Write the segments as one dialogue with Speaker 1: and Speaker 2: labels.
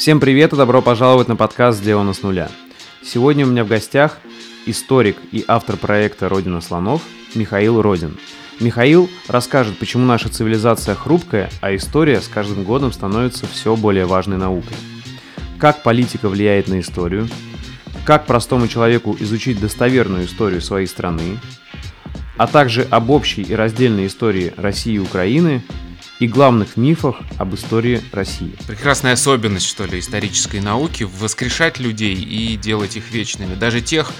Speaker 1: Всем привет и добро пожаловать на подкаст «Сделано с нуля». Сегодня у меня в гостях историк и автор проекта «Родина слонов» Михаил Родин. Михаил расскажет, почему наша цивилизация хрупкая, а история с каждым годом становится все более важной наукой. Как политика влияет на историю, как простому человеку изучить достоверную историю своей страны, а также об общей и раздельной истории России и Украины и главных мифах об истории России.
Speaker 2: Прекрасная особенность, что ли, исторической науки – воскрешать людей и делать их вечными. Даже тех,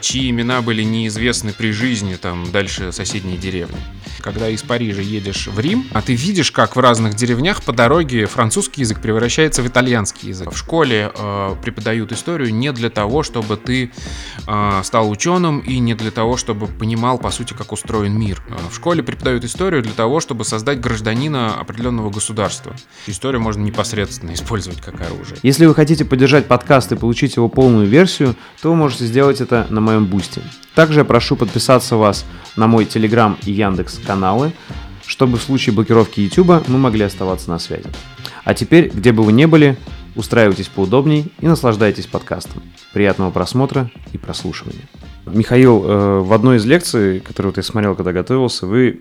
Speaker 2: чьи имена были неизвестны при жизни, там, дальше соседней деревни когда из Парижа едешь в Рим, а ты видишь, как в разных деревнях по дороге французский язык превращается в итальянский язык. В школе э, преподают историю не для того, чтобы ты э, стал ученым и не для того, чтобы понимал, по сути, как устроен мир. Э, в школе преподают историю для того, чтобы создать гражданина определенного государства. Историю можно непосредственно использовать как оружие.
Speaker 1: Если вы хотите поддержать подкаст и получить его полную версию, то вы можете сделать это на моем бусте. Также я прошу подписаться вас на мой Телеграм и Яндекс каналы, чтобы в случае блокировки YouTube мы могли оставаться на связи. А теперь, где бы вы ни были, устраивайтесь поудобней и наслаждайтесь подкастом. Приятного просмотра и прослушивания. Михаил, э, в одной из лекций, которую я смотрел, когда готовился, вы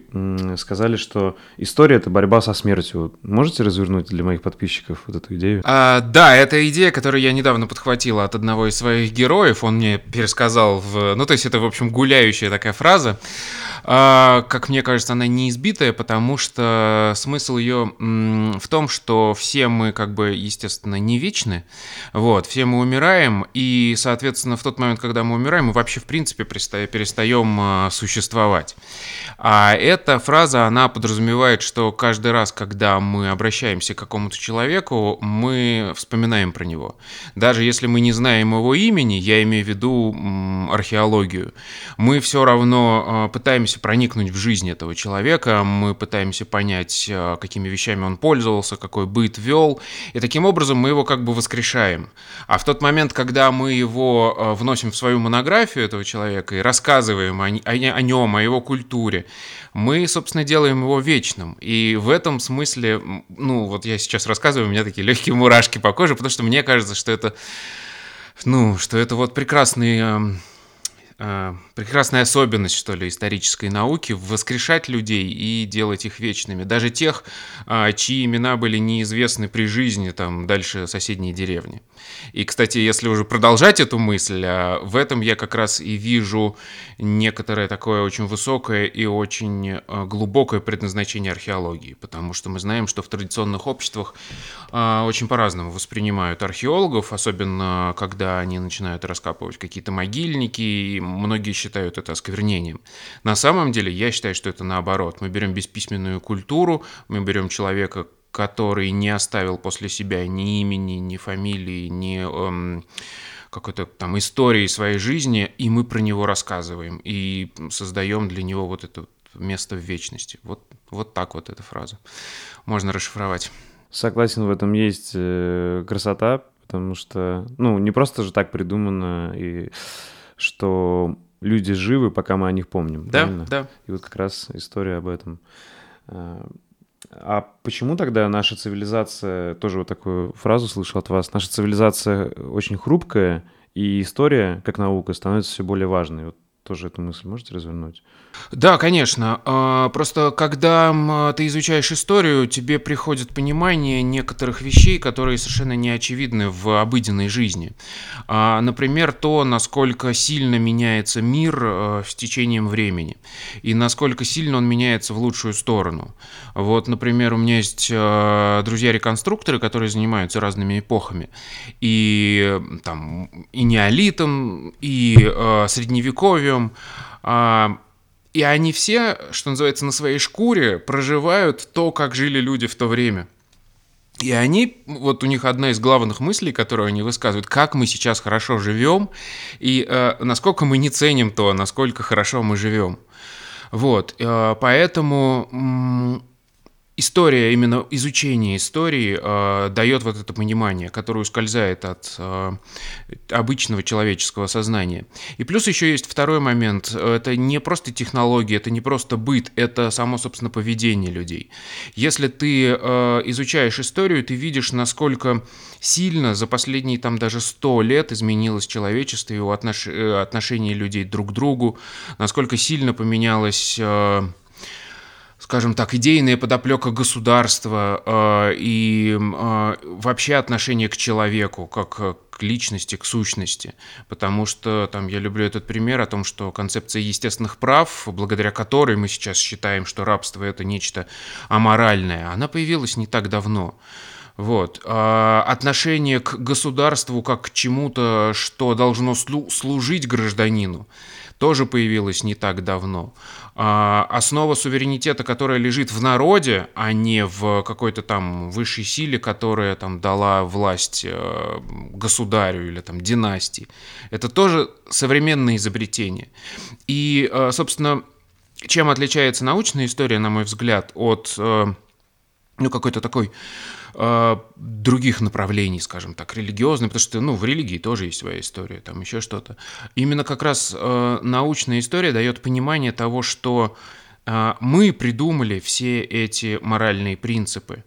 Speaker 1: сказали, что история – это борьба со смертью. Можете развернуть для моих подписчиков вот эту идею?
Speaker 2: А, да, это идея, которую я недавно подхватил от одного из своих героев. Он мне пересказал в... Ну, то есть это, в общем, гуляющая такая фраза. А, как мне кажется, она не избитая, потому что смысл ее в том, что все мы, как бы, естественно, не вечны. Вот, все мы умираем, и, соответственно, в тот момент, когда мы умираем, мы вообще, в принципе, перестаем а, существовать. А эта фраза, она подразумевает, что каждый раз, когда мы обращаемся к какому-то человеку, мы вспоминаем про него. Даже если мы не знаем его имени, я имею в виду археологию, мы все равно а, пытаемся проникнуть в жизнь этого человека, мы пытаемся понять, а, какими вещами он пользовался, какой быт вел, и таким образом мы его как бы воскрешаем. А в тот момент, когда мы его вносим в свою монографию этого человека и рассказываем о, о, о нем, о его культуре, мы, собственно, делаем его вечным. И в этом смысле, ну, вот я сейчас рассказываю, у меня такие легкие мурашки по коже, потому что мне кажется, что это, ну, что это вот прекрасный эм, э, прекрасная особенность, что ли, исторической науки воскрешать людей и делать их вечными. Даже тех, э, чьи имена были неизвестны при жизни, там, дальше соседней деревни. И, кстати, если уже продолжать эту мысль, э, в этом я как раз и вижу некоторое такое очень высокое и очень глубокое предназначение археологии, потому что мы знаем, что в традиционных обществах очень по-разному воспринимают археологов, особенно когда они начинают раскапывать какие-то могильники, многие считают это осквернением. На самом деле я считаю, что это наоборот. Мы берем бесписьменную культуру, мы берем человека, который не оставил после себя ни имени, ни фамилии, ни эм, какой-то там истории своей жизни, и мы про него рассказываем и создаем для него вот это место в вечности. Вот, вот так вот эта фраза можно расшифровать.
Speaker 1: Согласен, в этом есть э, красота, потому что, ну, не просто же так придумано, и что люди живы, пока мы о них помним.
Speaker 2: Да, правильно? да.
Speaker 1: И вот как раз история об этом. А, а почему тогда наша цивилизация, тоже вот такую фразу слышал от вас, наша цивилизация очень хрупкая, и история, как наука, становится все более важной? Вот тоже эту мысль можете развернуть?
Speaker 2: Да, конечно. А, просто когда ты изучаешь историю, тебе приходит понимание некоторых вещей, которые совершенно не очевидны в обыденной жизни. А, например, то, насколько сильно меняется мир э, с течением времени и насколько сильно он меняется в лучшую сторону. Вот, например, у меня есть друзья-реконструкторы, которые занимаются разными эпохами. И там и неолитом, и средневековьем. А, и они все, что называется, на своей шкуре проживают то, как жили люди в то время. И они, вот у них одна из главных мыслей, которую они высказывают, как мы сейчас хорошо живем и э, насколько мы не ценим то, насколько хорошо мы живем. Вот, э, поэтому история, именно изучение истории э, дает вот это понимание, которое ускользает от э, обычного человеческого сознания. И плюс еще есть второй момент. Это не просто технологии, это не просто быт, это само, собственно, поведение людей. Если ты э, изучаешь историю, ты видишь, насколько сильно за последние там даже сто лет изменилось человечество его отнош... Э, отношение людей друг к другу, насколько сильно поменялось... Э, скажем так, идейная подоплека государства э, и э, вообще отношение к человеку, как э, к личности, к сущности. Потому что там я люблю этот пример о том, что концепция естественных прав, благодаря которой мы сейчас считаем, что рабство это нечто аморальное, она появилась не так давно. Вот. А отношение к государству как к чему-то, что должно служить гражданину, тоже появилось не так давно. А, основа суверенитета, которая лежит в народе, а не в какой-то там высшей силе, которая там дала власть э, государю или там династии. Это тоже современное изобретение. И, э, собственно, чем отличается научная история, на мой взгляд, от э, ну, какой-то такой э, других направлений, скажем так, религиозной, потому что, ну, в религии тоже есть своя история, там еще что-то. Именно как раз э, научная история дает понимание того, что э, мы придумали все эти моральные принципы,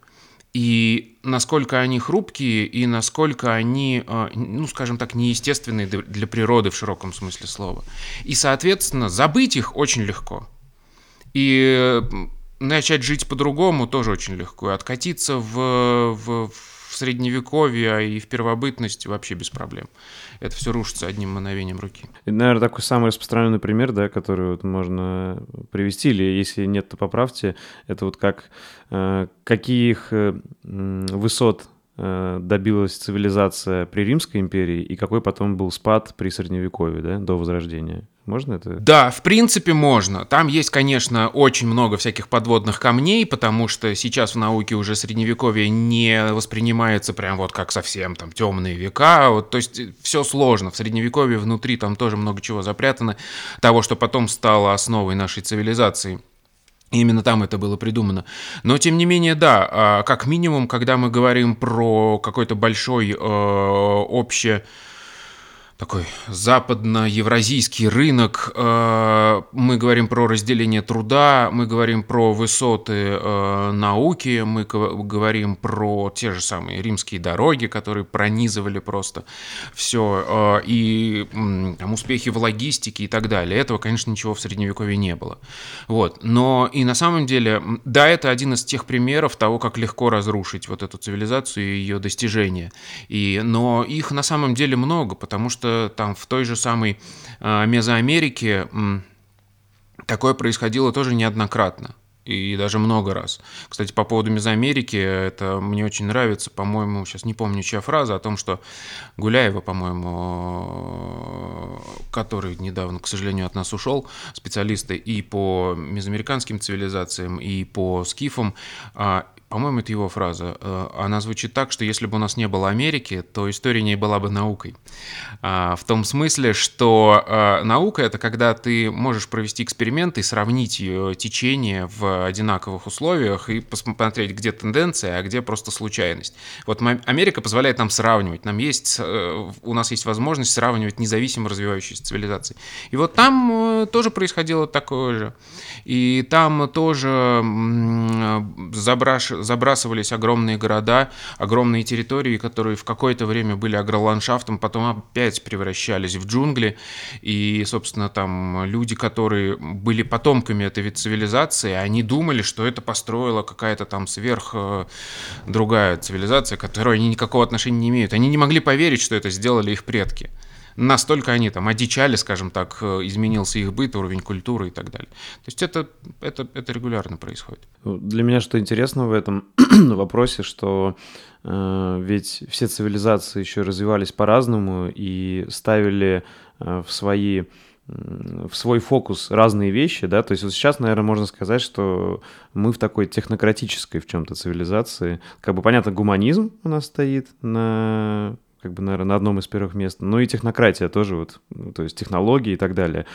Speaker 2: и насколько они хрупкие, и насколько они, э, ну, скажем так, неестественные для природы в широком смысле слова. И, соответственно, забыть их очень легко. И начать жить по-другому тоже очень легко. Откатиться в, в, в средневековье и в первобытность вообще без проблем. Это все рушится одним мановением руки.
Speaker 1: Это, наверное, такой самый распространенный пример, да, который вот можно привести, или если нет, то поправьте. Это вот как э, каких э, высот э, добилась цивилизация при Римской империи и какой потом был спад при Средневековье, да, до Возрождения. Можно это?
Speaker 2: Да, в принципе, можно. Там есть, конечно, очень много всяких подводных камней, потому что сейчас в науке уже средневековье не воспринимается прям вот как совсем там темные века. Вот, то есть все сложно. В средневековье внутри там тоже много чего запрятано. Того, что потом стало основой нашей цивилизации. Именно там это было придумано. Но, тем не менее, да, а, как минимум, когда мы говорим про какой-то большой э, обще такой западно-евразийский рынок, э, мы говорим про разделение труда, мы говорим про высоты э, науки, мы говорим про те же самые римские дороги, которые пронизывали просто все, э, и там, успехи в логистике и так далее. Этого, конечно, ничего в Средневековье не было. Вот. Но и на самом деле, да, это один из тех примеров того, как легко разрушить вот эту цивилизацию и ее достижения. И, но их на самом деле много, потому что там в той же самой э, Мезоамерике такое происходило тоже неоднократно и даже много раз. Кстати, по поводу Мезоамерики, это мне очень нравится, по-моему, сейчас не помню, чья фраза, о том, что Гуляева, по-моему, который недавно, к сожалению, от нас ушел, специалисты и по мезоамериканским цивилизациям, и по скифам, а, по-моему, это его фраза. Э, она звучит так, что если бы у нас не было Америки, то история не была бы наукой. А, в том смысле, что э, наука — это когда ты можешь провести эксперимент и сравнить течение в одинаковых условиях и посмотреть, где тенденция, а где просто случайность. Вот Америка позволяет нам сравнивать. Нам есть, э, у нас есть возможность сравнивать независимо развивающиеся цивилизации. И вот там тоже происходило такое же. И там тоже забраш забрасывались огромные города, огромные территории, которые в какое-то время были агроландшафтом, потом опять превращались в джунгли. И, собственно, там люди, которые были потомками этой цивилизации, они думали, что это построила какая-то там сверх э, другая цивилизация, к которой они никакого отношения не имеют. Они не могли поверить, что это сделали их предки настолько они там одичали, скажем так, э, изменился их быт, уровень культуры и так далее. То есть это, это, это регулярно происходит.
Speaker 1: Для меня что интересно в этом вопросе, что э, ведь все цивилизации еще развивались по-разному и ставили э, в свои в свой фокус разные вещи, да, то есть вот сейчас, наверное, можно сказать, что мы в такой технократической в чем-то цивилизации, как бы понятно, гуманизм у нас стоит на как бы, наверное, на одном из первых мест. Ну и технократия тоже, вот, ну, то есть технологии и так далее.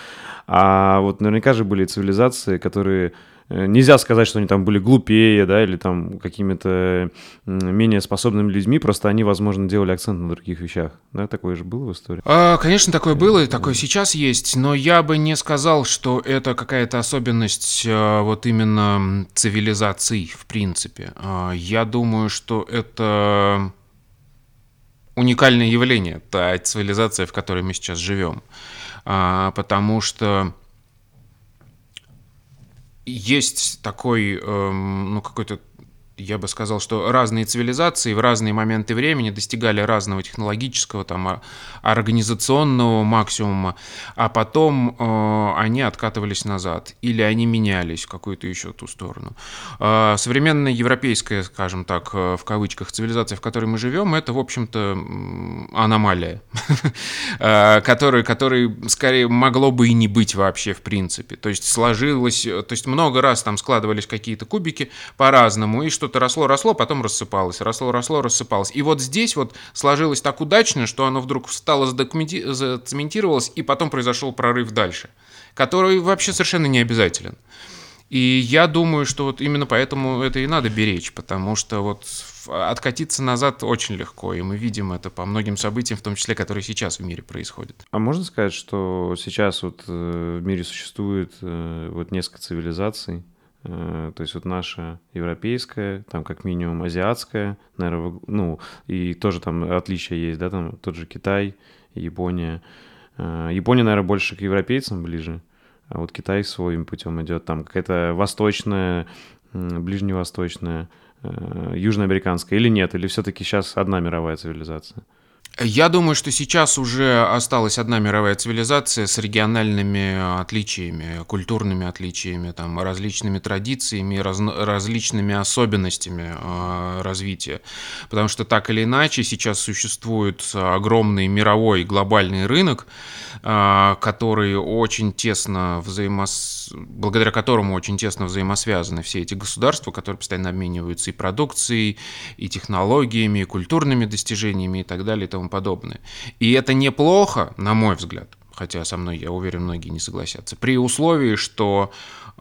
Speaker 1: А вот наверняка же были цивилизации, которые Э, нельзя сказать, что они там были глупее, да, или там какими-то менее способными людьми, просто они, возможно, делали акцент на других вещах. Да, такое же было в истории?
Speaker 2: А, конечно, такое было, и такое сейчас есть, но я бы не сказал, что это какая-то особенность а, вот именно цивилизаций, в принципе. А, я думаю, что это уникальное явление, та цивилизация, в которой мы сейчас живем. А, потому что есть такой, эм, ну, какой-то я бы сказал, что разные цивилизации в разные моменты времени достигали разного технологического, там, а, организационного максимума, а потом э, они откатывались назад или они менялись в какую-то еще ту сторону. Э, современная европейская, скажем так, э, в кавычках, цивилизация, в которой мы живем, это, в общем-то, аномалия, э, которой, скорее, могло бы и не быть вообще в принципе. То есть сложилось, то есть много раз там складывались какие-то кубики по-разному, и что что-то росло, росло, потом рассыпалось, росло, росло, рассыпалось. И вот здесь вот сложилось так удачно, что оно вдруг стало задокументи... зацементировалось, и потом произошел прорыв дальше, который вообще совершенно не обязателен. И я думаю, что вот именно поэтому это и надо беречь, потому что вот откатиться назад очень легко, и мы видим это по многим событиям, в том числе, которые сейчас в мире происходят.
Speaker 1: А можно сказать, что сейчас вот э, в мире существует э, вот несколько цивилизаций, то есть вот наша европейская, там как минимум азиатская, наверное, ну, и тоже там отличия есть, да, там тот же Китай, Япония. Э, Япония, наверное, больше к европейцам ближе, а вот Китай своим путем идет, там какая-то восточная, ближневосточная, э, южноамериканская или нет, или все-таки сейчас одна мировая цивилизация?
Speaker 2: Я думаю, что сейчас уже осталась одна мировая цивилизация с региональными отличиями, культурными отличиями, там, различными традициями, раз, различными особенностями э, развития. Потому что так или иначе сейчас существует огромный мировой глобальный рынок, э, который очень тесно благодаря которому очень тесно взаимосвязаны все эти государства, которые постоянно обмениваются и продукцией, и технологиями, и культурными достижениями и так далее и тому подобное. И это неплохо, на мой взгляд, хотя со мной, я уверен, многие не согласятся, при условии, что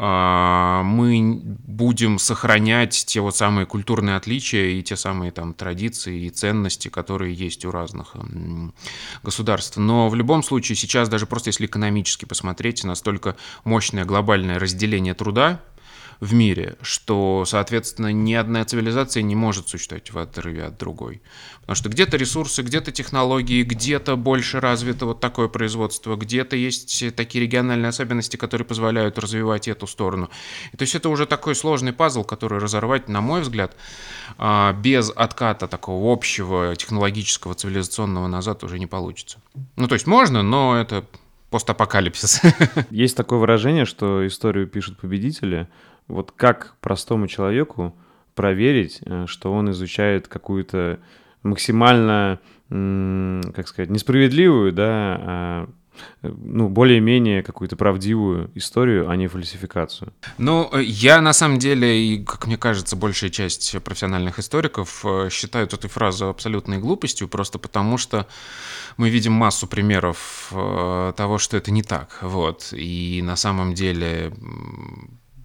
Speaker 2: мы будем сохранять те вот самые культурные отличия и те самые там традиции и ценности, которые есть у разных государств. Но в любом случае сейчас даже просто если экономически посмотреть, настолько мощное глобальное разделение труда, в мире, что, соответственно, ни одна цивилизация не может существовать в отрыве от другой. Потому что где-то ресурсы, где-то технологии, где-то больше развито вот такое производство, где-то есть такие региональные особенности, которые позволяют развивать эту сторону. И то есть это уже такой сложный пазл, который разорвать, на мой взгляд, а, без отката такого общего технологического цивилизационного назад уже не получится. Ну, то есть можно, но это постапокалипсис.
Speaker 1: Есть такое выражение, что историю пишут победители, вот как простому человеку проверить, э, что он изучает какую-то максимально, как сказать, несправедливую, да, а ну, более-менее какую-то правдивую историю, а не фальсификацию.
Speaker 2: Ну, э, я на самом деле, и, как мне кажется, большая часть профессиональных историков э, считают эту фразу абсолютной глупостью, просто потому что мы видим массу примеров того, что это не так. Вот. И на самом деле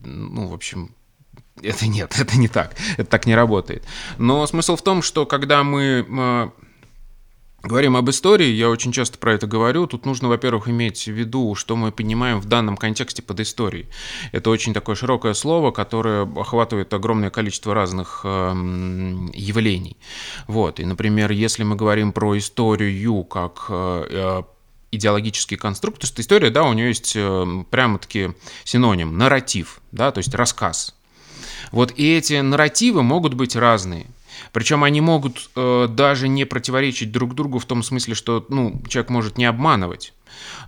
Speaker 2: ну, в общем, это нет, это не так, это так не работает. Но смысл в том, что когда мы э, говорим об истории, я очень часто про это говорю, тут нужно, во-первых, иметь в виду, что мы понимаем в данном контексте под историей. Это очень такое широкое слово, которое охватывает огромное количество разных э, явлений. Вот, и, например, если мы говорим про историю как э, идеологический конструкт, то есть история, да, у нее есть э, прямо-таки синоним, нарратив, да, то есть рассказ. Вот и эти нарративы могут быть разные. Причем они могут э, даже не противоречить друг другу в том смысле, что ну, человек может не обманывать.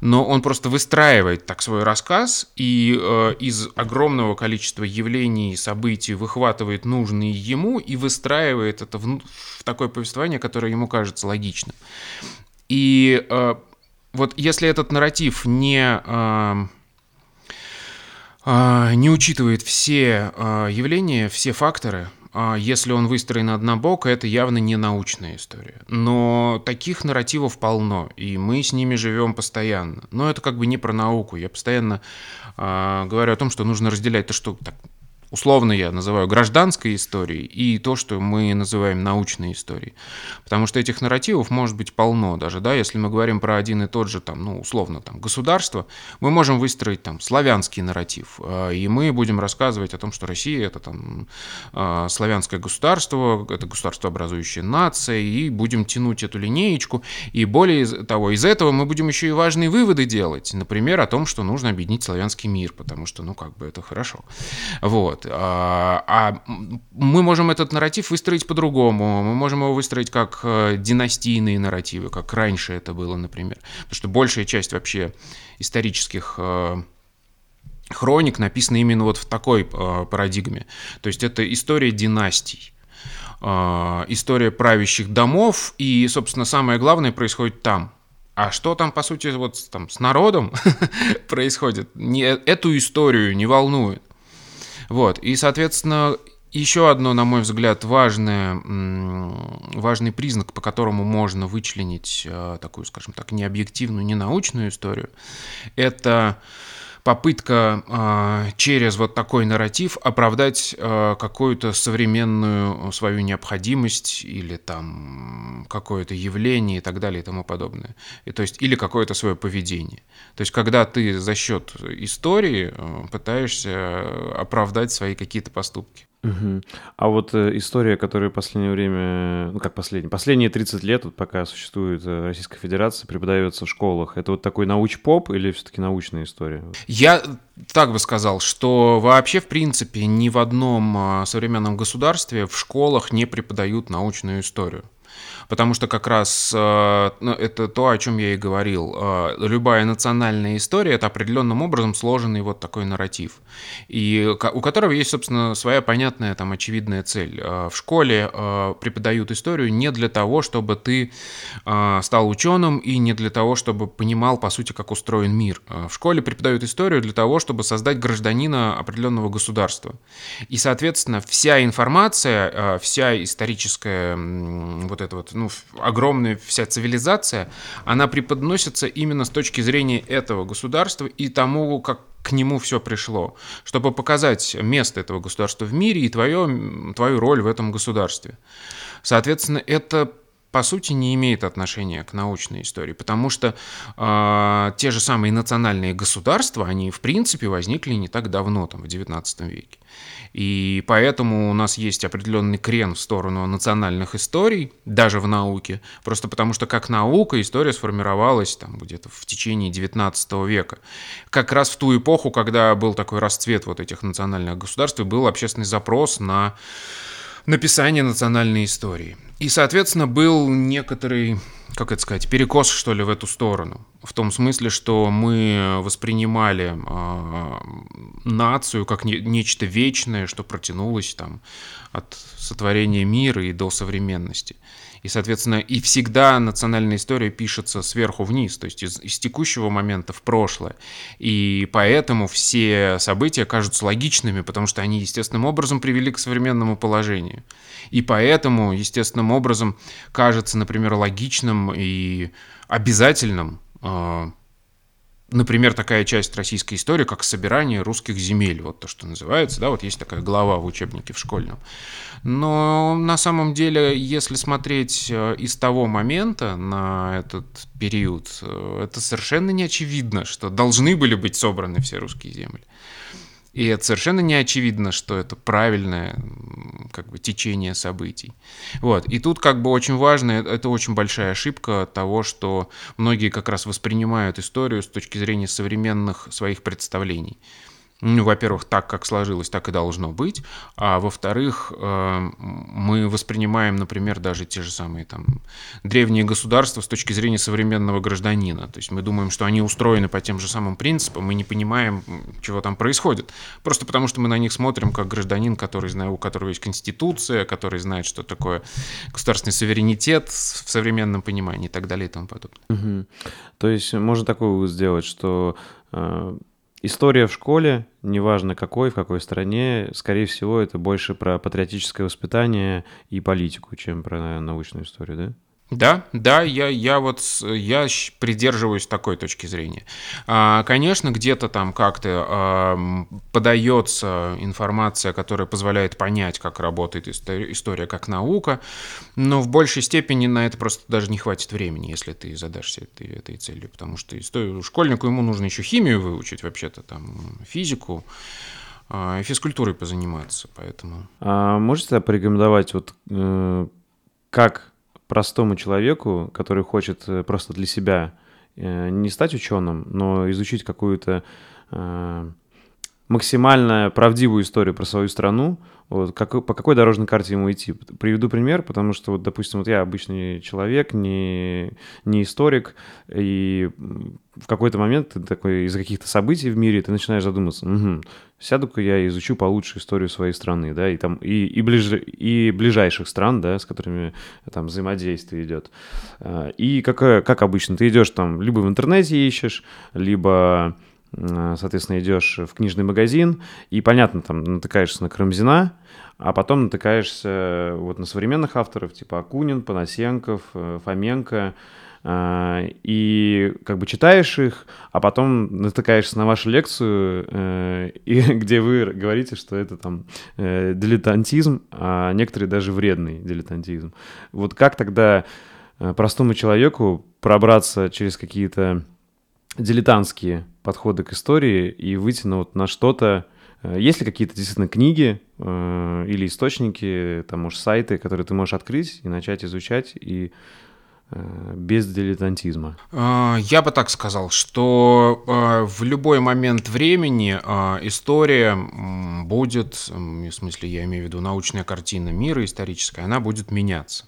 Speaker 2: Но он просто выстраивает так свой рассказ и э, из огромного количества явлений событий выхватывает нужные ему и выстраивает это в, в такое повествование, которое ему кажется логичным. И э, вот если этот нарратив не, э, э, не учитывает все э, явления, все факторы, а, если он выстроен однобоко, это явно не научная история. Но таких нарративов полно, и мы с ними живем постоянно. Но это как бы не про науку. Я постоянно э, говорю о том, что нужно разделять то, что так, условно я называю гражданской историей, и то, что мы называем научной историей. Потому что этих нарративов может быть полно даже, да, если мы говорим про один и тот же, там, ну, условно, там, государство, мы можем выстроить там славянский нарратив, а, и мы будем рассказывать о том, что Россия это там а, славянское государство, это государство, образующее нация, и будем тянуть эту линеечку, и более того, из этого мы будем еще и важные выводы делать, например, о том, что нужно объединить славянский мир, потому что, ну, как бы это хорошо. Вот. Вот. А, а мы можем этот нарратив выстроить по-другому. Мы можем его выстроить как э, династийные нарративы, как раньше это было, например. Потому что большая часть вообще исторических э, хроник написана именно вот в такой э, парадигме. То есть это история династий история правящих домов, и, собственно, самое главное происходит там. А что там, по сути, вот там с народом происходит, не, эту историю не волнует. Вот, и, соответственно, еще одно, на мой взгляд, важное, важный признак, по которому можно вычленить э, такую, скажем так, необъективную, ненаучную историю, это попытка э, через вот такой нарратив оправдать э, какую-то современную свою необходимость или там какое-то явление и так далее и тому подобное. И, то есть, или какое-то свое поведение. То есть, когда ты за счет истории э, пытаешься оправдать свои какие-то поступки.
Speaker 1: Угу. А вот э, история, которая в последнее время, ну как последние, последние 30 лет, вот пока существует э, Российская Федерация, преподается в школах, это вот такой науч-поп или все-таки научная история?
Speaker 2: Я так бы сказал, что вообще, в принципе, ни в одном а, современном государстве в школах не преподают научную историю потому что как раз э, ну, это то, о чем я и говорил. Э, любая национальная история — это определенным образом сложенный вот такой нарратив, и у которого есть, собственно, своя понятная, там, очевидная цель. Э, в школе преподают историю не для того, чтобы ты стал ученым, и не для того, чтобы понимал, по сути, как устроен мир. В школе преподают историю для того, чтобы создать гражданина определенного государства. И, соответственно, вся информация, вся историческая вот эта вот ну, огромная вся цивилизация, она преподносится именно с точки зрения этого государства и тому, как к нему все пришло, чтобы показать место этого государства в мире и твое, твою роль в этом государстве. Соответственно, это по сути не имеет отношения к научной истории, потому что э, те же самые национальные государства, они в принципе возникли не так давно, там, в XIX веке. И поэтому у нас есть определенный крен в сторону национальных историй, даже в науке, просто потому что как наука история сформировалась там где-то в течение XIX века. Как раз в ту эпоху, когда был такой расцвет вот этих национальных государств, и был общественный запрос на написание национальной истории. И, соответственно, был некоторый, как это сказать, перекос, что ли, в эту сторону. В том смысле, что мы воспринимали э, нацию как не, нечто вечное, что протянулось там от сотворения мира и до современности. И, соответственно, и всегда национальная история пишется сверху вниз, то есть из, из текущего момента в прошлое. И поэтому все события кажутся логичными, потому что они естественным образом привели к современному положению. И поэтому естественным образом кажется, например, логичным и обязательным а, например, такая часть российской истории, как собирание русских земель, вот то, что называется, да, вот есть такая глава в учебнике в школьном. Но на самом деле, если смотреть э, из того момента на этот период, э, это совершенно не очевидно, что должны были быть собраны все русские земли. И это совершенно не очевидно, что это правильное как бы, течение событий. Вот. И тут как бы очень важно, это очень большая ошибка того, что многие как раз воспринимают историю с точки зрения современных своих представлений ну, во-первых, так, как сложилось, так и должно быть, а во-вторых, э, мы воспринимаем, например, даже те же самые там древние государства с точки зрения современного гражданина. То есть мы думаем, что они устроены по тем же самым принципам, мы не понимаем, чего там происходит. Просто потому, что мы на них смотрим как гражданин, который знает, у которого есть конституция, который знает, что такое государственный суверенитет в современном понимании и так далее и тому подобное.
Speaker 1: Угу. То есть можно такое сделать, что э, история в школе, неважно какой, в какой стране, скорее всего, это больше про патриотическое воспитание и политику, чем про научную историю, да?
Speaker 2: Да, да, я, я вот я придерживаюсь такой точки зрения. А, конечно, где-то там как-то подается информация, которая позволяет понять, как работает история, как наука, но в большей степени на это просто даже не хватит времени, если ты задашься этой, этой целью, потому что школьнику ему нужно еще химию выучить, вообще-то там физику а, физкультурой позаниматься, поэтому.
Speaker 1: А можете порекомендовать вот э, как простому человеку, который хочет э, просто для себя э, не стать ученым, но изучить какую-то э, максимально правдивую историю про свою страну, вот, как, по какой дорожной карте ему идти. Приведу пример, потому что, вот, допустим, вот я обычный человек, не, не историк, и в какой-то момент ты такой из-за каких-то событий в мире ты начинаешь задуматься, угу, сяду-ка я изучу получше историю своей страны, да, и там и, и, ближ, и ближайших стран, да, с которыми там взаимодействие идет. А, и как, как обычно, ты идешь там либо в интернете ищешь, либо соответственно, идешь в книжный магазин, и, понятно, там натыкаешься на Карамзина, а потом натыкаешься вот на современных авторов, типа Акунин, Панасенков, э, Фоменко, а, и как бы читаешь их, а потом натыкаешься на вашу лекцию, э, и, где вы говорите, что это там э, дилетантизм, а некоторые даже вредный дилетантизм. Вот как тогда простому человеку пробраться через какие-то дилетантские подходы к истории и выйти на, вот, на что-то. Э, есть ли какие-то действительно книги э, или источники, там, может, сайты, которые ты можешь открыть и начать изучать и э, без дилетантизма?
Speaker 2: А, я бы так сказал, что э, в любой момент времени история будет, в смысле я имею в виду научная картина мира историческая, она будет меняться.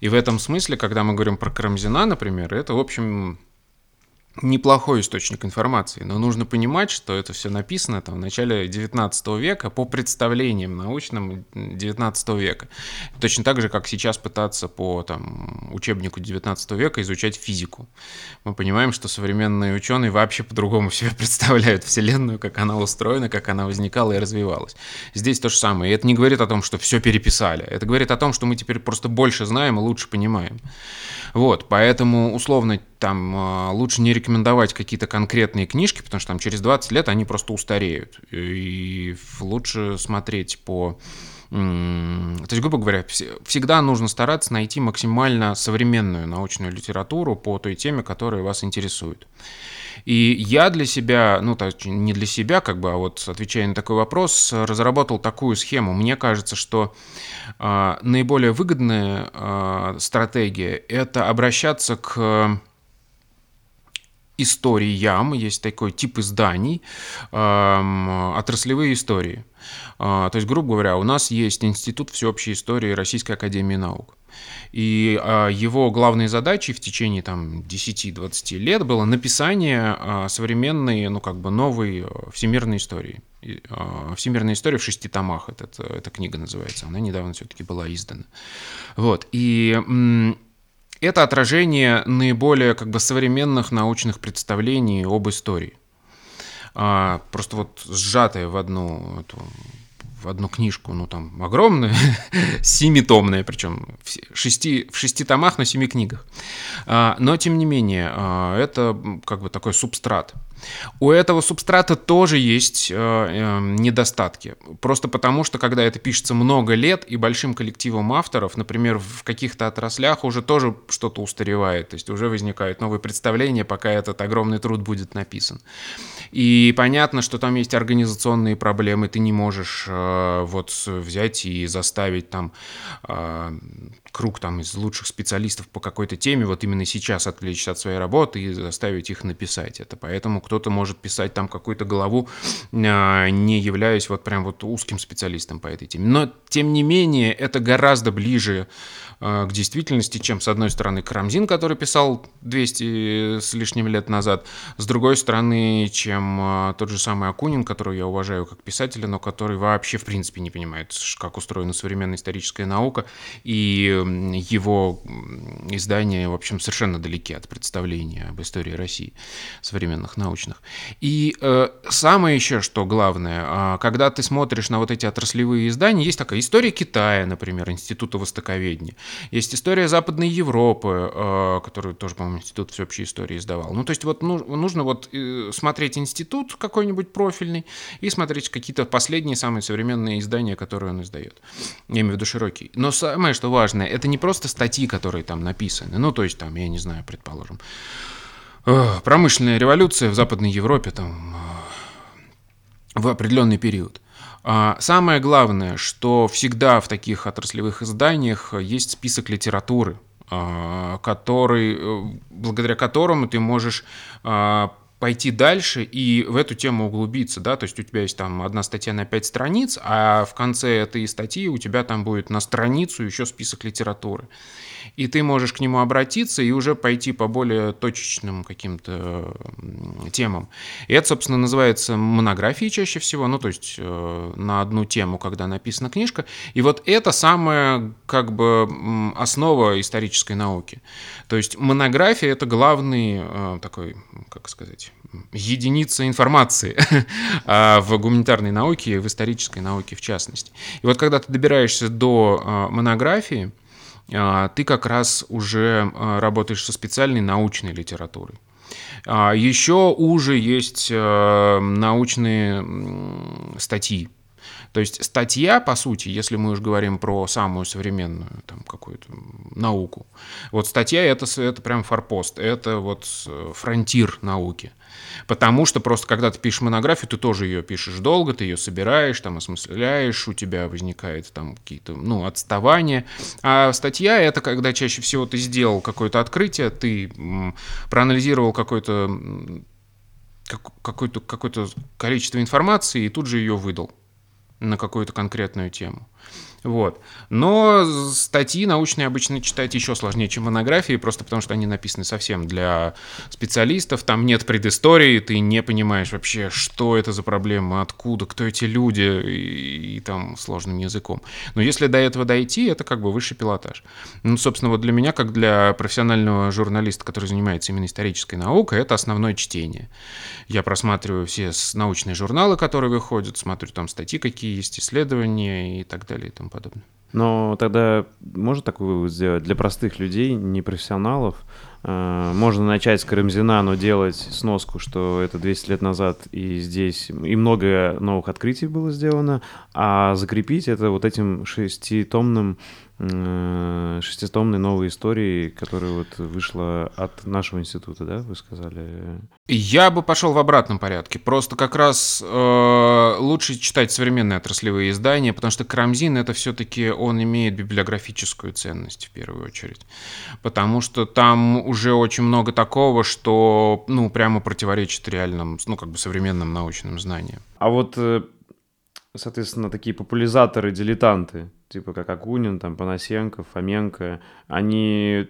Speaker 2: И в этом смысле, когда мы говорим про Карамзина, например, это, в общем, неплохой источник информации, но нужно понимать, что это все написано там в начале 19 века по представлениям научным 19 века. Точно так же, как сейчас пытаться по там, учебнику 19 века изучать физику. Мы понимаем, что современные ученые вообще по-другому себе представляют Вселенную, как она устроена, как она возникала и развивалась. Здесь то же самое. И это не говорит о том, что все переписали. Это говорит о том, что мы теперь просто больше знаем и лучше понимаем. Вот, поэтому условно там а, лучше не рекомендовать какие-то конкретные книжки, потому что там через 20 лет они просто устареют. И лучше смотреть по... То есть, грубо говоря, всегда нужно стараться найти максимально современную научную литературу по той теме, которая вас интересует. И я для себя, ну, то есть не для себя, как бы, а вот отвечая на такой вопрос, разработал такую схему. Мне кажется, что э, наиболее выгодная э, стратегия – это обращаться к историям, есть такой тип изданий, э, отраслевые истории. Э, то есть, грубо говоря, у нас есть Институт всеобщей истории Российской Академии Наук. И а, его главной задачей в течение там 10-20 лет было написание а, современной, ну как бы новой а, всемирной истории. А, Всемирная история в шести томах, этот, эта книга называется, она недавно все-таки была издана. Вот, и это отражение наиболее как бы современных научных представлений об истории. А, просто вот сжатое в одну эту в одну книжку, ну там огромная, семитомная, причем в шести, в шести томах на семи книгах. А, но тем не менее, а, это как бы такой субстрат. У этого субстрата тоже есть э, э, недостатки. Просто потому, что когда это пишется много лет и большим коллективом авторов, например, в каких-то отраслях уже тоже что-то устаревает, то есть уже возникают новые представления, пока этот огромный труд будет написан. И понятно, что там есть организационные проблемы, ты не можешь э, вот взять и заставить там э, круг там из лучших специалистов по какой-то теме вот именно сейчас отвлечься от своей работы и заставить их написать это. Поэтому кто-то может писать там какую-то главу, а, не являясь вот прям вот узким специалистом по этой теме. Но, тем не менее, это гораздо ближе к действительности, чем, с одной стороны, Карамзин, который писал 200 с лишним лет назад. С другой стороны, чем а, тот же самый Акунин, которого я уважаю как писателя, но который вообще в принципе не понимает, как устроена современная историческая наука, и его издания, в общем, совершенно далеки от представления об истории России современных научных. И э, самое еще, что главное, э, когда ты смотришь на вот эти отраслевые издания, есть такая история Китая, например, Института Востоковедения, есть история Западной Европы, э, которую тоже, по-моему, Институт всеобщей истории издавал. Ну, то есть вот ну, нужно вот э, смотреть институт какой-нибудь профильный и смотреть какие-то последние самые современные издания, которые он издает. Я имею в виду широкий. Но самое, что важное, это не просто статьи, которые там написаны. Ну, то есть там, я не знаю, предположим, э, промышленная революция в Западной Европе там в определенный период. А самое главное, что всегда в таких отраслевых изданиях есть список литературы, а, который, э, благодаря которому ты можешь а, пойти дальше и в эту тему углубиться, да, то есть у тебя есть там одна статья на пять страниц, а в конце этой статьи у тебя там будет на страницу еще список литературы и ты можешь к нему обратиться и уже пойти по более точечным каким-то темам. И это, собственно, называется монографией чаще всего, ну, то есть э, на одну тему, когда написана книжка. И вот это самая, как бы, основа исторической науки. То есть монография — это главный э, такой, как сказать, единица информации а в гуманитарной науке и в исторической науке в частности. И вот когда ты добираешься до э, монографии, ты как раз уже а, работаешь со специальной научной литературой. А, Еще уже есть э, научные статьи. То есть статья, по сути, если мы уж говорим про самую современную там какую-то науку, вот статья это, это прям форпост, это вот э, фронтир науки. Потому что просто когда ты пишешь монографию, ты тоже ее пишешь долго, ты ее собираешь, там осмысляешь, у тебя возникает там какие-то, ну, отставания. А статья — это когда чаще всего ты сделал какое-то открытие, ты проанализировал какое-то какое-то какое количество информации и тут же ее выдал на какую-то конкретную тему. Вот. Но статьи научные обычно читать еще сложнее, чем монографии, просто потому что они написаны совсем для специалистов, там нет предыстории, ты не понимаешь вообще, что это за проблема, откуда, кто эти люди, и, и там сложным языком. Но если до этого дойти, это как бы высший пилотаж. Ну, собственно, вот для меня, как для профессионального журналиста, который занимается именно исторической наукой, это основное чтение. Я просматриваю все научные журналы, которые выходят, смотрю там статьи, какие есть, исследования и так далее и тому подобное.
Speaker 1: Но тогда можно такой вывод сделать? Для простых людей, непрофессионалов, э, можно начать с Карамзина, но делать сноску, что это 200 лет назад, и здесь и много новых открытий было сделано, а закрепить это вот этим шеститомным шеститомной новой истории, которая вот вышла от нашего института, да, вы сказали?
Speaker 2: Я бы пошел в обратном порядке. Просто как раз э, лучше читать современные отраслевые издания, потому что Карамзин это все-таки он имеет библиографическую ценность в первую очередь. Потому что там уже очень много такого, что ну прямо противоречит реальным, ну как бы современным научным знаниям.
Speaker 1: А вот, э, соответственно, такие популяризаторы, дилетанты, типа как Акунин, там, Панасенко, Фоменко, они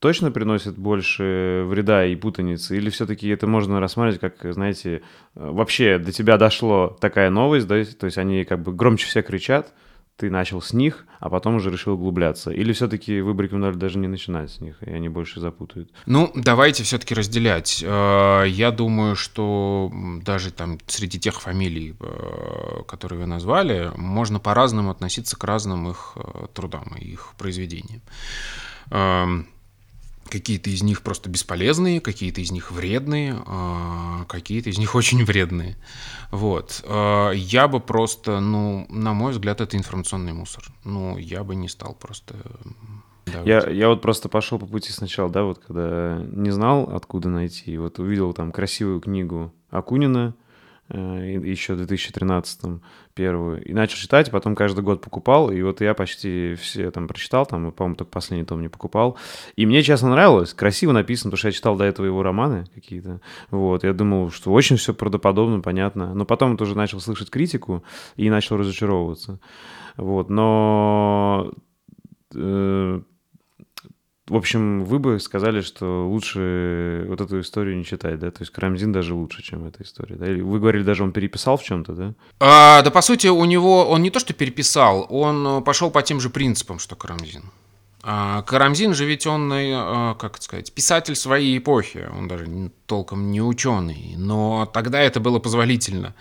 Speaker 1: точно приносят больше вреда и путаницы? Или все-таки это можно рассматривать как, знаете, вообще до тебя дошло такая новость, да, то есть они как бы громче все кричат, ты начал с них, а потом уже решил углубляться? Или все-таки вы бы рекомендовали даже не начинать с них, и они больше запутают?
Speaker 2: Ну, давайте все-таки разделять. Э, я думаю, что даже там среди тех фамилий, э, которые вы назвали, можно по-разному относиться к разным их э, трудам и их произведениям. Какие-то из них просто бесполезные, какие-то из них вредные, а, какие-то из них очень вредные. Вот. А, я бы просто, ну, на мой взгляд, это информационный мусор. Ну, я бы не стал просто
Speaker 1: я, я вот просто пошел по пути сначала, да, вот когда не знал, откуда найти, вот увидел там красивую книгу Акунина, Э, еще в 2013 первую, и начал читать, потом каждый год покупал, и вот я почти все там прочитал, там, по-моему, только последний том не покупал, и мне, честно, нравилось, красиво написано, потому что я читал до этого его романы какие-то, вот, я думал, что очень все правдоподобно, понятно, но потом тоже начал слышать критику и начал разочаровываться, вот, но э, в общем, вы бы сказали, что лучше вот эту историю не читать, да? То есть Карамзин даже лучше, чем эта история, да? Вы говорили, даже он переписал в чем-то, да?
Speaker 2: А, да, по сути, у него, он не то что переписал, он пошел по тем же принципам, что Карамзин. А Карамзин же ведь он, э, как это сказать, писатель своей эпохи, он даже толком не ученый, но тогда это было позволительно,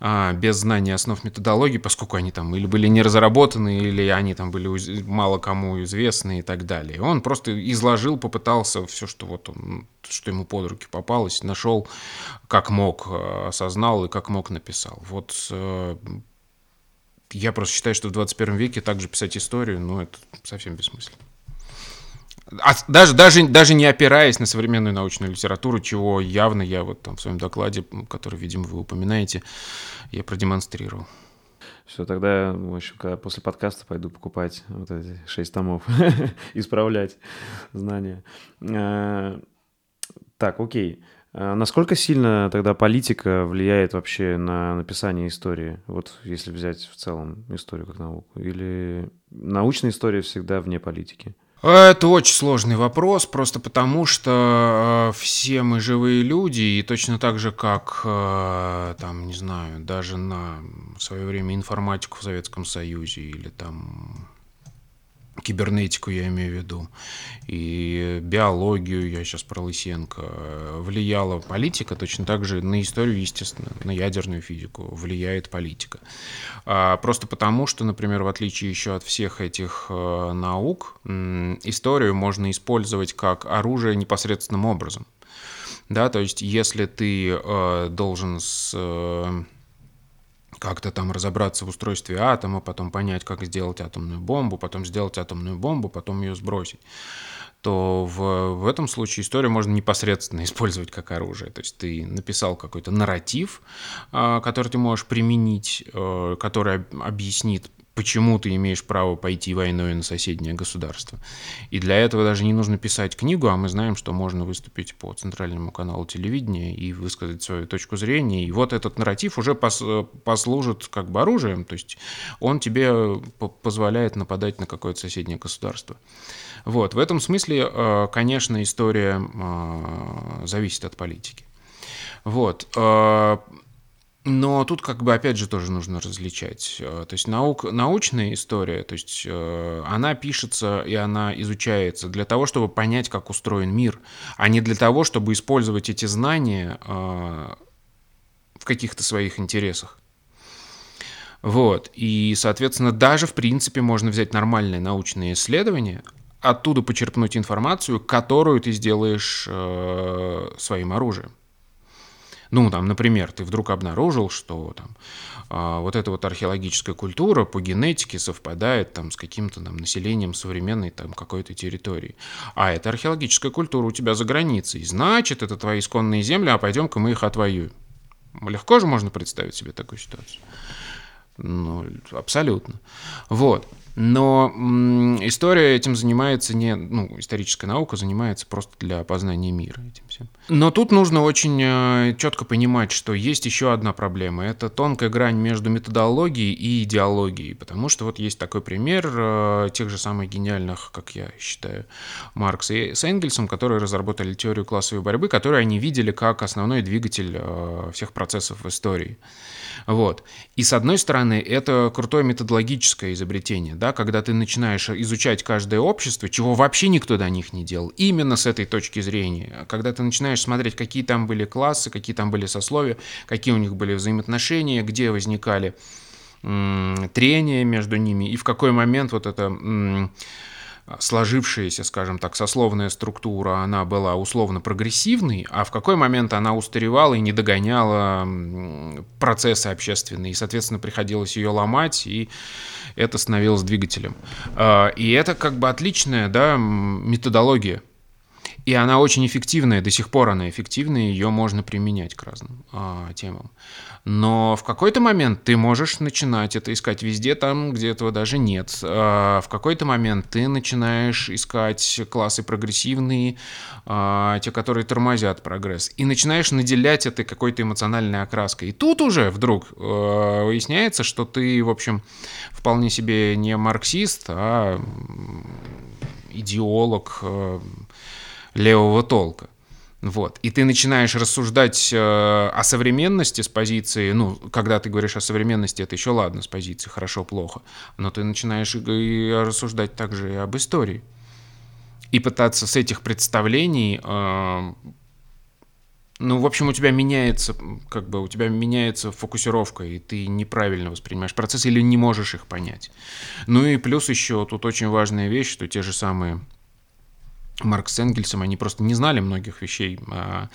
Speaker 2: а, без знания основ методологии, поскольку они там или были не разработаны, или они там были мало кому известны и так далее. Он просто изложил, попытался все, что вот он, что ему под руки попалось, нашел, как мог, э, осознал и как мог написал. Вот э, я просто считаю, что в 21 веке также писать историю, ну, это совсем бессмысленно. А даже, даже, даже не опираясь на современную научную литературу, чего явно я вот там в своем докладе, который, видимо, вы упоминаете, я продемонстрировал.
Speaker 1: Все, тогда, в общем, когда после подкаста пойду покупать вот эти шесть томов, исправлять знания. Э, так, окей. А насколько сильно тогда политика влияет вообще на написание истории? Вот если взять в целом историю как науку. Или научная история всегда вне политики?
Speaker 2: Это очень сложный вопрос, просто потому что э, все мы живые люди, и точно так же, как, э, там, не знаю, даже на свое время информатику в Советском Союзе или там кибернетику я имею в виду, и биологию, я сейчас про Лысенко, влияла политика, точно так же на историю, естественно, на ядерную физику влияет политика. А, просто потому, что, например, в отличие еще от всех этих э, наук, историю можно использовать как оружие непосредственным образом. Да, то есть, если ты э, должен с э, как-то там разобраться в устройстве атома, потом понять, как сделать атомную бомбу, потом сделать атомную бомбу, потом ее сбросить то в, в этом случае историю можно непосредственно использовать как оружие. То есть ты написал какой-то нарратив, а, который ты можешь применить, э, который объяснит почему ты имеешь право пойти войной на соседнее государство. И для этого даже не нужно писать книгу, а мы знаем, что можно выступить по центральному каналу телевидения и высказать свою точку зрения. И вот этот нарратив уже пос послужит как бы оружием, то есть он тебе позволяет нападать на какое-то соседнее государство. Вот, в этом смысле, э, конечно, история э, зависит от политики. Вот. Но тут как бы опять же тоже нужно различать. Э, то есть наук, научная история, то есть э, она пишется и она изучается для того, чтобы понять, как устроен мир, а не для того, чтобы использовать эти знания э, в каких-то своих интересах. Вот. И, соответственно, даже в принципе можно взять нормальное научное исследование, оттуда почерпнуть информацию, которую ты сделаешь своим оружием. Ну, там, например, ты вдруг обнаружил, что там а, вот эта вот археологическая культура по генетике совпадает там с каким-то там населением современной там какой-то территории. А эта археологическая культура у тебя за границей. Значит, это твои исконные земли, а пойдем-ка мы их отвоюем. Легко же можно представить себе такую ситуацию. Ну, абсолютно. Вот. Но история этим занимается не, ну, историческая наука занимается просто для познания мира этим всем. Но тут нужно очень э, четко понимать, что есть еще одна проблема. Это тонкая грань между методологией и идеологией. Потому что вот есть такой пример э, тех же самых гениальных, как я считаю, Маркса и с Энгельсом, которые разработали теорию классовой борьбы, которую они видели как основной двигатель э, всех процессов в истории. Вот. И с одной стороны, это крутое методологическое изобретение, да, когда ты начинаешь изучать каждое общество, чего вообще никто до них не делал, именно с этой точки зрения. Когда ты начинаешь смотреть, какие там были классы, какие там были сословия, какие у них были взаимоотношения, где возникали трения между ними, и в какой момент вот это сложившаяся, скажем так, сословная структура, она была условно прогрессивной, а в какой момент она устаревала и не догоняла процессы общественные, и, соответственно, приходилось ее ломать, и это становилось двигателем. А, и это как бы отличная да, методология и она очень эффективная, до сих пор она эффективная, ее можно применять к разным а, темам. Но в какой-то момент ты можешь начинать это искать везде, там, где этого даже нет. А, в какой-то момент ты начинаешь искать классы прогрессивные, а, те, которые тормозят прогресс, и начинаешь наделять это какой-то эмоциональной окраской. И тут уже вдруг а, выясняется, что ты, в общем, вполне себе не марксист, а идеолог э, левого толка. Вот. И ты начинаешь рассуждать э, о современности с позиции, ну, когда ты говоришь о современности, это еще ладно, с позиции хорошо-плохо, но ты начинаешь и рассуждать также и об истории. И пытаться с этих представлений э, ну, в общем, у тебя меняется, как бы, у тебя меняется фокусировка, и ты неправильно воспринимаешь процесс или не можешь их понять. Ну и плюс еще тут очень важная вещь, что те же самые Марк с Энгельсом, они просто не знали многих вещей, а,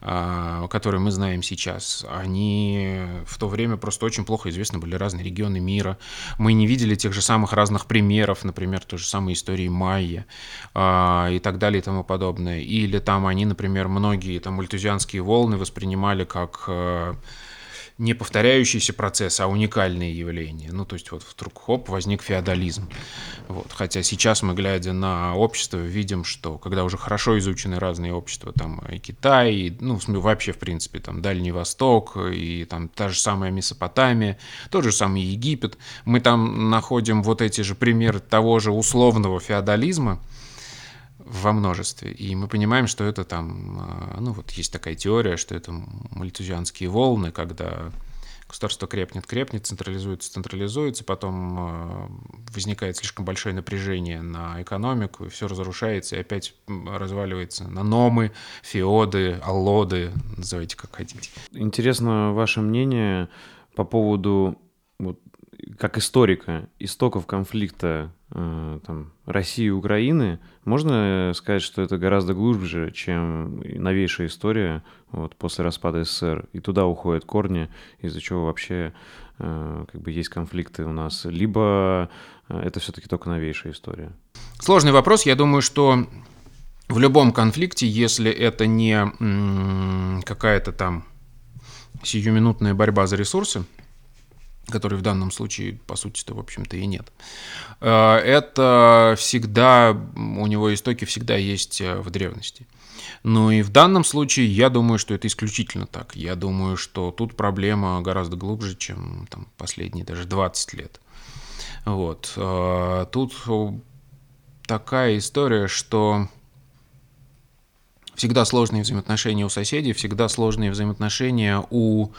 Speaker 2: а, которые мы знаем сейчас. Они в то время просто очень плохо известны были разные регионы мира. Мы не видели тех же самых разных примеров, например, той же самой истории Майя а, и так далее и тому подобное. Или там они, например, многие там мультузианские волны воспринимали как не повторяющийся процесс, а уникальные явления. Ну, то есть вот вдруг хоп, возник феодализм. Вот. Хотя сейчас мы, глядя на общество, видим, что когда уже хорошо изучены разные общества, там и Китай, и, ну, вообще, в принципе, там Дальний Восток, и там та же самая Месопотамия, тот же самый Египет, мы там находим вот эти же примеры того же условного феодализма, во множестве. И мы понимаем, что это там, а, ну вот есть такая теория, что это мальтузианские волны, когда государство крепнет, крепнет, централизуется, централизуется, потом а, возникает слишком большое напряжение на экономику, и все разрушается, и опять разваливается на номы, феоды, аллоды, называйте как хотите.
Speaker 1: Интересно ваше мнение по поводу вот, как историка истоков конфликта э, там, России и Украины, можно сказать, что это гораздо глубже, чем новейшая история вот, после распада СССР. И туда уходят корни, из-за чего вообще э, как бы есть конфликты у нас. Либо э, это все-таки только новейшая история.
Speaker 2: Сложный вопрос. Я думаю, что в любом конфликте, если это не какая-то там сиюминутная борьба за ресурсы, который в данном случае, по сути-то, в общем-то, и нет. Э, это всегда, у него истоки всегда есть э, в древности. Ну и в данном случае я думаю, что это исключительно так. Я думаю, что тут проблема гораздо глубже, чем там, последние даже 20 лет. Вот. Э, тут такая история, что всегда сложные взаимоотношения у соседей, всегда сложные взаимоотношения у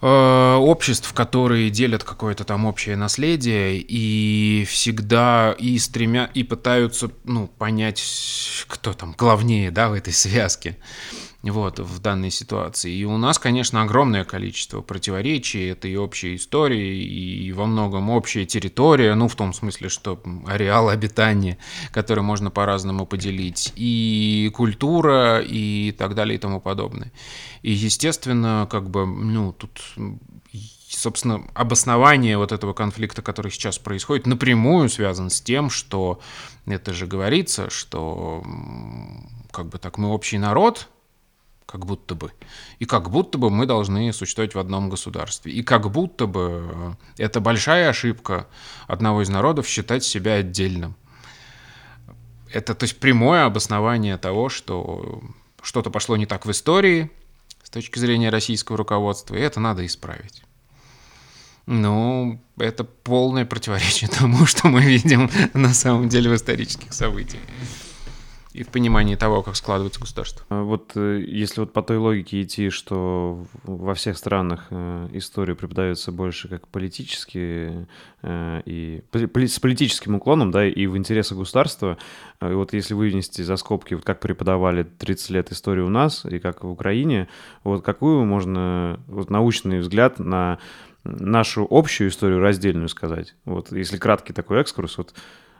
Speaker 2: обществ, которые делят какое-то там общее наследие и всегда и стремя и пытаются ну понять, кто там главнее, да, в этой связке вот, в данной ситуации. И у нас, конечно, огромное количество противоречий, это и общая история, и во многом общая территория, ну, в том смысле, что ареал обитания, который можно по-разному поделить, и культура, и так далее, и тому подобное. И, естественно, как бы, ну, тут собственно, обоснование вот этого конфликта, который сейчас происходит, напрямую связан с тем, что это же говорится, что как бы так мы общий народ, как будто бы. И как будто бы мы должны существовать в одном государстве. И как будто бы э, это большая ошибка одного из народов считать себя отдельным. Это то есть прямое обоснование того, что что-то пошло не так в истории с точки зрения российского руководства, и это надо исправить. Ну, это полное противоречие тому, что мы видим на самом деле в исторических событиях и в понимании того, как складывается государство.
Speaker 1: А вот э, если вот по той логике идти, что во всех странах э, история преподается больше как политически э, и с политическим уклоном, да, и в интересах государства, и вот если вынести за скобки, вот как преподавали 30 лет истории у нас и как в Украине, вот какую можно вот научный взгляд на нашу общую историю раздельную сказать? Вот если краткий такой экскурс, вот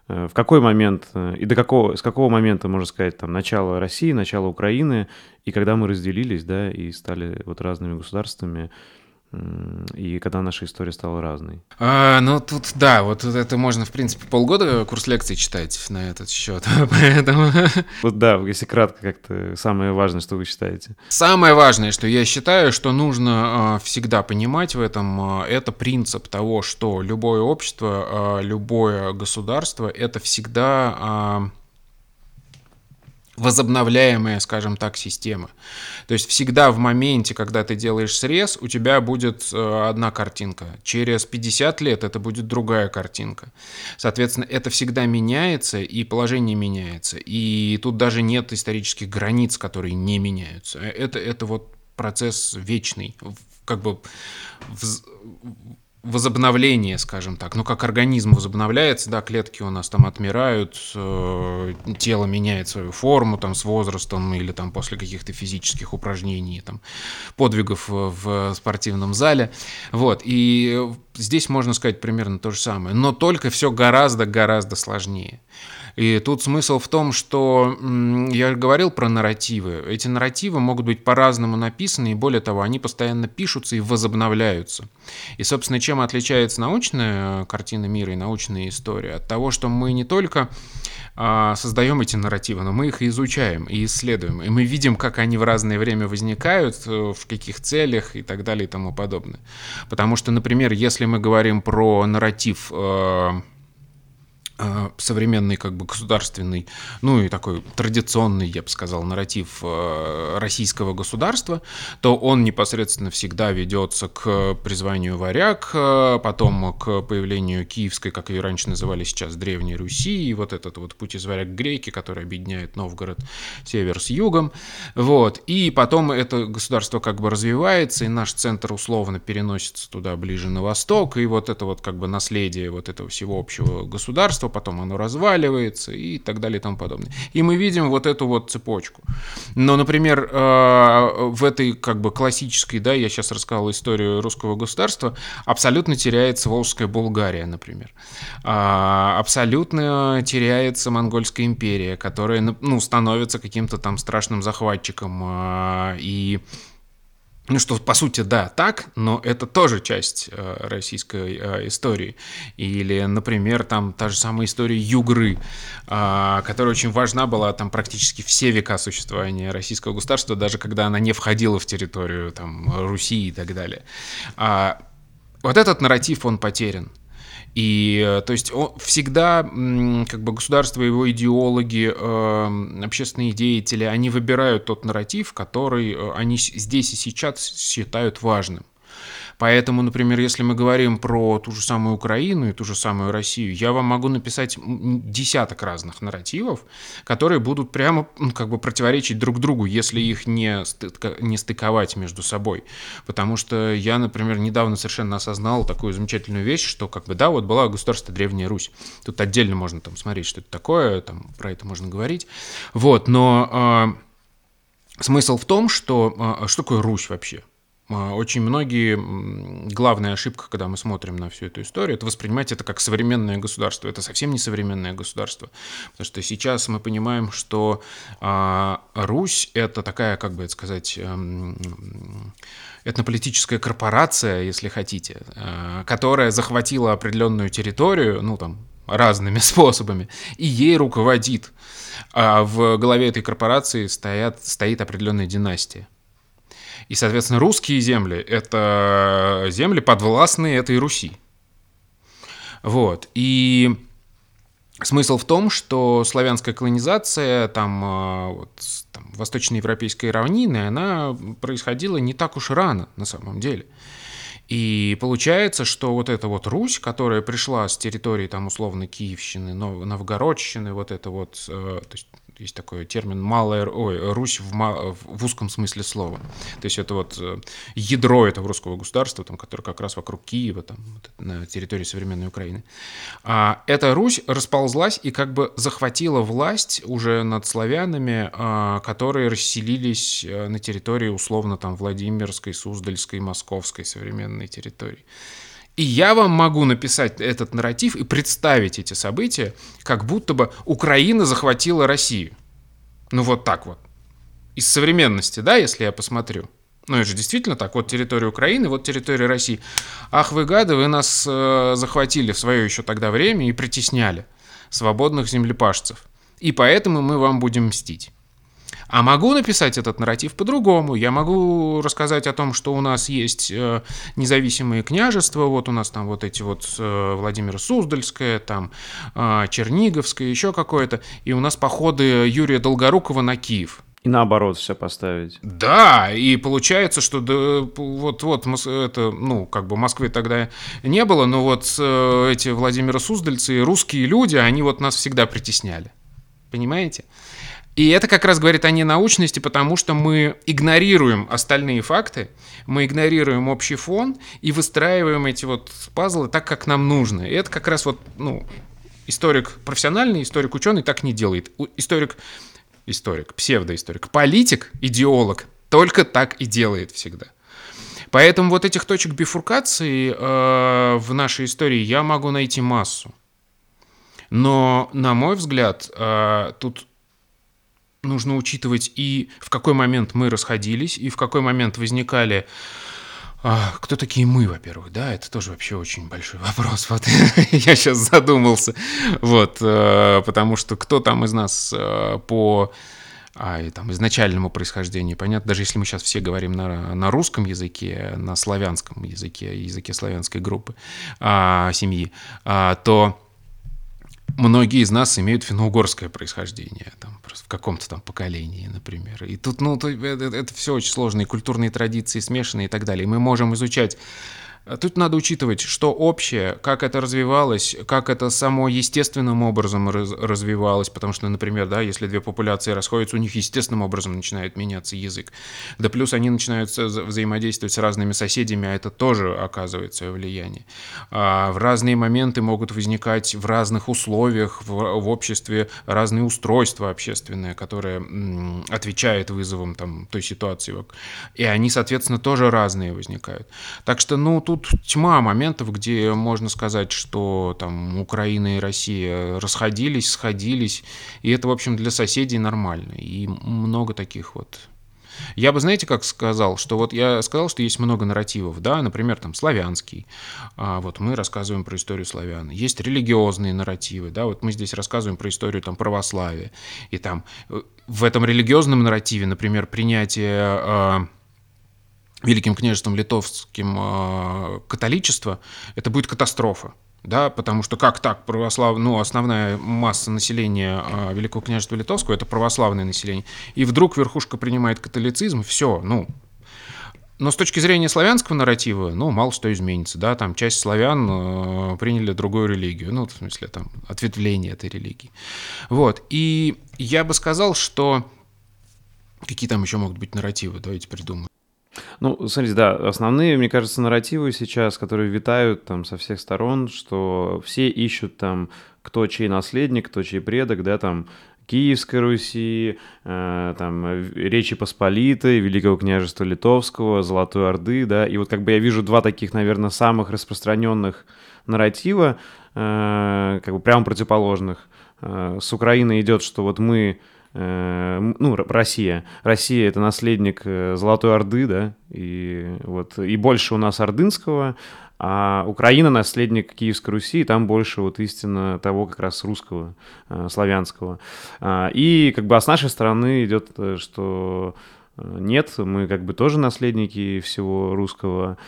Speaker 1: в какой момент э, и до какого, с какого момента, можно сказать, там, начало России, начало Украины, и когда мы разделились, да, и стали вот разными государствами, и когда наша история стала разной?
Speaker 2: А, ну, тут, да, вот это можно, в принципе, полгода курс лекций читать на этот счет, поэтому...
Speaker 1: Вот да, если кратко, как-то самое важное, что вы считаете?
Speaker 2: Самое важное, что я считаю, что нужно э, всегда понимать в этом, э, это принцип того, что любое общество, э, любое государство, это всегда возобновляемая, скажем так, система. То есть всегда в моменте, когда ты делаешь срез, у тебя будет э, одна картинка. Через 50 лет это будет другая картинка. Соответственно, это всегда меняется, и положение меняется. И тут даже нет исторических границ, которые не меняются. Это, это вот процесс вечный. Как бы возобновление, скажем так, ну как организм возобновляется, да, клетки у нас там отмирают, э, тело меняет свою форму там с возрастом или там после каких-то физических упражнений, там подвигов в, в спортивном зале, вот, и здесь можно сказать примерно то же самое, но только все гораздо-гораздо сложнее. И тут смысл в том, что я говорил про нарративы. Эти нарративы могут быть по-разному написаны, и более того, они постоянно пишутся и возобновляются. И, собственно, чем отличается научная э, картина мира и научная история? От того, что мы не только а, создаем эти нарративы, но мы их изучаем и исследуем. И мы видим, как они в разное время возникают, э, в каких целях и так далее и тому подобное. Потому что, например, если мы говорим про нарратив э, современный как бы государственный, ну и такой традиционный, я бы сказал, нарратив э, российского государства, то он непосредственно всегда ведется к призванию варяг, э, потом к появлению киевской, как ее раньше называли сейчас, Древней Руси, и вот этот вот путь из варяг греки, который объединяет Новгород север с югом, вот, и потом это государство как бы развивается, и наш центр условно переносится туда ближе на восток, и вот это вот как бы наследие вот этого всего общего государства, государство, потом оно разваливается и так далее и тому подобное. И мы видим вот эту вот цепочку. Но, например, э, в этой как бы классической, да, я сейчас рассказал историю русского государства, абсолютно теряется Волжская Болгария, например. А, абсолютно теряется Монгольская империя, которая, ну, становится каким-то там страшным захватчиком а, и ну что, по сути, да, так, но это тоже часть э, российской э, истории. Или, например, там та же самая история Югры, э, которая очень важна была там практически все века существования российского государства, даже когда она не входила в территорию там Руси и так далее. А, вот этот нарратив, он потерян. И, э, то есть, он, всегда как бы государство, его идеологи, э, общественные деятели, они выбирают тот нарратив, который э, они здесь и сейчас считают важным. Поэтому, например, если мы говорим про ту же самую Украину и ту же самую Россию, я вам могу написать десяток разных нарративов, которые будут прямо как бы противоречить друг другу, если их не, не стыковать между собой. Потому что я, например, недавно совершенно осознал такую замечательную вещь, что как бы, да, вот была государство Древняя Русь. Тут отдельно можно там смотреть, что это такое, там про это можно говорить. Вот, но э, смысл в том, что э, что такое Русь вообще? А, очень многие, главная ошибка, когда мы смотрим на всю эту историю, это воспринимать это как современное государство. Это совсем не современное государство. Потому что сейчас мы понимаем, что а, Русь — это такая, как бы это сказать, эм, этнополитическая корпорация, если хотите, э, которая захватила определенную территорию, ну там, разными способами, и ей руководит. А в голове этой корпорации стоят, стоит определенная династия. И, соответственно, русские земли — это земли, подвластные этой Руси. Вот. И смысл в том, что славянская колонизация, там, а, вот, там восточноевропейской равнины, она происходила не так уж рано на самом деле. И получается, что вот эта вот Русь, которая пришла с территории, там, условно, Киевщины, Новгородщины, вот это вот, э, то есть есть такой термин «малая ой, Русь» в, в узком смысле слова. То есть это вот э, ядро этого русского государства, там, которое как раз вокруг Киева, там, на территории современной Украины. А эта Русь расползлась и как бы захватила власть уже над славянами, а, которые расселились э, на территории условно там Владимирской, Суздальской, Московской современной территории. И я вам могу написать этот нарратив и представить эти события, как будто бы Украина захватила Россию. Ну вот так вот. Из современности, да, если я посмотрю. Ну, это же действительно так. Вот территория Украины, вот территория России. Ах вы гады, вы нас э, захватили в свое еще тогда время и притесняли свободных землепашцев. И поэтому мы вам будем мстить. А могу написать этот нарратив по-другому. Я могу рассказать о том, что у нас есть э, независимые княжества, вот у нас там вот эти вот э, Владимир Суздальское, там э, Черниговское, еще какое-то, и у нас походы Юрия Долгорукова на Киев.
Speaker 1: И наоборот все поставить.
Speaker 2: Да, и получается, что да, вот, вот это, ну, как бы Москвы тогда не было, но вот эти Владимира Суздальцы, русские люди, они вот нас всегда притесняли. Понимаете? И это как раз говорит о ненаучности, потому что мы игнорируем остальные факты, мы игнорируем общий фон и выстраиваем эти вот пазлы так, как нам нужно. И это как раз вот, ну, историк профессиональный, историк ученый так не делает. Историк, историк, псевдоисторик, политик, идеолог только так и делает всегда. Поэтому вот этих точек бифуркации э, в нашей истории я могу найти массу. Но, на мой взгляд, э, тут нужно учитывать и в какой момент мы расходились, и в какой момент возникали а, кто такие мы, во-первых, да, это тоже вообще очень большой вопрос. Вот я сейчас задумался, вот, э, потому что кто там из нас э, по а, и, там, изначальному происхождению, понятно, даже если мы сейчас все говорим на, на русском языке, на славянском языке, языке славянской группы, а, семьи, а, то многие из нас имеют финно-угорское происхождение, там, просто в каком-то там поколении, например. И тут, ну, это, это все очень сложно, и культурные традиции смешаны и так далее. И мы можем изучать Тут надо учитывать, что общее, как это развивалось, как это само естественным образом раз, развивалось, потому что, например, да, если две популяции расходятся, у них естественным образом начинает меняться язык. Да плюс они начинают взаимодействовать с разными соседями, а это тоже оказывает свое влияние. А в разные моменты могут возникать в разных условиях в, в обществе разные устройства общественные, которые отвечают вызовам там, той ситуации. И они, соответственно, тоже разные возникают. Так что, ну, тут тут тьма моментов, где можно сказать, что там Украина и Россия расходились, сходились, и это, в общем, для соседей нормально. И много таких вот я бы, знаете, как сказал, что вот я сказал, что есть много нарративов, да, например, там славянский, а вот мы рассказываем про историю славян. Есть религиозные нарративы, да, вот мы здесь рассказываем про историю там православия, и там э, в этом религиозном нарративе, например, принятие а, Великим княжеством литовским э, католичество, это будет катастрофа. Да, потому что как так, православ... ну, основная масса населения э, Великого княжества Литовского это православное население. И вдруг верхушка принимает католицизм, все, ну, но с точки зрения славянского нарратива, ну, мало что изменится, да, там часть славян э, приняли другую религию, ну, в смысле, там, ответвление этой религии. Вот, и я бы сказал, что... Какие там еще могут быть нарративы, давайте придумаем.
Speaker 1: Ну, смотрите, да, основные, мне кажется, нарративы сейчас, которые витают там со всех сторон, что все ищут там, кто чей наследник, кто чей предок, да, там, Киевской Руси, э, там, Речи Посполитой, Великого княжества Литовского, Золотой Орды, да, и вот как бы я вижу два таких, наверное, самых распространенных нарратива, э, как бы прямо противоположных. Э, с Украины идет, что вот мы ну, Россия. Россия — это наследник э, Золотой Орды, да, и вот, и больше у нас ордынского, а Украина — наследник Киевской Руси, и там больше вот истинно того как раз русского, э, славянского. А, и как бы а с нашей стороны идет, что нет, мы как бы тоже наследники всего русского,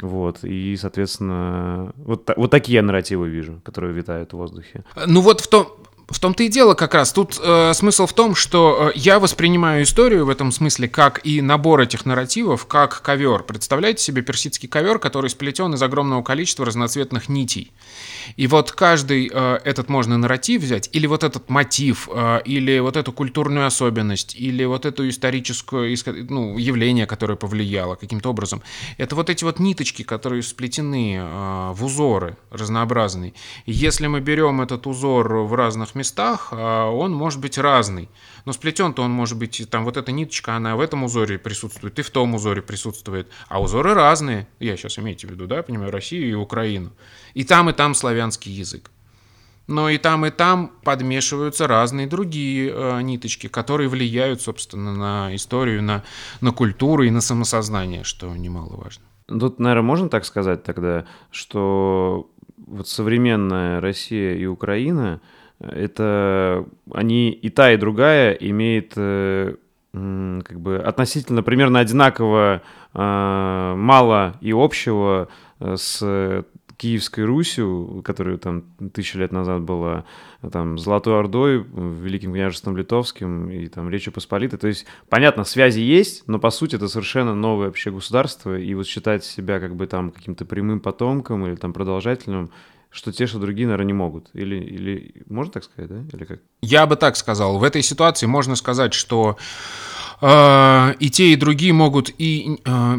Speaker 1: вот, и, соответственно, вот, вот такие нарративы вижу, которые витают в воздухе.
Speaker 2: Ну вот в том, в том-то и дело как раз. Тут э, смысл в том, что э, я воспринимаю историю в этом смысле как и набор этих нарративов, как ковер. Представляете себе персидский ковер, который сплетен из огромного количества разноцветных нитей. И вот каждый э, этот можно нарратив взять, или вот этот мотив, э, или вот эту культурную особенность, или вот эту историческую ну, явление, которое повлияло каким-то образом. Это вот эти вот ниточки, которые сплетены э, в узоры разнообразные. Если мы берем этот узор в разных местах, а, он может быть разный. Но сплетен-то он может быть, там вот эта ниточка, она в этом узоре присутствует, и в том узоре присутствует. А узоры разные. Я сейчас имеете в виду, да, понимаю, Россию и Украину. И там, и там славянский язык. Но и там, и там подмешиваются разные другие э, ниточки, которые влияют, собственно, на историю, на, на культуру и на самосознание, что немаловажно.
Speaker 1: Тут, наверное, можно так сказать тогда, что вот современная Россия и Украина — это они и та, и другая имеет э, как бы относительно примерно одинаково э, мало и общего э, с Киевской Русью, которая там тысячу лет назад была, там, Золотой Ордой, Великим княжеством Литовским и там Речью Посполитой. То есть, понятно, связи есть, но по сути это совершенно новое вообще государство, и вот считать себя как бы там каким-то прямым потомком или там продолжательным, что те, что другие, наверное, не могут. Или, или можно так сказать, да? Или как?
Speaker 2: Я бы так сказал. В этой ситуации можно сказать, что э, и те, и другие могут и... Э,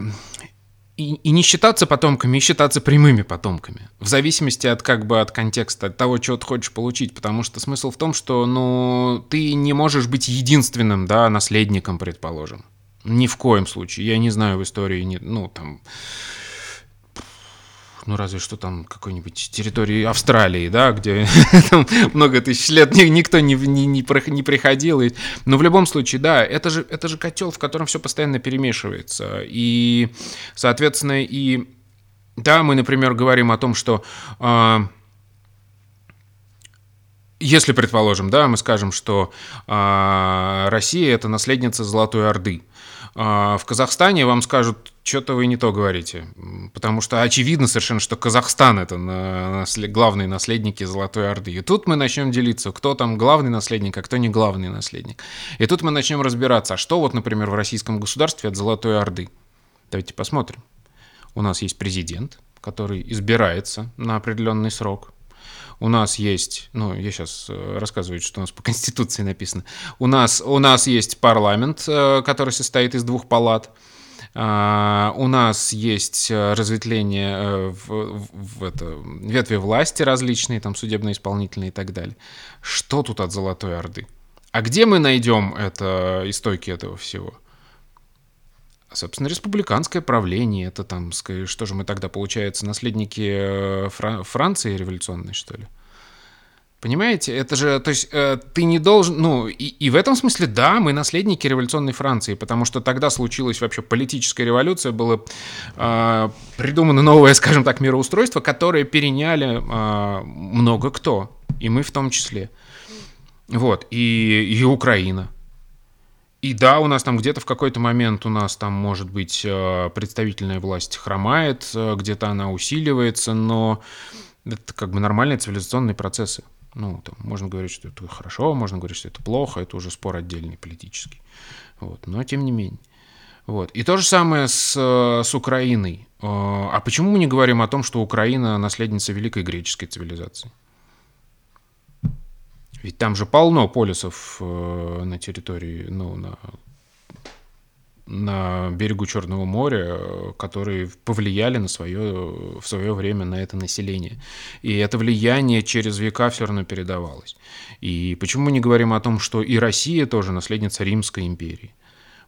Speaker 2: и, и не считаться потомками, и считаться прямыми потомками. В зависимости от как бы от контекста, от того, чего ты хочешь получить. Потому что смысл в том, что ну, ты не можешь быть единственным да, наследником, предположим. Ни в коем случае. Я не знаю в истории, не, ну, там, ну разве что там какой-нибудь территории Австралии, да, где там много тысяч лет никто не, не, не, не приходил. И... Но в любом случае, да, это же, это же котел, в котором все постоянно перемешивается. И, соответственно, и да, мы, например, говорим о том, что э, если, предположим, да, мы скажем, что э, Россия это наследница Золотой Орды, а, в Казахстане вам скажут, что-то вы не то говорите. Потому что очевидно совершенно, что Казахстан это наслед... главные наследники Золотой Орды. И тут мы начнем делиться, кто там главный наследник, а кто не главный наследник. И тут мы начнем разбираться, а что вот, например, в российском государстве от Золотой Орды. Давайте посмотрим. У нас есть президент, который избирается на определенный срок. У нас есть, ну, я сейчас э, рассказываю, что у нас по Конституции написано. У нас, у нас есть парламент, э, который состоит из двух палат. Uh, у нас есть э, разветвление в, в, в это, ветви власти различные, там судебно-исполнительные и так далее. Что тут от Золотой Орды? А где мы найдем это, истоки этого всего? Собственно, республиканское правление, это там, что же мы тогда, получается, наследники э, Фран- Франции революционной, что ли? Понимаете, это же, то есть э, ты не должен, ну, и, и в этом смысле, да, мы наследники революционной Франции, потому что тогда случилась вообще политическая революция, было э, придумано новое, скажем так, мироустройство, которое переняли э, много кто, и мы в том числе. Вот, и, и Украина. И да, у нас там где-то в какой-то момент у нас там, может быть, э, представительная власть хромает, э, где-то она усиливается, но это как бы нормальные цивилизационные процессы. Ну, там, можно говорить, что это хорошо, можно говорить, что это плохо, это уже спор отдельный политический. Вот, но тем не менее. Вот. И то же самое с, э, с Украиной. А почему мы не говорим о том, что Украина наследница великой греческой цивилизации? Ведь там же полно полисов э, на территории, ну, на, на берегу Черного моря, которые повлияли на свое, в свое время на это население. И это влияние через века все равно передавалось. И почему мы не говорим о том, что и Россия тоже наследница Римской империи?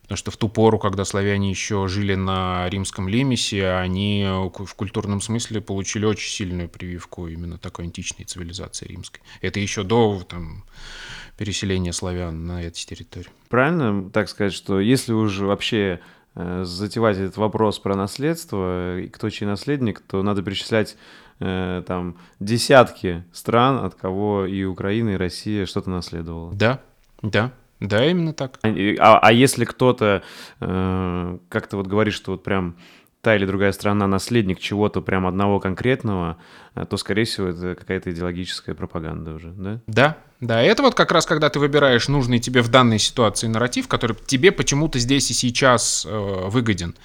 Speaker 2: Потому что в ту пору, когда славяне еще жили на римском лемесе, они в культурном смысле получили очень сильную прививку именно такой античной цивилизации римской. Это еще до там, переселения славян на эти территории.
Speaker 1: Правильно так сказать, что если уже вообще э, затевать этот вопрос про наследство, и кто чей наследник, то надо перечислять э, там десятки стран, от кого и Украина, и Россия что-то наследовала.
Speaker 2: Да, да. Да, именно так.
Speaker 1: А, а, а если кто-то э, как-то вот говорит, что вот прям та или другая страна наследник чего-то прям одного конкретного, э, то, скорее всего, это какая-то идеологическая пропаганда уже, да?
Speaker 2: Да, да, это вот как раз, когда ты выбираешь нужный тебе в данной ситуации нарратив, который тебе почему-то здесь и сейчас э, выгоден,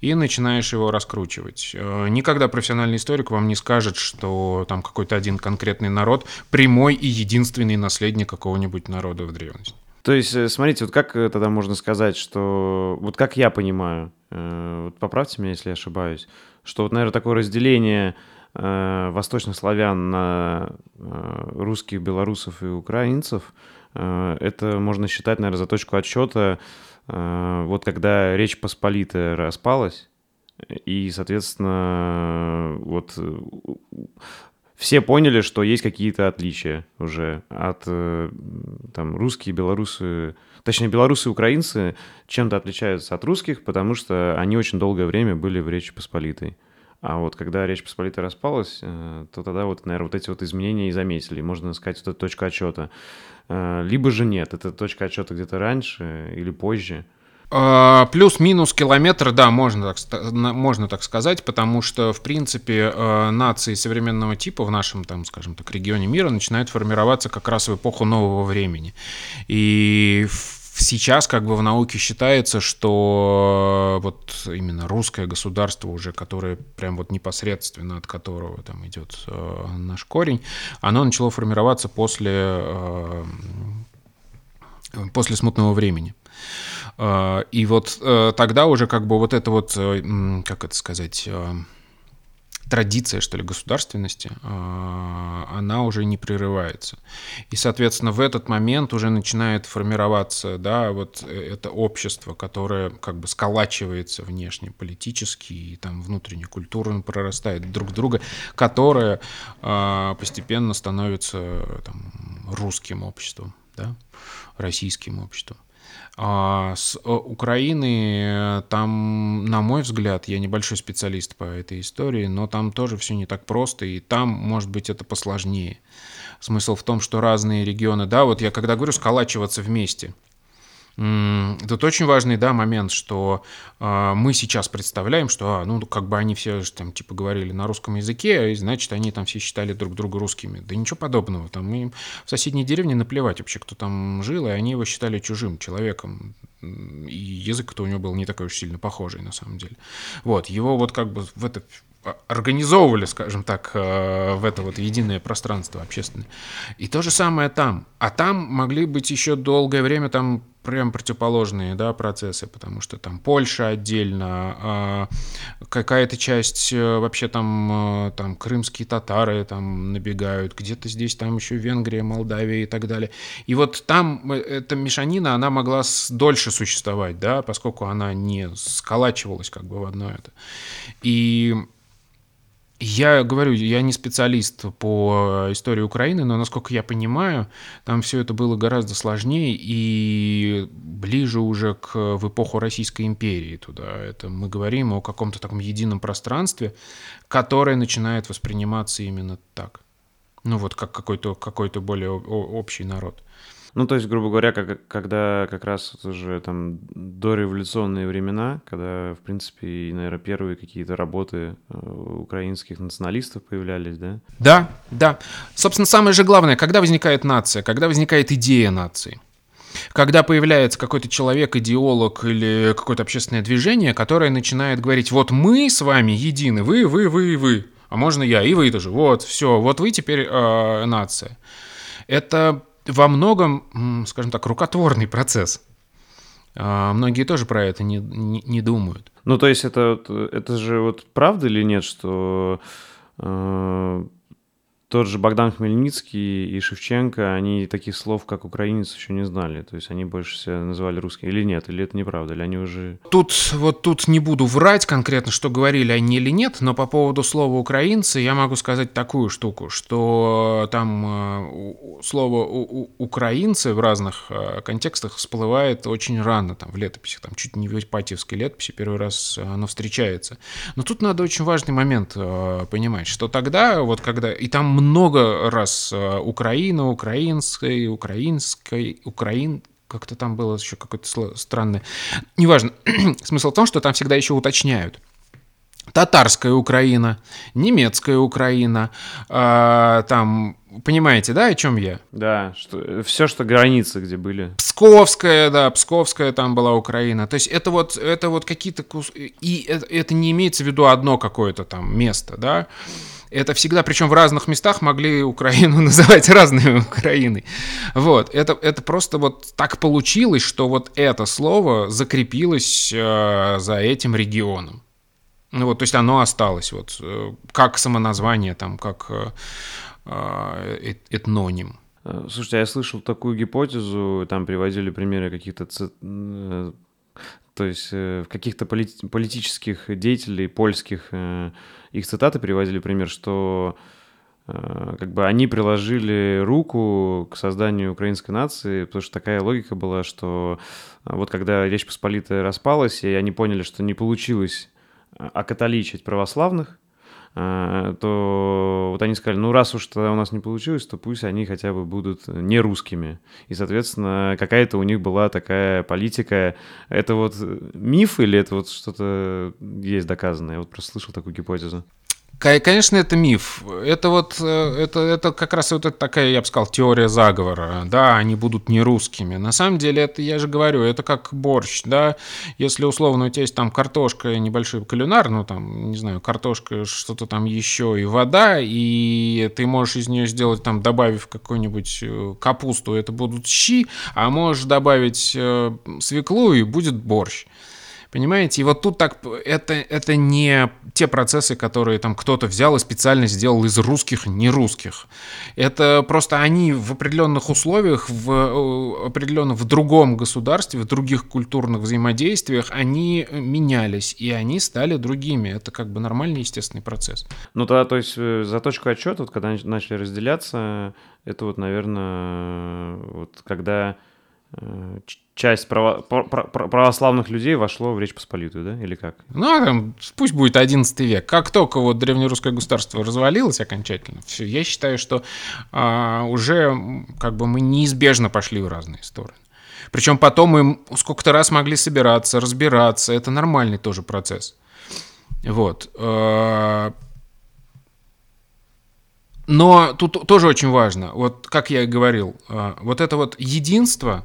Speaker 2: и начинаешь его раскручивать. Э, никогда профессиональный историк вам не скажет, что там какой-то один конкретный народ прямой и единственный наследник какого-нибудь народа в древности.
Speaker 1: То есть, э, смотрите, вот как э, тогда можно сказать, что... Вот как я понимаю, э, вот поправьте меня, если я ошибаюсь, что вот, наверное, такое разделение восточных славян на русских, белорусов и украинцев, это можно считать, наверное, за точку отсчета, вот когда Речь Посполитая распалась, и, соответственно, вот все поняли, что есть какие-то отличия уже от э, там русские, белорусы, точнее белорусы и украинцы чем-то отличаются от русских, потому что они очень долгое время были в Речи Посполитой. А вот когда Речь Посполитая распалась, э, то тогда вот, наверное, вот эти вот изменения и заметили. Можно сказать, вот эта точка отчета. Э, либо же нет, это точка отчета где-то раньше или позже.
Speaker 2: А, плюс-минус километр, да, можно так, можно так сказать, потому что, в принципе, э, нации современного типа в нашем, там, скажем так, регионе мира начинают формироваться как раз в эпоху нового времени. И сейчас как бы в науке считается, что вот именно русское государство уже, которое прям вот непосредственно от которого там идет э, наш корень, оно начало формироваться после, э, после смутного времени. Э, и вот э, тогда уже как бы вот это вот, э, как это сказать, традиция, что ли, государственности, она уже не прерывается. И, соответственно, в этот момент уже начинает формироваться, да, вот это общество, которое как бы сколачивается внешне политически и там внутренне культурно прорастает друг друга, которое постепенно становится там, русским обществом, да, российским обществом. А с э, Украины э, там, на мой взгляд, я небольшой специалист по этой истории, но там тоже все не так просто, и там, может быть, это посложнее. Смысл в том, что разные регионы, да, вот я когда говорю сколачиваться вместе – Тут очень важный, да, момент, что э, мы сейчас представляем, что, а, ну, как бы они все там, типа, говорили на русском языке, и, значит, они там все считали друг друга русскими. Да ничего подобного. Там им в соседней деревне наплевать вообще, кто там жил, и они его считали чужим человеком. И язык-то у него был не такой уж сильно похожий, на самом деле. Вот, его вот как бы в это организовывали, скажем так, э, в это вот единое пространство общественное. И то же самое там. А там могли быть еще долгое время там прям противоположные да, процессы, потому что там Польша отдельно, а какая-то часть э, вообще там, э, там крымские татары там набегают, где-то здесь там еще Венгрия, Молдавия и так далее. И вот там эта мешанина, она могла дольше существовать, да, поскольку она не сколачивалась как бы в одно это. И я говорю, я не специалист по истории Украины, но, насколько я понимаю, там все это было гораздо сложнее и ближе уже к, в эпоху Российской империи туда. Это мы говорим о каком-то таком едином пространстве, которое начинает восприниматься именно так. Ну вот как какой-то какой более общий народ.
Speaker 1: Ну, то есть, грубо говоря, как, когда как раз уже там дореволюционные времена, когда, в принципе, и, наверное, первые какие-то работы э, украинских националистов появлялись, да?
Speaker 2: Да, да. Собственно, самое же главное, когда возникает нация, когда возникает идея нации. Когда появляется какой-то человек, идеолог или какое-то общественное движение, которое начинает говорить, вот мы с вами едины, вы, вы, вы, вы, а можно я, и вы тоже, вот, все, вот вы теперь э, нация. Это во многом, скажем так, рукотворный процесс. А многие тоже про это не, не, не думают.
Speaker 1: Ну, то есть это, это же вот правда или нет, что э, тот же Богдан Хмельницкий и Шевченко, они таких слов, как украинец, еще не знали. То есть они больше себя называли русскими. Или нет? Или это неправда? Или они уже...
Speaker 2: Тут вот тут не буду врать конкретно, что говорили они или нет, но по поводу слова украинцы я могу сказать такую штуку, что там э, слово украинцы в разных э, контекстах всплывает очень рано, там в летописях, там чуть не в Ипатьевской летописи первый раз оно встречается. Но тут надо очень важный момент э, понимать, что тогда, вот когда... И там много раз э, Украина, украинской, украинской, украин, как-то там было еще какое-то странное. Неважно. Смысл в том, что там всегда еще уточняют. Татарская Украина, немецкая Украина, э, там, понимаете, да, о чем я?
Speaker 1: Да, что, все, что границы, где были.
Speaker 2: Псковская, да, Псковская там была Украина. То есть это вот, это вот какие-то... И это, это не имеется в виду одно какое-то там место, да. Это всегда, причем в разных местах могли Украину называть разной Украиной. Вот, это, это просто вот так получилось, что вот это слово закрепилось э, за этим регионом. Ну вот, то есть оно осталось вот э, как самоназвание, там, как э, этноним.
Speaker 1: Слушайте, а я слышал такую гипотезу, там приводили примеры каких-то то есть в каких-то полит- политических деятелей польских их цитаты приводили пример, что э, как бы они приложили руку к созданию украинской нации, потому что такая логика была, что э, вот когда Речь Посполитая распалась, и они поняли, что не получилось э, окатоличить православных, то вот они сказали, ну раз уж тогда у нас не получилось, то пусть они хотя бы будут не русскими. И, соответственно, какая-то у них была такая политика. Это вот миф или это вот что-то есть доказанное? Я вот просто слышал такую гипотезу.
Speaker 2: Конечно, это миф. Это вот, э, это, это как раз вот такая, я бы сказал, теория заговора. Да, они будут не русскими. На самом деле, это, я же говорю, это как борщ, да. Если условно у тебя есть там картошка, небольшой кулинар, ну там, не знаю, картошка, что-то там еще и вода, и ты можешь из нее сделать там, добавив какую-нибудь э, капусту, это будут щи, а можешь добавить э, свеклу и будет борщ. Понимаете? И вот тут так, это, это не те процессы, которые там кто-то взял и специально сделал из русских не русских. Это просто они в определенных условиях, в э, определенном, в другом государстве, в других культурных взаимодействиях, они менялись, и они стали другими. Это как бы нормальный, естественный процесс.
Speaker 1: Ну, тогда, то есть, э, за точку отчета, вот, когда начали разделяться, это вот, наверное, вот когда Э, часть право, православных людей вошло в Речь Посполитую, да, или как?
Speaker 2: Ну, а там, пусть будет 11 век. Как только вот древнерусское государство развалилось окончательно, все, я считаю, что а, уже как бы мы неизбежно пошли в разные стороны. Причем потом мы сколько-то раз могли собираться, разбираться. Это нормальный тоже процесс. Вот. Э, но тут тоже очень важно, вот как я и говорил, э, вот это вот единство,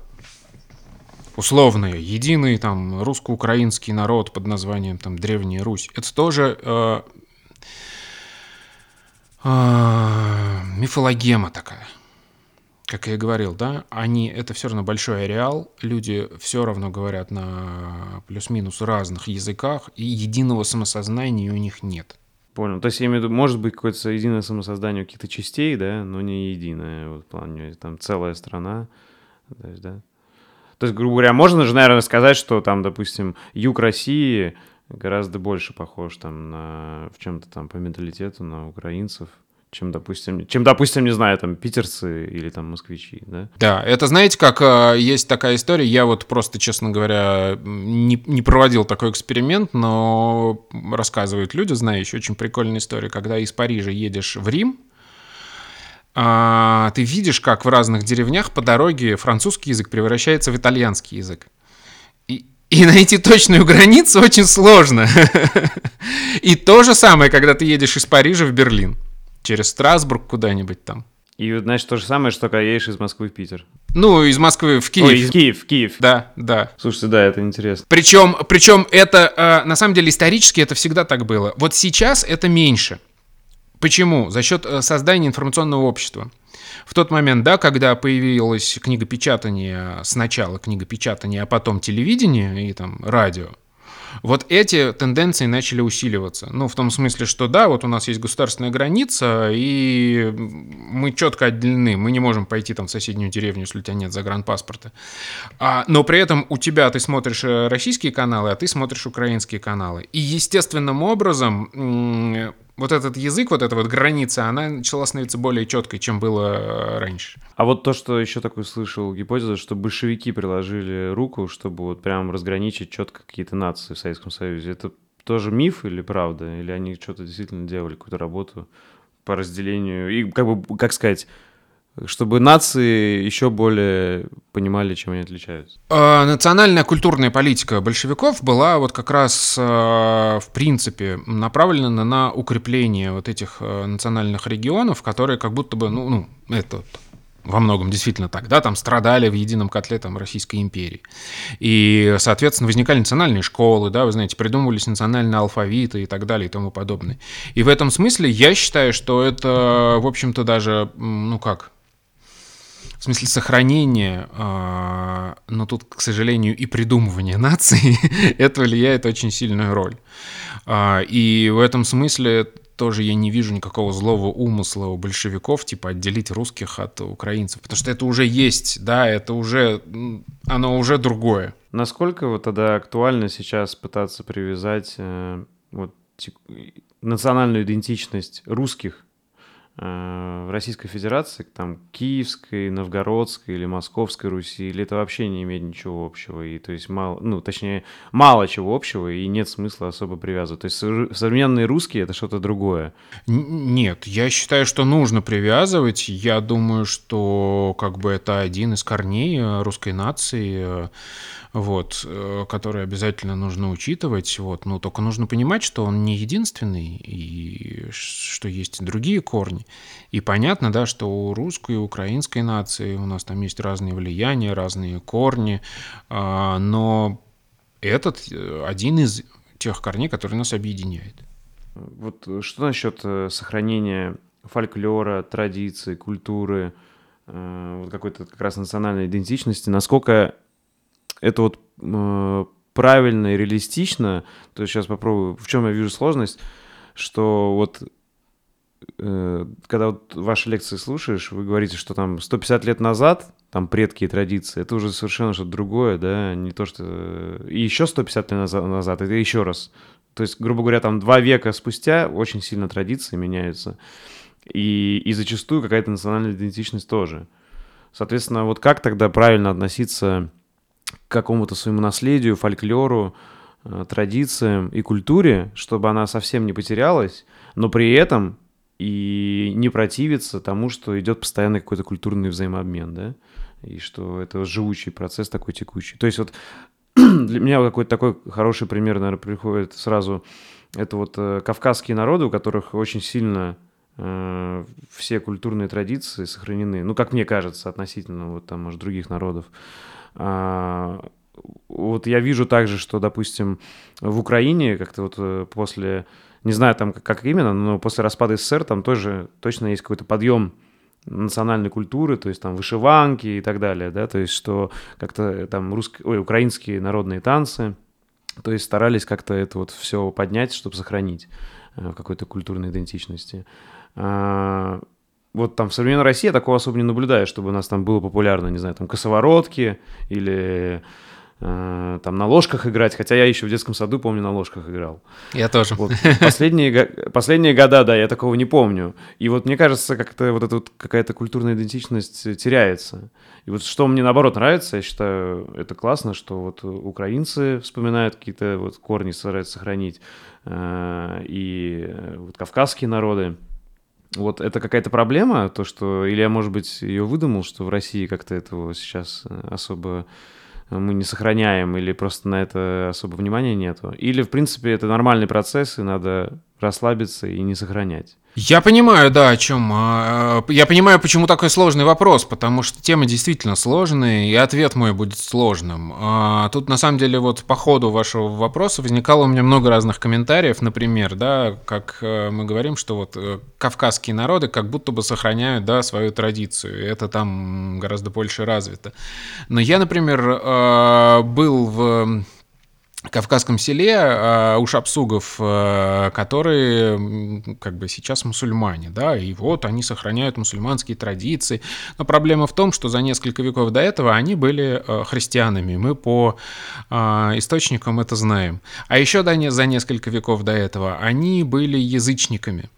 Speaker 2: условное, единый там русско-украинский народ под названием там Древняя Русь, это тоже э, э, мифологема такая. Как я и говорил, да, они, это все равно большой ареал, люди все равно говорят на плюс-минус разных языках, и единого самосознания у них нет.
Speaker 1: Понял. То есть, я имею в виду, может быть какое-то единое самосоздание каких-то частей, да, но не единое. Вот в плане, там целая страна. То есть, да. То есть, грубо говоря, можно же, наверное, сказать, что там, допустим, юг России гораздо больше похож там на в чем-то там по менталитету на украинцев, чем, допустим, чем, допустим, не знаю, там, питерцы или там москвичи, да?
Speaker 2: Да, это знаете, как э, есть такая история, я вот просто, честно говоря, не, не проводил такой эксперимент, но рассказывают люди, знающие, очень прикольная история, когда из Парижа едешь в Рим, а, ты видишь, как в разных деревнях по дороге французский язык превращается в итальянский язык. И, и найти точную границу очень сложно. И то же самое, когда ты едешь из Парижа в Берлин, через Страсбург куда-нибудь там.
Speaker 1: И, значит, то же самое, что когда едешь из Москвы в Питер.
Speaker 2: Ну, из Москвы в Киев. Ой,
Speaker 1: из Киев, в Киев.
Speaker 2: Да, да.
Speaker 1: Слушайте, да, это интересно.
Speaker 2: Причем, причем это, э, на самом деле, исторически это всегда так было. Вот сейчас это меньше. Почему? За счет э, создания информационного общества. В тот момент, да, когда появилась книгопечатание, сначала книгопечатание, а потом телевидение и там радио, вот эти тенденции начали усиливаться. Ну, в том смысле, что да, вот у нас есть государственная граница, и мы четко отделены. Мы не можем пойти там в соседнюю деревню, если у тебя нет загранпаспорта. А, но при этом у тебя ты смотришь э, российские каналы, а ты смотришь украинские каналы. И естественным образом вот этот язык, вот эта вот граница, она начала становиться более четкой, чем было э, раньше.
Speaker 1: А вот то, что еще такой слышал гипотеза, что большевики приложили руку, чтобы вот прям разграничить четко какие-то нации в Советском Союзе, это тоже миф или правда? Или они что-то действительно делали, какую-то работу по разделению? И как бы, как сказать, чтобы нации еще более понимали, чем они отличаются?
Speaker 2: А, национальная культурная политика большевиков была вот как раз а, в принципе направлена на укрепление вот этих а, национальных регионов, которые как будто бы, ну, ну это во многом действительно так, да, там страдали в едином котле там Российской империи. И, соответственно, возникали национальные школы, да, вы знаете, придумывались национальные алфавиты и так далее и тому подобное. И в этом смысле я считаю, что это, в общем-то, даже, ну как, в смысле сохранения, а, но тут, к сожалению, и придумывание нации, это влияет очень сильную роль. А, и в этом смысле тоже я не вижу никакого злого умысла у большевиков, типа отделить русских от украинцев, потому что это уже есть, да, это уже, оно уже другое.
Speaker 1: Насколько вот тогда актуально сейчас пытаться привязать э, вот национальную идентичность русских э, Российской Федерации, там, Киевской, Новгородской или Московской Руси, или это вообще не имеет ничего общего, и то есть мало, ну, точнее, мало чего общего, и нет смысла особо привязывать. То есть современные русские — это что-то другое.
Speaker 2: Нет, я считаю, что нужно привязывать. Я думаю, что как бы это один из корней э, русской нации, э, вот, э, который обязательно нужно учитывать. Вот, но только нужно понимать, что он не единственный, и что есть другие корни. И понятно, да, что у русской и украинской нации у нас там есть разные влияния, разные корни, а, но этот э, один из тех корней, который нас объединяет.
Speaker 1: Вот что насчет э, сохранения фольклора, традиций, культуры, вот какой-то как раз национальной идентичности, насколько это вот э, правильно и реалистично, то есть сейчас попробую, в чем я вижу сложность, что вот э, когда вот ваши лекции слушаешь, вы говорите, что там 150 лет назад, там предки и традиции, это уже совершенно что-то другое, да, не то, что... И еще 150 лет назад, назад это еще раз. То есть, грубо говоря, там два века спустя очень сильно традиции меняются. И, и зачастую какая-то национальная идентичность тоже. Соответственно, вот как тогда правильно относиться какому-то своему наследию, фольклору, э, традициям и культуре, чтобы она совсем не потерялась, но при этом и не противиться тому, что идет постоянно какой-то культурный взаимообмен, да, и что это живучий процесс такой текущий. То есть вот для меня какой-то такой хороший пример, наверное, приходит сразу. Это вот э, кавказские народы, у которых очень сильно э, все культурные традиции сохранены. Ну, как мне кажется, относительно вот там, может, других народов. А, вот я вижу также, что, допустим, в Украине как-то вот э, после, не знаю там как именно, но после распада СССР там тоже точно есть какой-то подъем национальной культуры, то есть там вышиванки и так далее, да, то есть что как-то там русские, ой, украинские народные танцы, то есть старались как-то это вот все поднять, чтобы сохранить э, какой-то культурной идентичности. Вот там в современной России я такого особо не наблюдаю, чтобы у нас там было популярно, не знаю, там косоворотки или э, там на ложках играть, хотя я еще в детском саду, помню, на ложках играл.
Speaker 2: Я тоже.
Speaker 1: Вот, последние, последние года, да, я такого не помню. И вот мне кажется, как-то вот эта вот какая-то культурная идентичность теряется. И вот что мне наоборот нравится, я считаю, это классно, что вот украинцы вспоминают какие-то вот корни, стараются сохранить, э, и вот кавказские народы – вот это какая-то проблема, то, что... Или я, может быть, ее выдумал, что в России как-то этого сейчас э, особо мы не сохраняем, или просто на это особо внимания нету. Или, в принципе, это нормальный процесс, и надо расслабиться и не сохранять.
Speaker 2: Я понимаю, да, о чем. А, я понимаю, почему такой сложный вопрос, потому что тема действительно сложная, и ответ мой будет сложным. А, тут, на самом деле, вот по ходу вашего вопроса возникало у меня много разных комментариев, например, да, как э, мы говорим, что вот э, кавказские народы как будто бы сохраняют, да, свою традицию, и это там гораздо больше развито. Но я, например, э, был в кавказском селе э, у шапсугов, э, которые как бы сейчас мусульмане, да, и вот они сохраняют мусульманские традиции. Но проблема в том, что за несколько веков до этого они были э, христианами. Мы по источникам это знаем. А еще за несколько веков до этого они были язычниками.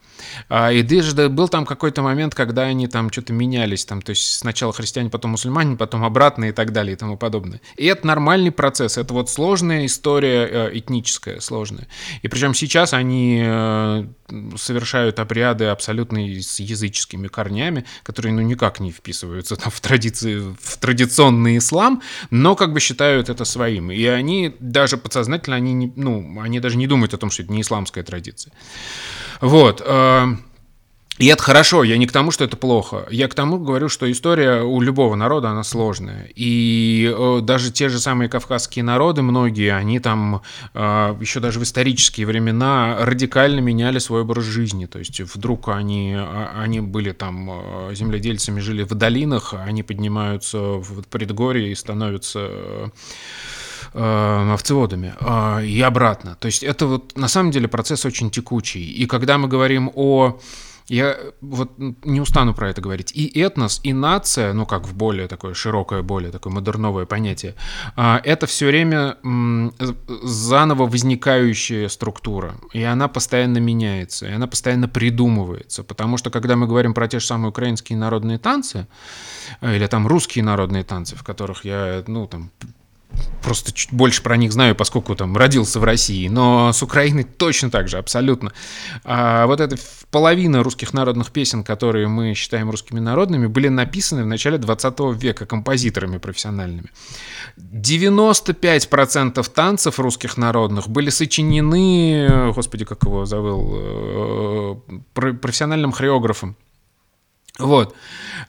Speaker 2: А, и даже был там какой-то момент, когда они там что-то менялись, там, то есть сначала христиане, потом мусульмане, потом обратно и так далее и тому подобное. И это нормальный процесс, это вот сложная история э, этническая, сложная. И причем сейчас они э, совершают обряды абсолютно с языческими корнями, которые ну никак не вписываются там, в, традиции, в традиционный ислам, но как бы считают это своим. И они даже подсознательно, они, не, ну, они даже не думают о том, что это не исламская традиция. Вот. Э, и это хорошо, я не к тому, что это плохо. Я к тому говорю, что история у любого народа, она сложная. И э, даже те же самые кавказские народы, многие, они там э, еще даже в исторические времена радикально меняли свой образ жизни. То есть вдруг они, а, они были там земледельцами, жили в долинах, они поднимаются в предгорье и становятся э, овцеводами э, и обратно. То есть это вот на самом деле процесс очень текучий. И когда мы говорим о Я вот не устану про это говорить. И этнос, и нация, ну как в более такое широкое, более такое модерновое понятие, а, это все время заново возникающая структура. И она постоянно меняется, и она постоянно придумывается. Потому что когда мы говорим про те же самые украинские народные танцы, э, или там русские народные танцы, в которых я, ну, там, просто чуть больше про них знаю, поскольку там родился в России, но с Украиной точно так же, абсолютно. А вот эта половина русских народных песен, которые мы считаем русскими народными, были написаны в начале 20 века композиторами профессиональными. 95% танцев русских народных были сочинены, господи, как его зовут, э, профессиональным хореографом. Вот.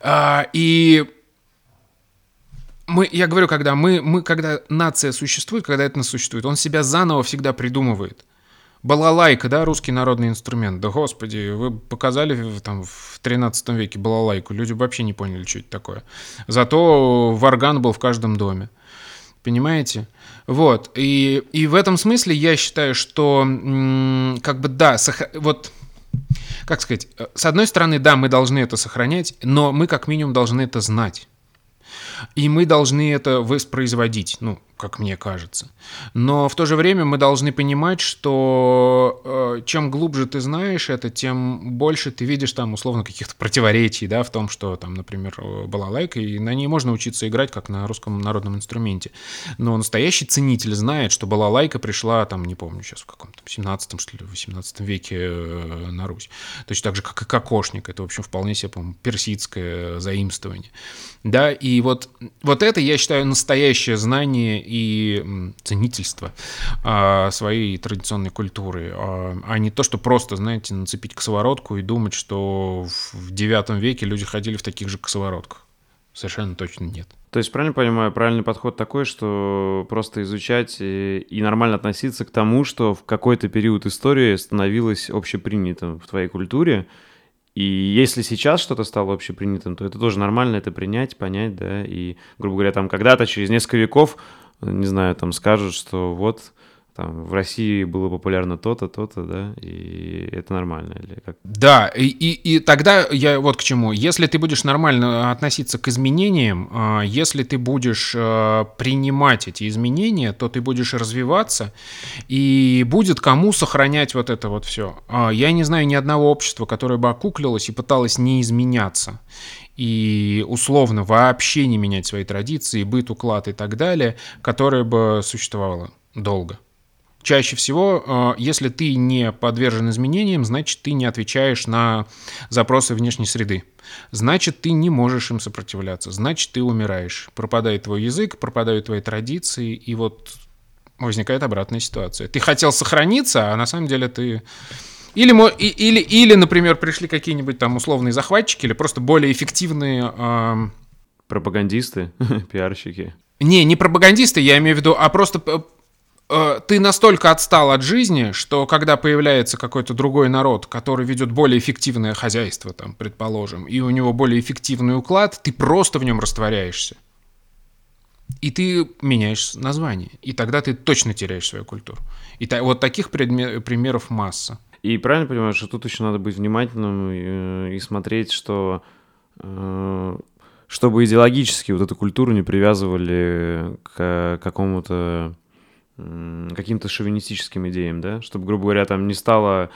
Speaker 2: А, и мы, я говорю, когда мы, мы, когда нация существует, когда это существует, он себя заново всегда придумывает. Балалайка, да, русский народный инструмент. Да господи, вы показали там в 13 веке балалайку, люди вообще не поняли, что это такое. Зато варган был в каждом доме. Понимаете? Вот. И, и в этом смысле я считаю, что как бы да, вот как сказать, э, с одной стороны, да, мы должны это сохранять, но мы как минимум должны это знать. И мы должны это воспроизводить, ну, как мне кажется. Но в то же время мы должны понимать, что э, чем глубже ты знаешь это, тем больше ты видишь там условно каких-то противоречий, да, в том, что там, например, балалайка, и на ней можно учиться играть как на русском народном инструменте. Но настоящий ценитель знает, что балалайка пришла там, не помню сейчас в каком-то 17 что ли, 18 веке э, на Русь. Точно так же, как и кокошник. Это, в общем, вполне себе, по персидское заимствование. Да, и вот, вот это, я считаю, настоящее знание и ценительство а, своей традиционной культуры, а, а не то, что просто, знаете, нацепить косоворотку и думать, что в девятом веке люди ходили в таких же косоворотках. Совершенно точно нет.
Speaker 1: То есть, правильно понимаю, правильный подход такой, что просто изучать и, и нормально относиться к тому, что в какой-то период истории становилось общепринятым в твоей культуре, и если сейчас что-то стало общепринятым, то это тоже нормально, это принять, понять, да, и, грубо говоря, там когда-то, через несколько веков, не знаю, там скажут, что вот там в России было популярно то-то, то-то, да, и это нормально или как?
Speaker 2: Да, и, и, и тогда я вот к чему. Если ты будешь нормально относиться к изменениям, а, если ты будешь а, принимать эти изменения, то ты будешь развиваться, и будет кому сохранять вот это вот все. Я не знаю ни одного общества, которое бы окуклилось и пыталось не изменяться и условно вообще не менять свои традиции, быт, уклад и так далее, которое бы существовало долго. Чаще всего, э, если ты не подвержен изменениям, значит, ты не отвечаешь на запросы внешней среды. Значит, ты не можешь им сопротивляться. Значит, ты умираешь. Пропадает твой язык, пропадают твои традиции, и вот возникает обратная ситуация. Ты хотел сохраниться, а на самом деле ты... Или, или, или например, пришли какие-нибудь там условные захватчики, или просто более эффективные... Э...
Speaker 1: Пропагандисты, пиарщики.
Speaker 2: Не, не пропагандисты, я имею в виду, а просто Э, ты настолько отстал от жизни, что когда появляется какой-то другой народ, который ведет более эффективное хозяйство, там, предположим, и у него более эффективный уклад, ты просто в нем растворяешься. И ты меняешь название. И тогда ты точно теряешь свою культуру. И та, вот таких предме- примеров масса.
Speaker 1: И правильно понимаешь, что тут еще надо быть внимательным и, э, и смотреть, что э, чтобы идеологически вот эту культуру не привязывали к какому-то каким-то шовинистическим идеям, да, чтобы, грубо говоря, там не стало,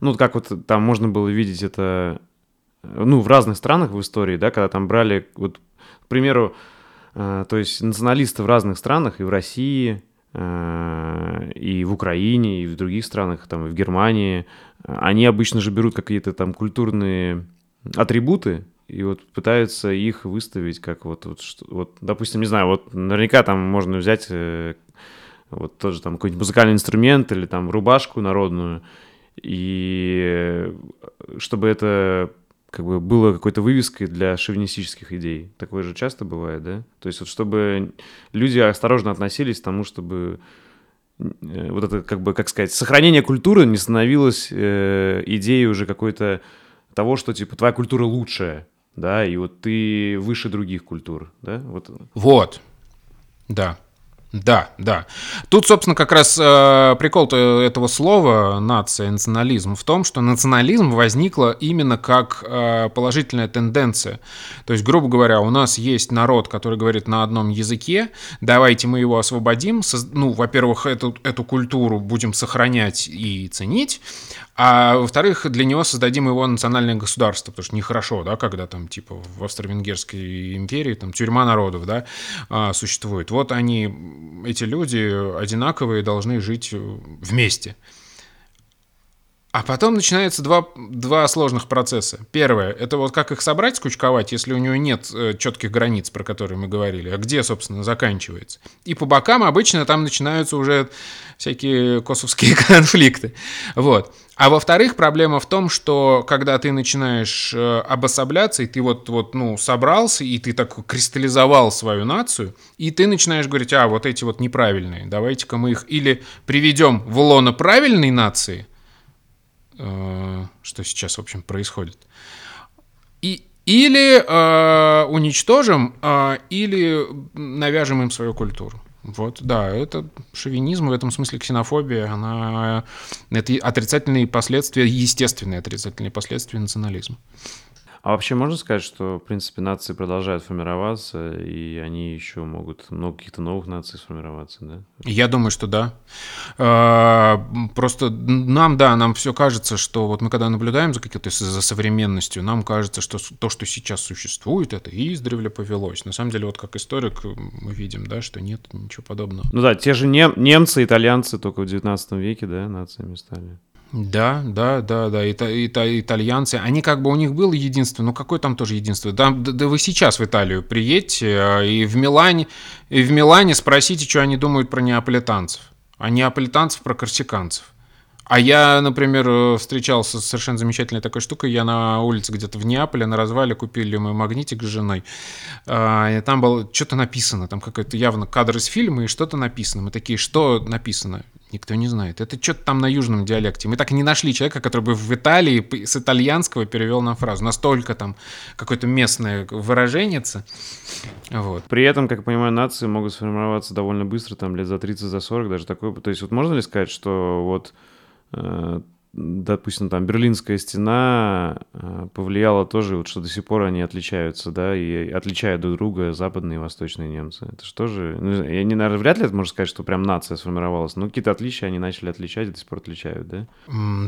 Speaker 1: ну, как вот там можно было видеть это, ну, в разных странах в истории, да, когда там брали, вот, к примеру, э, то есть националисты в разных странах, и в России, э, и в Украине, и в других странах, там, и в Германии, они обычно же берут какие-то там культурные атрибуты, и вот пытаются их выставить как вот, вот, вот, допустим, не знаю, вот наверняка там можно взять э, вот тоже там какой-нибудь музыкальный инструмент или там рубашку народную, и чтобы это как бы было какой-то вывеской для шовинистических идей. Такое же часто бывает, да? То есть вот чтобы люди осторожно относились к тому, чтобы э, вот это, как бы, как сказать, сохранение культуры не становилось э, идеей уже какой-то того, что, типа, твоя культура лучшая, да, и вот ты выше других культур, да?
Speaker 2: Вот. Вот, да. Да, да. Тут, собственно, как раз э, прикол этого слова нация, национализм в том, что национализм возникла именно как э, положительная тенденция. То есть, грубо говоря, у нас есть народ, который говорит на одном языке, давайте мы его освободим, ну, во-первых, эту, эту культуру будем сохранять и ценить, а во-вторых, для него создадим его национальное государство, потому что нехорошо, да, когда там, типа, в Австро-Венгерской империи там тюрьма народов, да, а, существует. Вот они, эти люди одинаковые, должны жить вместе. А потом начинается два, два сложных процесса. Первое, это вот как их собрать, скучковать, если у него нет э, четких границ, про которые мы говорили, а где, собственно, заканчивается. И по бокам обычно там начинаются уже всякие косовские конфликты. Вот. А во-вторых, проблема в том, что когда ты начинаешь э, обособляться, и ты вот, вот, ну, собрался, и ты так кристаллизовал свою нацию, и ты начинаешь говорить, а, вот эти вот неправильные, давайте-ка мы их или приведем в лоно правильной нации – Э, что сейчас, в общем, происходит. И, или э, уничтожим, э, или навяжем им свою культуру. Вот, да, это шовинизм, в этом смысле ксенофобия, она, это отрицательные последствия, естественные отрицательные последствия национализма.
Speaker 1: А вообще можно сказать, что, в принципе, нации продолжают формироваться, и они еще могут много каких-то новых наций сформироваться, да?
Speaker 2: Я думаю, что да. А, просто нам, да, нам все кажется, что вот мы когда наблюдаем за какой-то за современностью, нам кажется, что то, что сейчас существует, это издревле повелось. На самом деле, вот как историк мы видим, да, что нет ничего подобного.
Speaker 1: Ну да, те же нем- немцы, итальянцы только в 19 веке, да, нациями стали.
Speaker 2: Да, да, да, да, ита, ита, итальянцы, они как бы у них было единство, но какое там тоже единство? Да, да, да вы сейчас в Италию приедете а, и в Милане, и в Милане спросите, что они думают про неаполитанцев, а неаполитанцев про корсиканцев. А я, например, э, встречался с совершенно замечательной такой штукой. Я на улице где-то в Неаполе на развале купили мы магнитик с женой. А, и там было что-то написано, там какой-то явно кадр из фильма и что-то написано. Мы такие, что написано? Никто не знает. Это что-то там на южном диалекте. Мы так и не нашли человека, который бы в Италии с итальянского перевел нам фразу. Настолько там какое-то местное выражение.
Speaker 1: Вот. При этом, как я понимаю, нации могут сформироваться довольно быстро, там лет за 30, за 40, даже такое. То есть вот можно ли сказать, что вот Э, допустим, там Берлинская стена э, повлияла тоже, вот что до сих пор они отличаются, да, и отличают друг друга западные и восточные немцы. Это что же, ну, я не, наверное, вряд ли это можно сказать, что прям нация сформировалась, но какие-то отличия они начали отличать до сих пор отличают, да?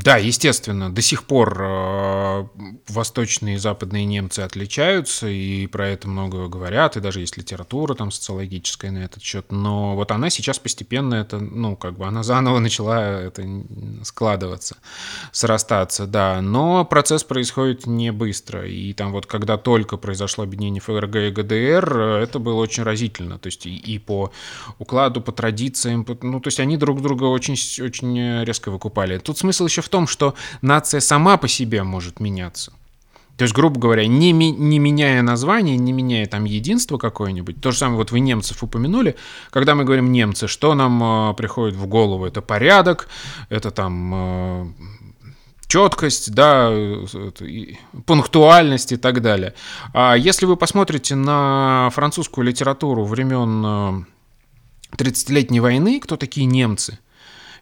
Speaker 2: Да, естественно, до сих пор э, восточные и западные немцы отличаются, и про это много говорят, и даже есть литература там социологическая на этот счет, но вот она сейчас постепенно это, ну, как бы она заново начала это складываться, срастаться, да. Но процесс происходит не быстро. И там вот когда только произошло объединение ФРГ и ГДР, это было очень разительно. То есть и, и по укладу, по традициям, по, ну, то есть они друг друга очень, очень резко выкупали. Тут смысл еще в том, что нация сама по себе может меняться. То есть, грубо говоря, не, ми, не меняя название, не меняя там единство какое-нибудь, то же самое, вот вы немцев упомянули, когда мы говорим немцы, что нам э, приходит в голову? Это порядок, это там э, четкость, да, пунктуальность и так далее. А если вы посмотрите на французскую литературу времен 30-летней э, войны, кто такие немцы –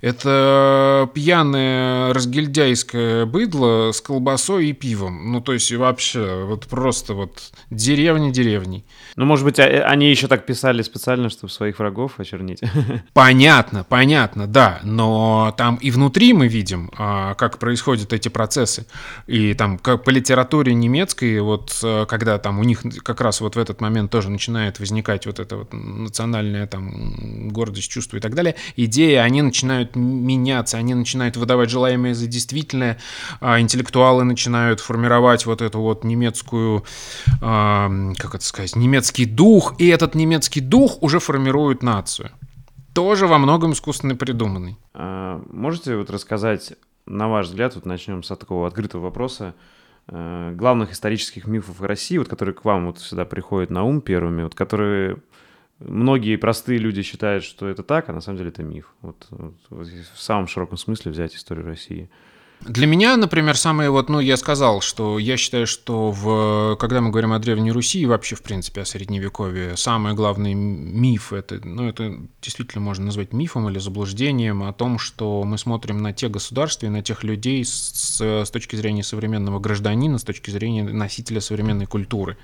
Speaker 2: это пьяное разгильдяйское быдло с колбасой и пивом. Ну, то есть вообще, вот просто вот деревни деревни.
Speaker 1: Ну, может быть, а, э, они еще так писали специально, чтобы своих врагов очернить?
Speaker 2: Понятно, понятно, да. Но там и внутри мы видим, а, как происходят эти процессы. И там как по литературе немецкой, вот э, когда там у них как раз вот в этот момент тоже начинает возникать вот эта вот национальная там гордость, чувство и так далее, идеи, они начинают меняться, они начинают выдавать желаемое за действительное, а интеллектуалы начинают формировать вот эту вот немецкую, а, как это сказать, немецкий дух, и этот немецкий дух уже формирует нацию. Тоже во многом искусственно придуманный.
Speaker 1: А, можете вот рассказать, на ваш взгляд, вот начнем с такого открытого вопроса, э, главных исторических мифов России, вот которые к вам вот сюда приходят на ум первыми, вот которые многие простые люди считают, что это так, а на самом деле это миф. Вот, вот, в самом широком смысле взять историю России.
Speaker 2: Для меня, например, самое вот, ну, я сказал, что я считаю, что в, когда мы говорим о Древней Руси и вообще, в принципе, о Средневековье, самый главный миф, это, ну, это действительно можно назвать мифом или заблуждением о том, что мы смотрим на те государства и на тех людей с, с точки зрения современного гражданина, с точки зрения носителя современной культуры,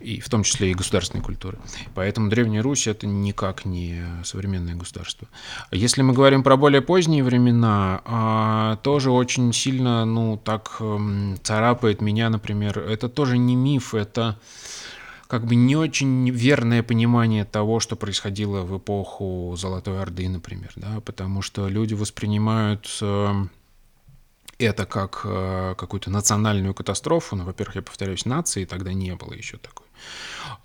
Speaker 2: и в том числе и государственной культуры. Поэтому Древняя Русь — это никак не современное государство. Если мы говорим про более поздние времена, а, тоже очень очень сильно, ну, так эм, царапает меня, например. Это тоже не миф, это как бы не очень верное понимание того, что происходило в эпоху Золотой Орды, например, да, потому что люди воспринимают эм, это как э, какую-то национальную катастрофу. Ну, во-первых, я повторяюсь, нации тогда не было еще такой.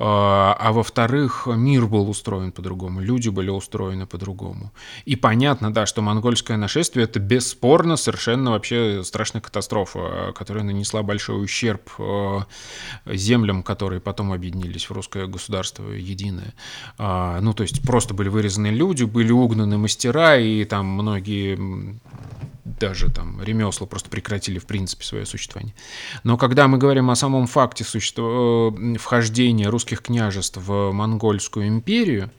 Speaker 2: А, а во-вторых, мир был устроен по-другому, люди были устроены по-другому. И понятно, да, что монгольское нашествие это бесспорно совершенно вообще страшная катастрофа, которая нанесла большой ущерб э, землям, которые потом объединились в русское государство единое. А, ну, то есть просто были вырезаны люди, были угнаны мастера, и там многие даже там ремесла просто прекратили в принципе свое существование. Но когда мы говорим о самом факте существа... Э, вхождения русских княжеств в Монгольскую империю,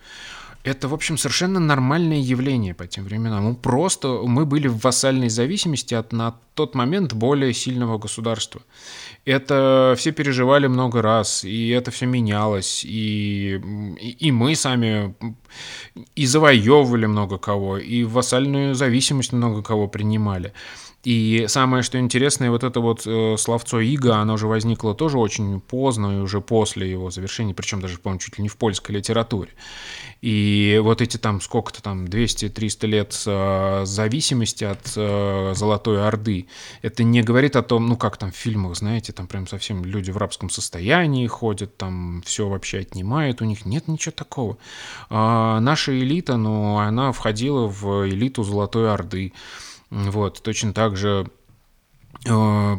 Speaker 2: это, в общем, совершенно нормальное явление по тем временам. Мы просто мы были в вассальной зависимости от на тот момент более сильного государства. Это все переживали много раз, и это все менялось, и, и, и мы сами и завоевывали много кого, и вассальную зависимость много кого принимали. И самое, что интересное, вот это вот э, словцо «иго», оно же возникло тоже очень поздно, и уже после его завершения, причем даже, по-моему, чуть ли не в польской литературе. И вот эти там сколько-то там 200-300 лет э, зависимости от э, Золотой Орды, это не говорит о том, ну как там в фильмах, знаете, там прям совсем люди в рабском состоянии ходят, там все вообще отнимают у них. Нет ничего такого. Э, наша элита, ну, она входила в элиту Золотой Орды. Вот, точно так же э,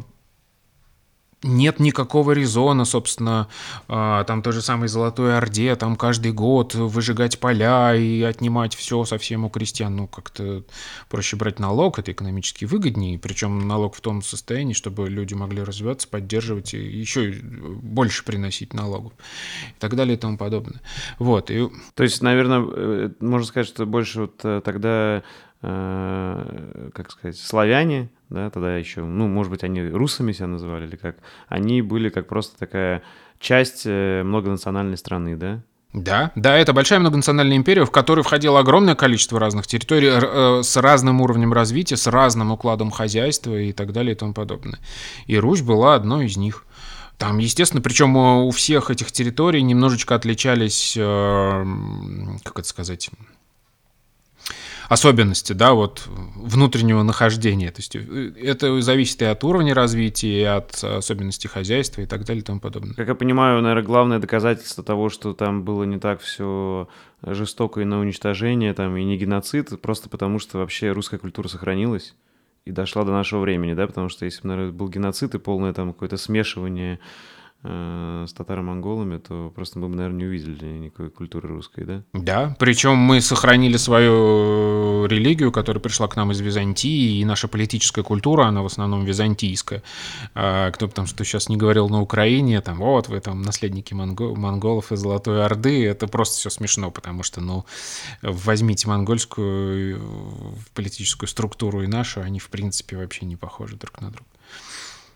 Speaker 2: нет никакого резона, собственно, э, там той же самой Золотой Орде, там каждый год выжигать поля и отнимать все совсем у крестьян. Ну, как-то проще брать налог, это экономически выгоднее, причем налог в том состоянии, чтобы люди могли развиваться, поддерживать и еще больше приносить налогов и так далее и тому подобное. Вот. И...
Speaker 1: То есть, наверное, э, можно сказать, что больше вот тогда Э, как сказать, славяне, да, тогда еще, ну, может быть, они русами себя называли или как, они были как просто такая часть э, многонациональной страны, да?
Speaker 2: Да, да, это большая многонациональная империя, в которую входило огромное количество разных территорий э, с разным уровнем развития, с разным укладом хозяйства и так далее и тому подобное. И Русь была одной из них. Там, естественно, причем у всех этих территорий немножечко отличались, как это сказать, особенности, да, вот внутреннего нахождения. То есть э, это зависит и от уровня развития, и от особенностей хозяйства и так далее и тому подобное.
Speaker 1: Как я понимаю, наверное, главное доказательство того, что там было не так все жестоко и на уничтожение, там, и не геноцид, просто потому что вообще русская культура сохранилась и дошла до нашего времени, да, потому что если бы, наверное, был геноцид и полное там какое-то смешивание Э, с татаро-монголами, то просто мы бы, наверное, не увидели никакой культуры русской, да?
Speaker 2: Да, причем мы сохранили свою религию, которая пришла к нам из Византии, и наша политическая культура, она в основном византийская. А кто бы там что сейчас не говорил на Украине, там, вот, вы там наследники монго- монголов и Золотой Орды, это просто все смешно, потому что, ну, возьмите монгольскую политическую структуру и нашу, они, в принципе, вообще не похожи друг на друга.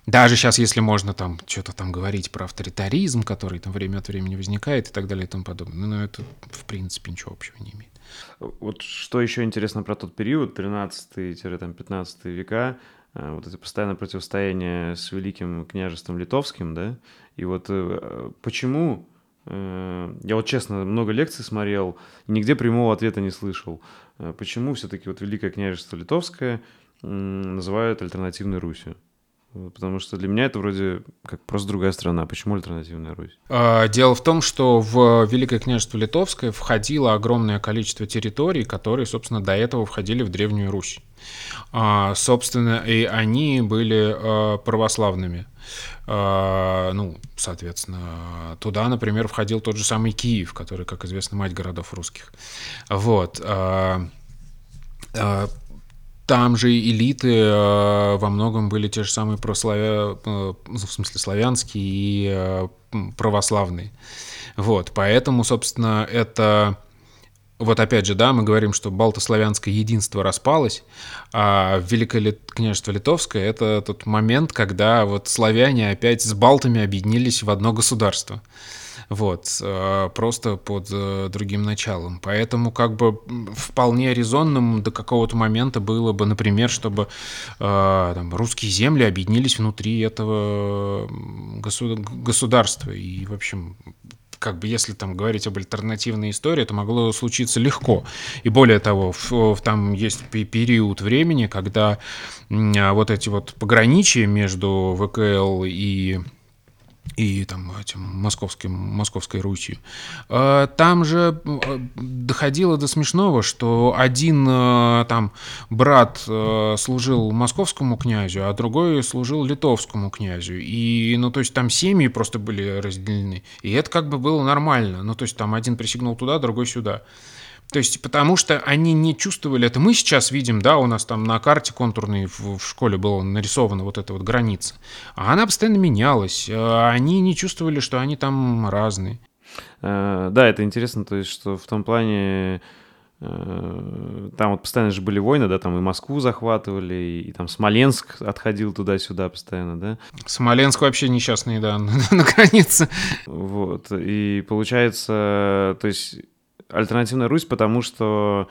Speaker 2: Даже сейчас, если можно там что-то там говорить про авторитаризм, который там время от времени возникает и так далее и тому подобное, но это в принципе ничего общего не имеет.
Speaker 1: Вот что еще интересно про тот период, 13-15 века, э, вот это постоянное противостояние с Великим княжеством Литовским, да, и вот э, почему, э, я вот честно много лекций смотрел, нигде прямого ответа не слышал, почему все-таки вот Великое княжество Литовское называют альтернативной Русью? Потому что для меня это вроде как просто другая страна. Почему альтернативная Русь?
Speaker 2: А, дело в том, что в Великое княжество Литовское входило огромное количество территорий, которые, собственно, до этого входили в Древнюю Русь. А, собственно, и они были а, православными. Ну, соответственно, туда, например, входил тот же самый Киев, который, как известно, мать городов русских. Вот там же элиты э, во многом были те же самые прославя... Э, ну, в смысле славянские и э, православные. Вот, поэтому, собственно, это вот опять же, да, мы говорим, что балтославянское единство распалось, а Великое княжество Литовское — это тот момент, когда вот славяне опять с балтами объединились в одно государство. Вот, э, просто под э, другим началом. Поэтому как бы вполне резонным до какого-то момента было бы, например, чтобы э, там, русские земли объединились внутри этого государства. И, в общем, как бы если там говорить об альтернативной истории, это могло случиться легко. И более того, в, в, там есть период времени, когда вот эти вот пограничия между ВКЛ и и там этим московским, московской Русью. А, там же э, доходило до смешного, что один э, там брат э, служил московскому князю, а другой служил литовскому князю. И, ну, то есть там семьи просто были разделены. И это как бы было нормально. Ну, то есть там один присягнул туда, другой сюда. То есть, потому что они не чувствовали это. Мы сейчас видим, да, у нас там на карте контурной в, в школе была нарисована вот эта вот граница. А она постоянно менялась. А они не чувствовали, что они там разные.
Speaker 1: Э, да, это интересно, то есть, что в том плане э, там вот постоянно же были войны, да, там и Москву захватывали, и, и там Смоленск отходил туда-сюда постоянно, да.
Speaker 2: Смоленск вообще несчастный, да, на, на границе.
Speaker 1: Вот, и получается, то есть альтернативная Русь, потому что,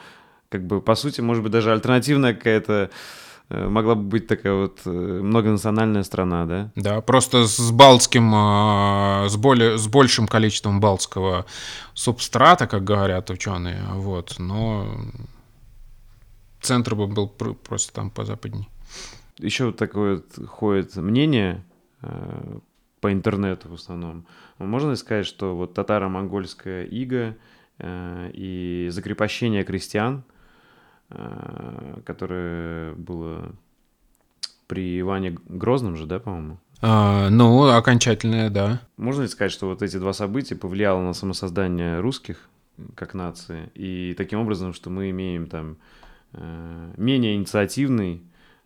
Speaker 1: как бы, по сути, может быть, даже альтернативная какая-то э, могла бы быть такая вот э, многонациональная страна, да?
Speaker 2: Да, просто с балтским, э, с, более, с большим количеством балтского субстрата, как говорят ученые, вот, но центр бы был просто там позападней.
Speaker 1: Еще вот такое вот ходит мнение по интернету в основном. Можно сказать, что вот татаро-монгольская ига — Э, и закрепощение крестьян, э, которое было при Иване Грозном же, да, по-моему?
Speaker 2: А, ну, окончательное, да.
Speaker 1: Можно ли сказать, что вот эти два события повлияло на самосоздание русских как нации, и таким образом, что мы имеем там э, менее инициативный,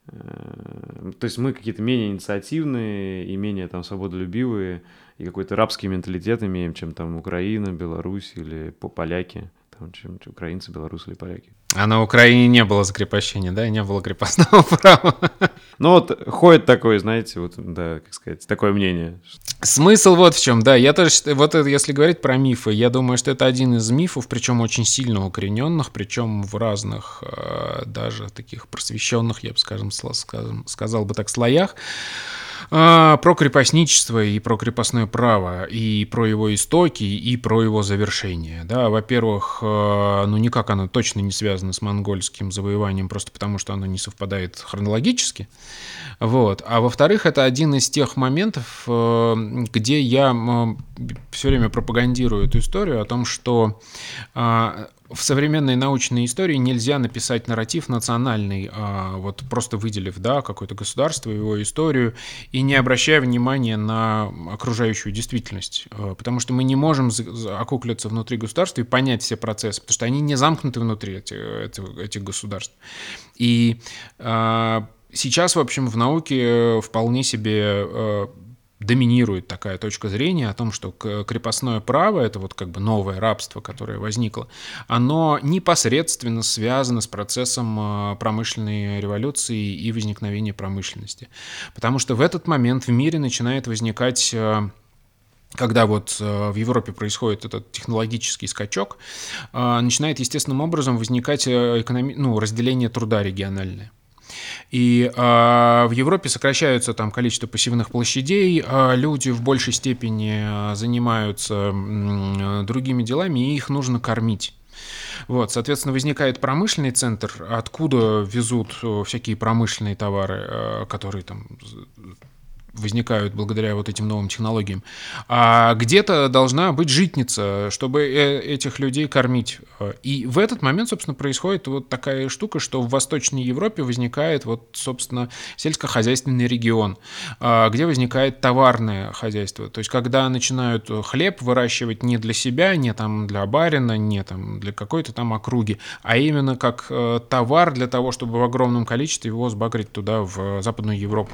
Speaker 1: то есть мы какие-то менее инициативные и менее там свободолюбивые и какой-то рабский менталитет имеем, чем там Украина, Беларусь или поляки, там, чем, украинцы, белорусы или поляки.
Speaker 2: А на Украине не было закрепощения, да, и не было крепостного права.
Speaker 1: Ну вот ходит такое, знаете, вот, да, как сказать, такое мнение.
Speaker 2: Смысл вот в чем, да, я тоже, вот это, если говорить про мифы, я думаю, что это один из мифов, причем очень сильно укорененных, причем в разных, э, даже таких просвещенных, я бы, скажем, сказал бы так, слоях. А, про крепостничество и про крепостное право, и про его истоки, и про его завершение. Да, во-первых, а, ну никак оно точно не связано с монгольским завоеванием, просто потому что оно не совпадает хронологически. Вот. А во-вторых, это один из тех моментов, а, где я все время пропагандирую эту историю о том, что в современной научной истории нельзя написать нарратив национальный, а вот просто выделив да, какое-то государство, его историю, и не обращая внимания на окружающую действительность. А, потому что мы не можем окуклиться внутри государства и понять все процессы, потому что они не замкнуты внутри этих, этих, этих государств. И э, сейчас, в общем, в науке вполне себе э, доминирует такая точка зрения о том, что крепостное право, это вот как бы новое рабство, которое возникло, оно непосредственно связано с процессом а, промышленной революции и возникновения промышленности. Потому что в этот момент в мире начинает возникать а, когда вот а, в Европе происходит этот технологический скачок, начинает естественным образом возникать экономи... ну, разделение труда региональное. И э, в Европе сокращаются там количество пассивных площадей, э, люди в большей степени а, занимаются э, другими делами, и их нужно кормить. Вот, соответственно, возникает промышленный центр, откуда везут всякие промышленные товары, которые там возникают благодаря вот этим новым технологиям. А где-то должна быть житница, чтобы э, этих людей кормить. И в этот момент, собственно, происходит вот такая штука, что в Восточной Европе возникает вот, собственно, сельскохозяйственный регион, а, где возникает товарное хозяйство. То есть, когда начинают хлеб выращивать не для себя, не там для барина, не там для какой-то там округи, а именно как э, товар для того, чтобы в огромном количестве его сбагрить туда, в Западную Европу,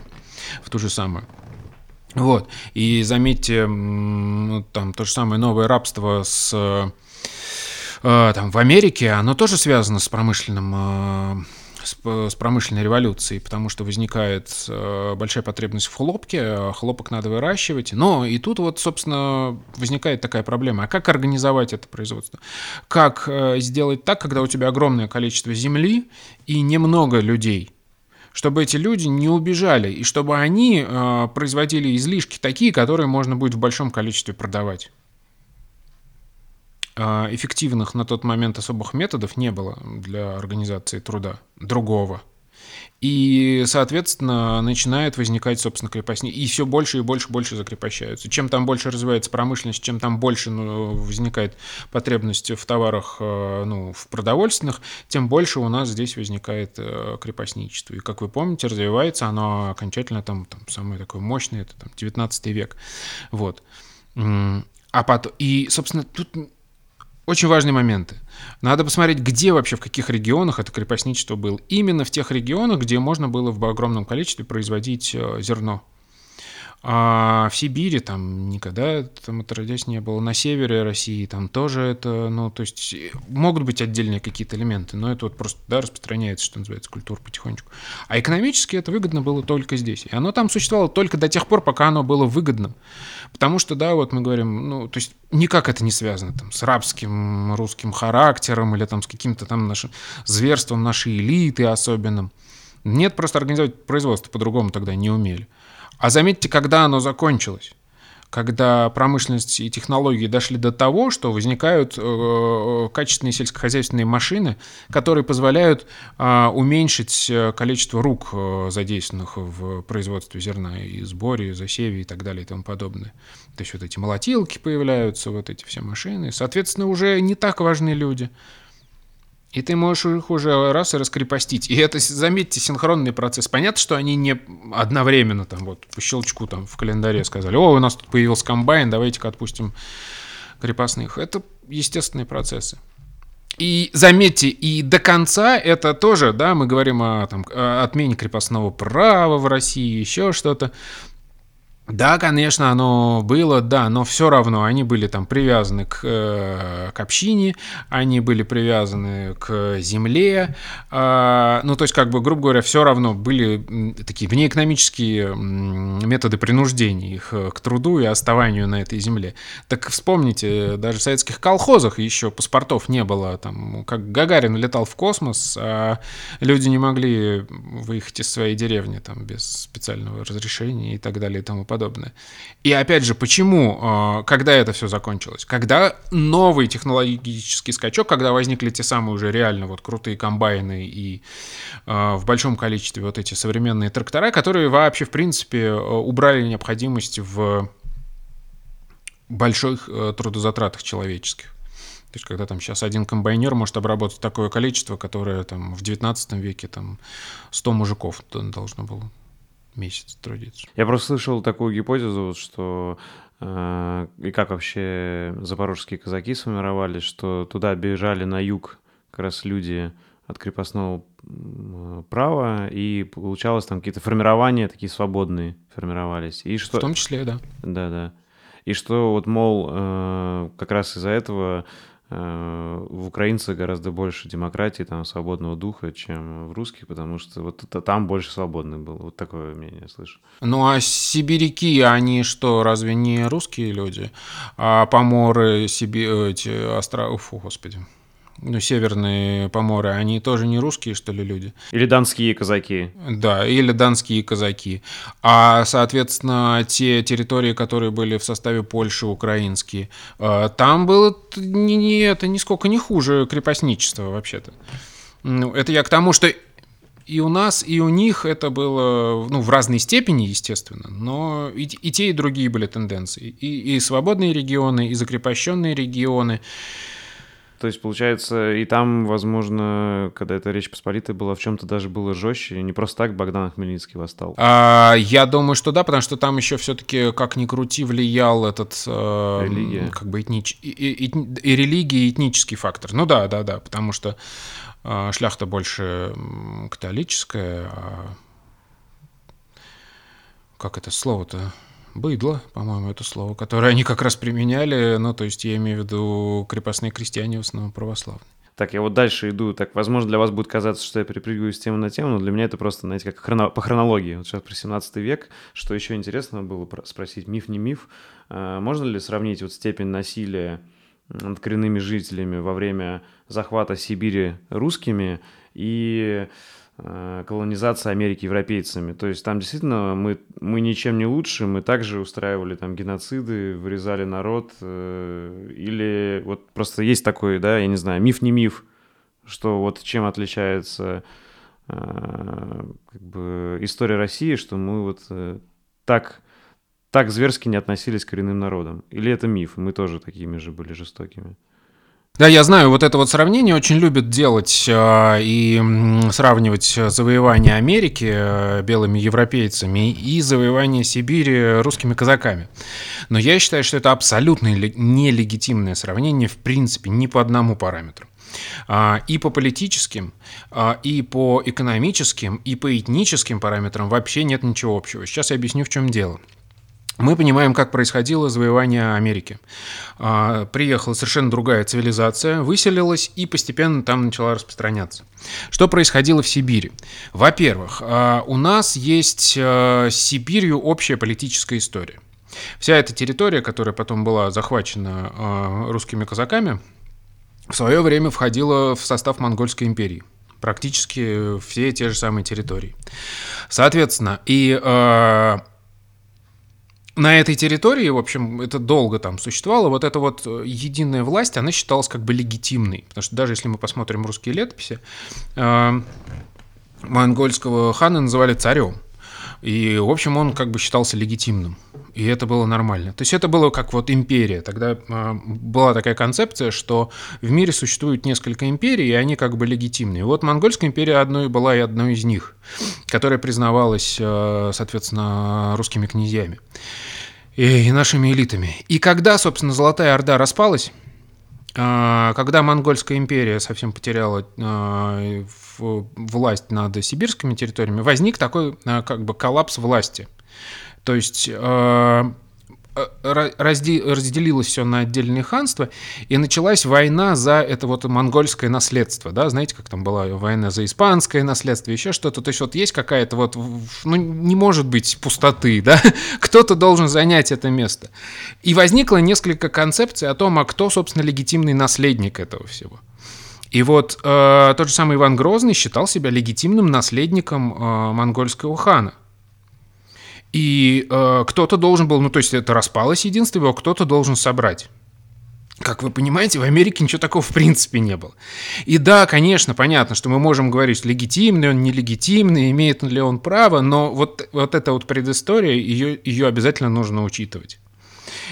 Speaker 2: в ту же самую. Вот. И заметьте, там то же самое новое рабство с э, там, в Америке, оно тоже связано с промышленным э, с, промышленной революцией, потому что возникает э, большая потребность в хлопке, хлопок надо выращивать. Но и тут вот, собственно, возникает такая проблема. А как организовать это производство? Как сделать так, когда у тебя огромное количество земли и немного людей? Чтобы эти люди не убежали, и чтобы они э, производили излишки такие, которые можно будет в большом количестве продавать. Э, эффективных на тот момент особых методов не было для организации труда другого. И, соответственно, начинает возникать, собственно, крепостни. И все больше и больше и больше закрепощаются. Чем там больше развивается промышленность, чем там больше ну, возникает потребность в товарах, э, ну, в продовольственных, тем больше у нас здесь возникает э, крепостничество. И, как вы помните, развивается оно окончательно там, там самое такое мощное, это там 19 век. Вот. А потом, и, собственно, тут очень важные моменты. Надо посмотреть, где вообще, в каких регионах это крепостничество было. Именно в тех регионах, где можно было в огромном количестве производить э, зерно. А в Сибири там никогда там отродясь не было. На севере России там тоже это, ну, то есть могут быть отдельные какие-то элементы, но это вот просто, да, распространяется, что называется, культура потихонечку. А экономически это выгодно было только здесь. И оно там существовало только до тех пор, пока оно было выгодным. Потому что, да, вот мы говорим, ну, то есть никак это не связано там с рабским русским характером или там с каким-то там нашим зверством нашей элиты особенным. Нет, просто организовать производство по-другому тогда не умели. А заметьте, когда оно закончилось когда промышленность и технологии дошли до того, что возникают э, качественные сельскохозяйственные машины, которые позволяют э, уменьшить э, количество рук, э, задействованных в производстве зерна и сборе, засеве и так далее и тому подобное. То есть вот эти молотилки появляются, вот эти все машины. Соответственно, уже не так важны люди. И ты можешь их уже раз и раскрепостить. И это, заметьте, синхронный процесс. Понятно, что они не одновременно там вот по щелчку там в календаре сказали, о, у нас тут появился комбайн, давайте-ка отпустим крепостных. Это естественные процессы. И заметьте, и до конца это тоже, да, мы говорим о там, отмене крепостного права в России, еще что-то. Да, конечно, оно было, да, но все равно они были там привязаны к, э, к общине, они были привязаны к земле, э, ну, то есть, как бы, грубо говоря, все равно были такие внеэкономические методы принуждения их к труду и оставанию на этой земле. Так вспомните, даже в советских колхозах еще паспортов не было, там, как Гагарин летал в космос, а люди не могли выехать из своей деревни там без специального разрешения и так далее и тому подобное подобное. И опять же, почему, а, когда это все закончилось? Когда новый технологический скачок, когда возникли те самые уже реально вот крутые комбайны и а, в большом количестве вот эти современные трактора, которые вообще, в принципе, убрали необходимость в больших э, трудозатратах человеческих. То есть, когда там сейчас один комбайнер может обработать такое количество, которое там в 19 веке там 100 мужиков должно было месяц трудиться.
Speaker 1: Я просто слышал такую гипотезу, что э, и как вообще запорожские казаки сформировались, что туда бежали на юг как раз люди от крепостного права, и получалось там какие-то формирования такие свободные формировались. И что...
Speaker 2: В том числе, да.
Speaker 1: Да, да. И что вот, мол, э, как раз из-за этого в украинцах гораздо больше демократии, там, свободного духа, чем в русских, потому что вот это, там больше свободных было. Вот такое мнение слышу.
Speaker 2: Ну, а сибиряки, они что, разве не русские люди? А поморы, Сиби... эти острова... Фу, господи ну, северные поморы, они тоже не русские, что ли, люди?
Speaker 1: Или донские казаки.
Speaker 2: Да, или донские казаки. А, соответственно, те территории, которые были в составе Польши, украинские, э, там было не, не, это нисколько не хуже крепостничества вообще-то. Ну, это я к тому, что И у нас, и у них это было, ну, в разной степени, естественно, но и, и те, и другие были тенденции. И, и свободные регионы, и закрепощенные регионы.
Speaker 1: То есть, получается, и там, возможно, когда эта Речь Посполитая была, в чем-то даже было жестче. Не просто так Богдан Хмельницкий восстал.
Speaker 2: А, я думаю, что да, потому что там еще все-таки, как ни крути, влиял этот... Э,
Speaker 1: религия.
Speaker 2: Как бы этнич... и, и, и, и религия, и этнический фактор. Ну да, да, да, потому что э, шляхта больше католическая, а... Как это слово-то? Быдло, по-моему, это слово, которое они как раз применяли, ну, то есть я имею в виду крепостные крестьяне в основном православные.
Speaker 1: Так, я вот дальше иду. Так, возможно, для вас будет казаться, что я перепрыгиваю с темы на тему, но для меня это просто, знаете, как хроно... по хронологии. Вот сейчас про 17 век. Что еще интересно было спросить, миф не миф. А, можно ли сравнить вот степень насилия над коренными жителями во время захвата Сибири русскими и колонизация Америки европейцами. То есть там действительно мы, мы ничем не лучше, мы также устраивали там геноциды, вырезали народ, э, или вот просто есть такой, да, я не знаю, миф не миф, что вот чем отличается э, как бы история России, что мы вот так, так зверски не относились к коренным народам. Или это миф, мы тоже такими же были жестокими.
Speaker 2: Да, я знаю, вот это вот сравнение очень любят делать э, и сравнивать завоевание Америки э, белыми европейцами и завоевание Сибири русскими казаками. Но я считаю, что это абсолютно нелегитимное сравнение в принципе ни по одному параметру. А, и по политическим, а, и по экономическим, и по этническим параметрам вообще нет ничего общего. Сейчас я объясню, в чем дело мы понимаем, как происходило завоевание Америки. А, приехала совершенно другая цивилизация, выселилась и постепенно там начала распространяться. Что происходило в Сибири? Во-первых, а, у нас есть а, с Сибирью общая политическая история. Вся эта территория, которая потом была захвачена русскими казаками, в свое время входила в состав Монгольской империи практически все те же самые территории. Соответственно, и на этой территории, в общем, это долго там существовало, вот эта вот э, единая власть, она считалась как бы легитимной. Потому что даже если мы посмотрим русские летописи, э, монгольского хана называли царем. И, в общем, он как бы считался легитимным. И это было нормально. То есть это было как вот империя. Тогда э, была такая концепция, что в мире существует несколько империй, и они как бы легитимны. И вот Монгольская империя одной была и одной из них, которая признавалась, э, соответственно, русскими князьями и, и нашими элитами. И когда, собственно, Золотая Орда распалась, э, когда Монгольская империя совсем потеряла э, власть над сибирскими территориями, возник такой э, как бы коллапс власти. То есть разделилось все на отдельные ханства, и началась война за это вот монгольское наследство, да, знаете, как там была война за испанское наследство, еще что-то, то есть вот есть какая-то вот, ну, не может быть пустоты, да, кто-то должен занять это место. И возникло несколько концепций о том, а кто, собственно, легитимный наследник этого всего. И вот э, тот же самый Иван Грозный считал себя легитимным наследником э, монгольского хана. И э, кто-то должен был, ну то есть это распалось единство его, кто-то должен собрать. Как вы понимаете, в Америке ничего такого в принципе не было. И да, конечно, понятно, что мы можем говорить, легитимный он, нелегитимный, имеет ли он право, но вот, вот эта вот предыстория, ее, ее обязательно нужно учитывать.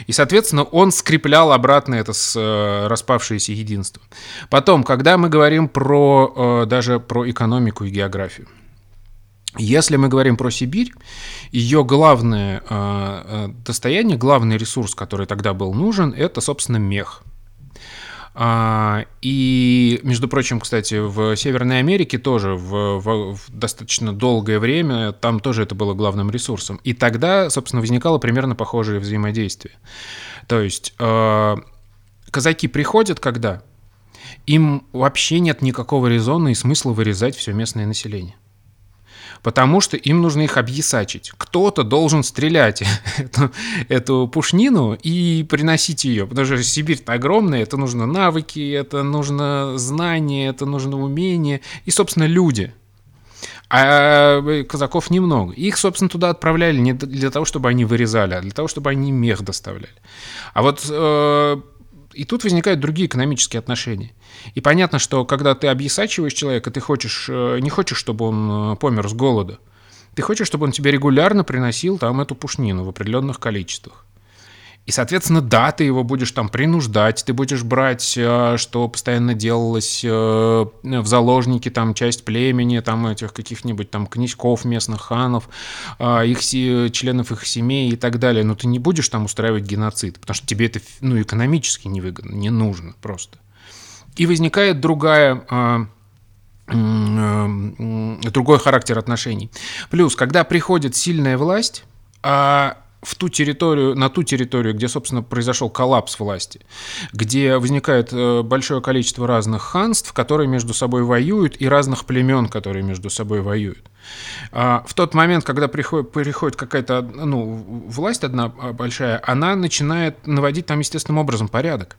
Speaker 2: И, соответственно, он скреплял обратно это с э, распавшееся единство. Потом, когда мы говорим про, э, даже про экономику и географию, если мы говорим про Сибирь, ее главное э, э, достояние, главный ресурс, который тогда был нужен, это, собственно, мех. А, и, между прочим, кстати, в Северной Америке тоже в, в, в достаточно долгое время там тоже это было главным ресурсом. И тогда, собственно, возникало примерно похожее взаимодействие. То есть э, казаки приходят когда? Им вообще нет никакого резона и смысла вырезать все местное население потому что им нужно их объясачить. Кто-то должен стрелять эту, эту пушнину и приносить ее, потому что Сибирь-то огромная, это нужно навыки, это нужно знания, это нужно умение и, собственно, люди. А казаков немного. Их, собственно, туда отправляли не для того, чтобы они вырезали, а для того, чтобы они мех доставляли. А вот э, И тут возникают другие экономические отношения. И понятно, что когда ты объясачиваешь человека, ты хочешь, э, не хочешь, чтобы он э, помер с голода. Ты хочешь, чтобы он тебе регулярно приносил там эту пушнину в определенных количествах. И, соответственно, да, ты его будешь там принуждать, ты будешь брать, э, что постоянно делалось в заложники, там, часть племени, там, этих каких-нибудь там князьков, местных ханов, их членов их семей и так далее. Но ты не будешь там устраивать геноцид, потому что тебе это, ну, экономически невыгодно, не нужно просто. И возникает другая а, другой характер отношений. Плюс, когда приходит сильная власть, а в ту территорию, на ту территорию, где, собственно, произошел коллапс власти, где возникает э, большое количество разных ханств, которые между собой воюют, и разных племен, которые между собой воюют. А в тот момент, когда приходит, приходит какая-то ну, власть одна большая, она начинает наводить там естественным образом порядок.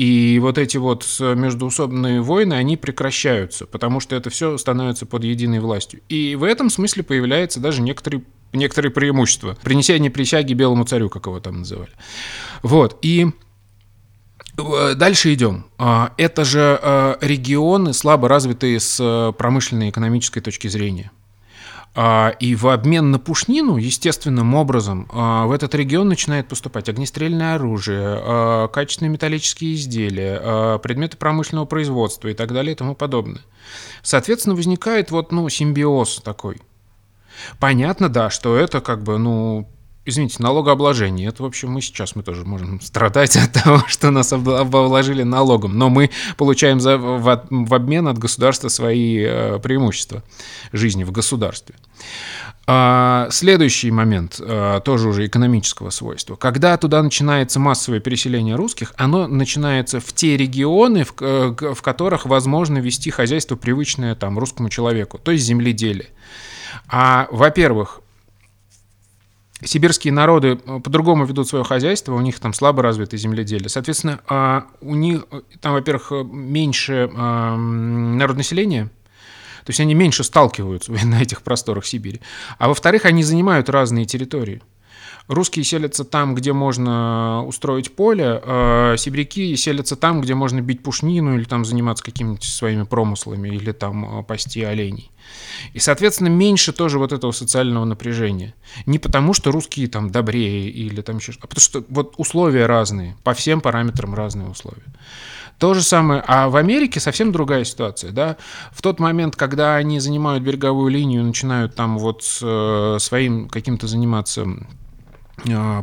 Speaker 2: И вот эти вот междуусобные войны, они прекращаются, потому что это все становится под единой властью. И в этом смысле появляется даже некоторые некоторые преимущества. Принесение присяги белому царю, как его там называли. Вот, и э, Дальше идем. А, это же э, регионы, слабо развитые с э, промышленной и экономической точки зрения. А, и в обмен на пушнину, естественным образом, а, в этот регион начинает поступать огнестрельное оружие, а, качественные металлические изделия, предметы промышленного производства и так далее и тому подобное. Соответственно, возникает вот, ну, симбиоз такой. Понятно, да, что это как бы, ну, извините, налогообложение. Это, в общем, мы сейчас мы тоже можем страдать от того, что нас обложили налогом. Но мы получаем за, в, в обмен от государства свои э, преимущества жизни в государстве. А, следующий момент, а, тоже уже экономического свойства. Когда туда начинается массовое переселение русских, оно начинается в те регионы, в, э, в которых возможно вести хозяйство, привычное там, русскому человеку, то есть земледелие. А, во-первых, сибирские народы э, по-другому ведут свое хозяйство, у них там слабо развито земледелие. Соответственно, а, у них э, там, во-первых, э, меньше народонаселения, то есть они меньше сталкиваются на этих просторах Сибири. А во-вторых, они занимают разные территории. Русские селятся там, где можно устроить поле, а сибиряки селятся там, где можно бить пушнину или там заниматься какими-то своими промыслами или там пасти оленей. И, соответственно, меньше тоже вот этого социального напряжения. Не потому, что русские там добрее или там еще а потому что вот условия разные, по всем параметрам разные условия. То же самое, а в Америке совсем другая ситуация, да. В тот момент, когда они занимают береговую линию, начинают там вот э, своим каким-то заниматься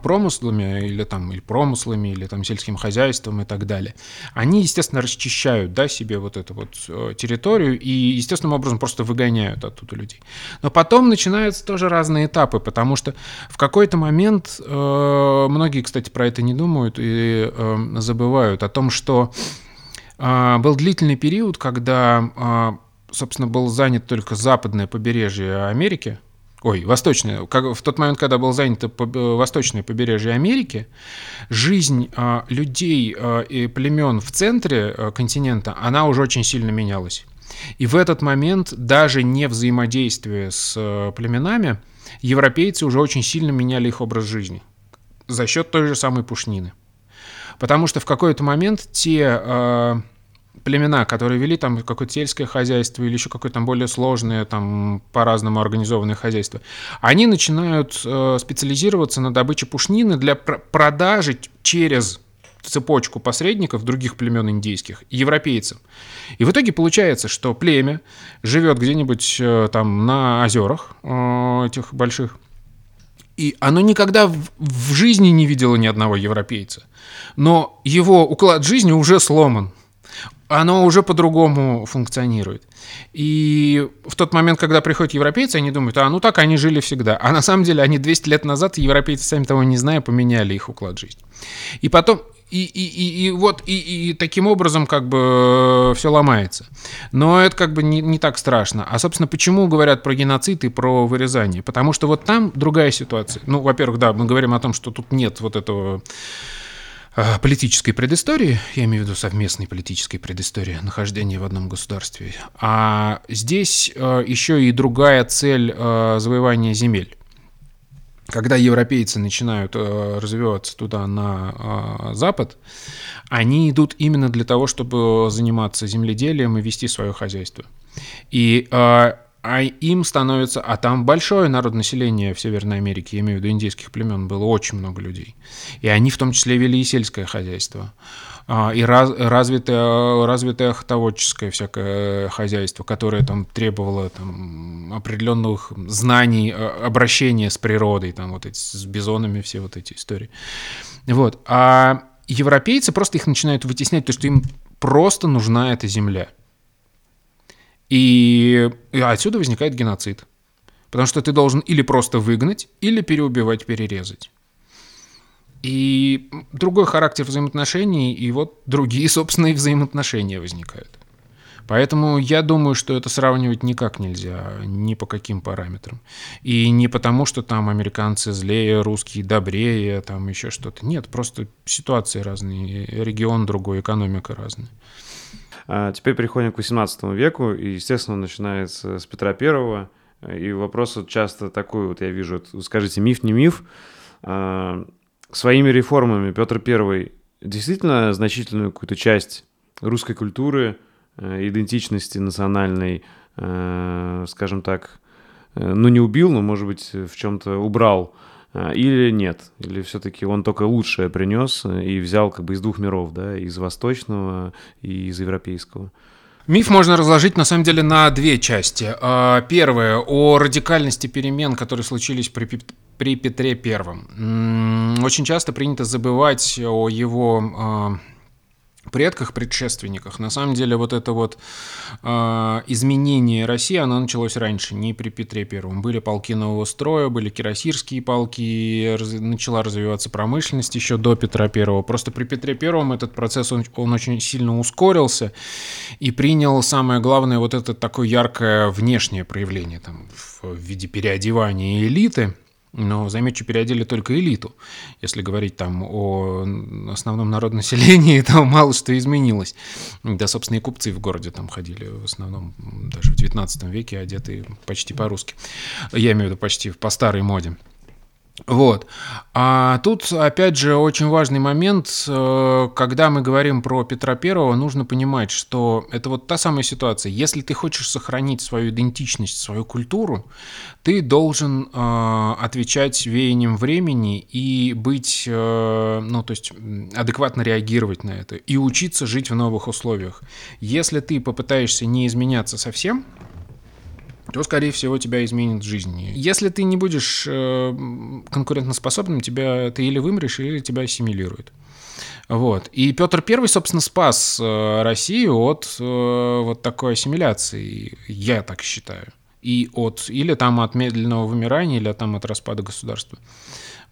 Speaker 2: промыслами или там или промыслами или там сельским хозяйством и так далее. Они естественно расчищают да себе вот эту вот э, территорию и естественным образом просто выгоняют оттуда людей. Но потом начинаются тоже разные этапы потому что в какой-то момент э, многие кстати про это не думают и э, забывают о том что э, был длительный период когда э, собственно был занят только западное побережье Америки ой, восточное, как, в тот момент, когда было занято по, э, восточное побережье Америки, жизнь э, людей э, и племен в центре э, континента, она уже очень сильно менялась. И в этот момент, даже не взаимодействуя с э, племенами, европейцы уже очень сильно меняли их образ жизни за счет той же самой пушнины. Потому что в какой-то момент те э, племена, которые вели там какое-то сельское хозяйство или еще какое-то там более сложное, там по-разному организованное хозяйство, они начинают э, специализироваться на добыче пушнины для пр- продажи через цепочку посредников других племен индейских, европейцам. И в итоге получается, что племя живет где-нибудь э, там на озерах э, этих больших, и оно никогда в, в жизни не видело ни одного европейца. Но его уклад жизни уже сломан оно уже по-другому функционирует. И в тот момент, когда приходят европейцы, они думают, а ну так они жили всегда. А на самом деле они 200 лет назад, европейцы, сами того не зная, поменяли их уклад жизни. И потом, и, и, и, и вот, и, и таким образом как бы все ломается. Но это как бы не, не так страшно. А, собственно, почему говорят про геноцид и про вырезание? Потому что вот там другая ситуация. Ну, во-первых, да, мы говорим о том, что тут нет вот этого Э, политической предыстории, я имею в виду совместной политической предыстории нахождения в одном государстве, а здесь э, еще и другая цель э, завоевания земель. когда европейцы начинают э, развиваться туда на э, запад, они идут именно для того, чтобы заниматься земледелием и вести свое хозяйство. И э, а им становится... А там большое народонаселение в Северной Америке, я имею в виду индейских племен, было очень много людей. И они в том числе вели и сельское хозяйство. А, и раз, развитое, развитое охотоводческое всякое хозяйство, которое там требовало там, определенных знаний, а, обращения с природой, там вот эти, с бизонами, все вот эти истории. Вот. А европейцы просто их начинают вытеснять, то что им просто нужна эта земля. И, отсюда возникает геноцид. Потому что ты должен или просто выгнать, или переубивать, перерезать. И другой характер взаимоотношений, и вот другие собственные взаимоотношения возникают. Поэтому я думаю, что это сравнивать никак нельзя, ни по каким параметрам. И не потому, что там американцы злее, русские добрее, там еще что-то. Нет, просто ситуации разные, регион другой, экономика разная.
Speaker 1: А теперь переходим к 18 веку, и, естественно, начинается с Петра Первого. И вопрос вот часто такой, вот я вижу, скажите, миф, не миф, а, своими реформами Петр I действительно значительную какую-то часть русской культуры, э, идентичности национальной, э, скажем так, э, ну не убил, но, может быть, в чем-то убрал, или нет? Или все-таки он только лучшее принес и взял как бы из двух миров, да, из восточного и из европейского?
Speaker 2: Миф можно разложить на самом деле на две части. А, первое о радикальности перемен, которые случились при при Петре Первом. Очень часто принято забывать о его а, предках, предшественниках. На самом деле вот это вот э, изменение России, оно началось раньше, не при Петре Первом. Были полки нового строя, были кирасирские полки, раз, начала развиваться промышленность еще до Петра Первого. Просто при Петре Первом этот процесс, он, он очень сильно ускорился и принял самое главное вот это такое яркое внешнее проявление там, в виде переодевания элиты – но, замечу, переодели только элиту. Если говорить там о основном народонаселении, то мало что изменилось. Да, собственно, и купцы в городе там ходили в основном даже в 19 веке одеты почти по-русски. Я имею в виду почти по старой моде. Вот. А тут, опять же, очень важный момент, э, когда мы говорим про Петра Первого, нужно понимать, что это вот та самая ситуация. Если ты хочешь сохранить свою идентичность, свою культуру, ты должен э, отвечать веянием времени и быть, э, ну, то есть адекватно реагировать на это и учиться жить в новых условиях. Если ты попытаешься не изменяться совсем, то, скорее всего, тебя изменит жизнь. Если ты не будешь э, конкурентоспособным, тебя, ты или вымрешь, или тебя ассимилируют. Вот. И Петр I, собственно, спас э, Россию от э, вот такой ассимиляции, я так считаю. И от, или там от медленного вымирания, или там от распада государства.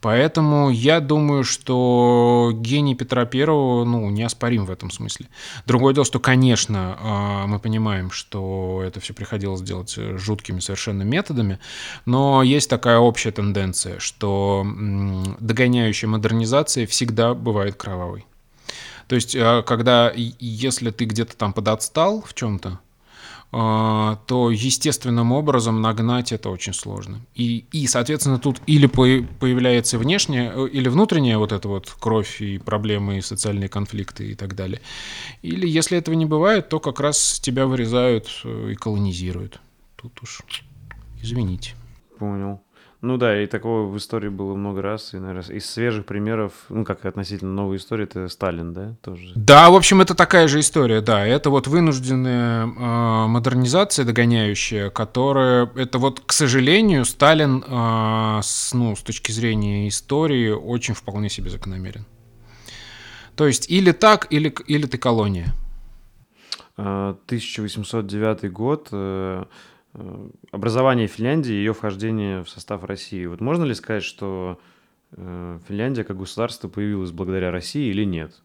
Speaker 2: Поэтому я думаю, что гений Петра Первого, ну, неоспорим в этом смысле. Другое дело, что, конечно, а, мы понимаем, что это все приходилось делать жуткими совершенно методами, но есть такая общая тенденция, что догоняющая модернизация всегда бывает кровавой. То есть, а, когда, если ты где-то там подотстал в чем-то, то естественным образом нагнать это очень сложно. И, и соответственно, тут или появляется внешняя, э, или внутренняя вот эта вот кровь и проблемы, и социальные конфликты и так далее. Или если этого не бывает, то как раз тебя вырезают э, и колонизируют. Тут уж извините.
Speaker 1: Понял. Ну да, и такого в истории было много раз. И, наверное, из свежих примеров, ну как относительно новой истории, это Сталин, да, тоже?
Speaker 2: Да, в общем, это такая же история, да. Это вот вынужденная э, модернизация догоняющая, которая, это вот, к сожалению, Сталин, э, с, ну, с точки зрения истории, очень вполне себе закономерен. То есть или так, или, или ты колония.
Speaker 1: 1809 а, год э, образование Финляндии и ее вхождение в состав России. Вот можно ли сказать, что э, Финляндия как государство появилась благодаря России или нет?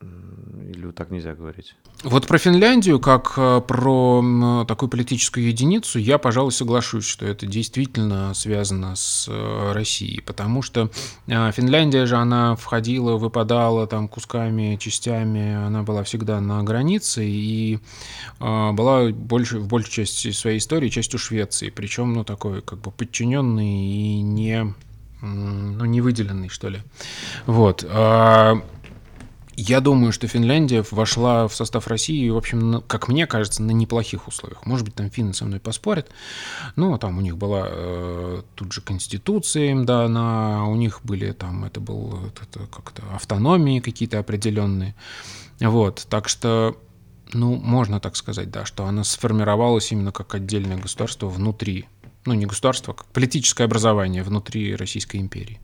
Speaker 1: Или так нельзя говорить?
Speaker 2: Вот про Финляндию, как э, про такую политическую единицу, я, пожалуй, соглашусь, что это действительно связано с э, Россией, потому что э, Финляндия же, она входила, выпадала там кусками, частями, она была всегда на границе и была больше, в большей части своей истории частью Швеции, причем, ну, такой как бы подчиненный и не ну, не выделенный, что ли. Вот. Я думаю, что Финляндия вошла в состав России, в общем, как мне кажется, на неплохих условиях. Может быть, там финны со мной поспорят. Но там у них была э, тут же конституция им дана, у них были там, это был это, как-то автономии какие-то определенные. Вот, так что, ну, можно так сказать, да, что она сформировалась именно как отдельное государство внутри, ну, не государство, а как политическое образование внутри Российской империи.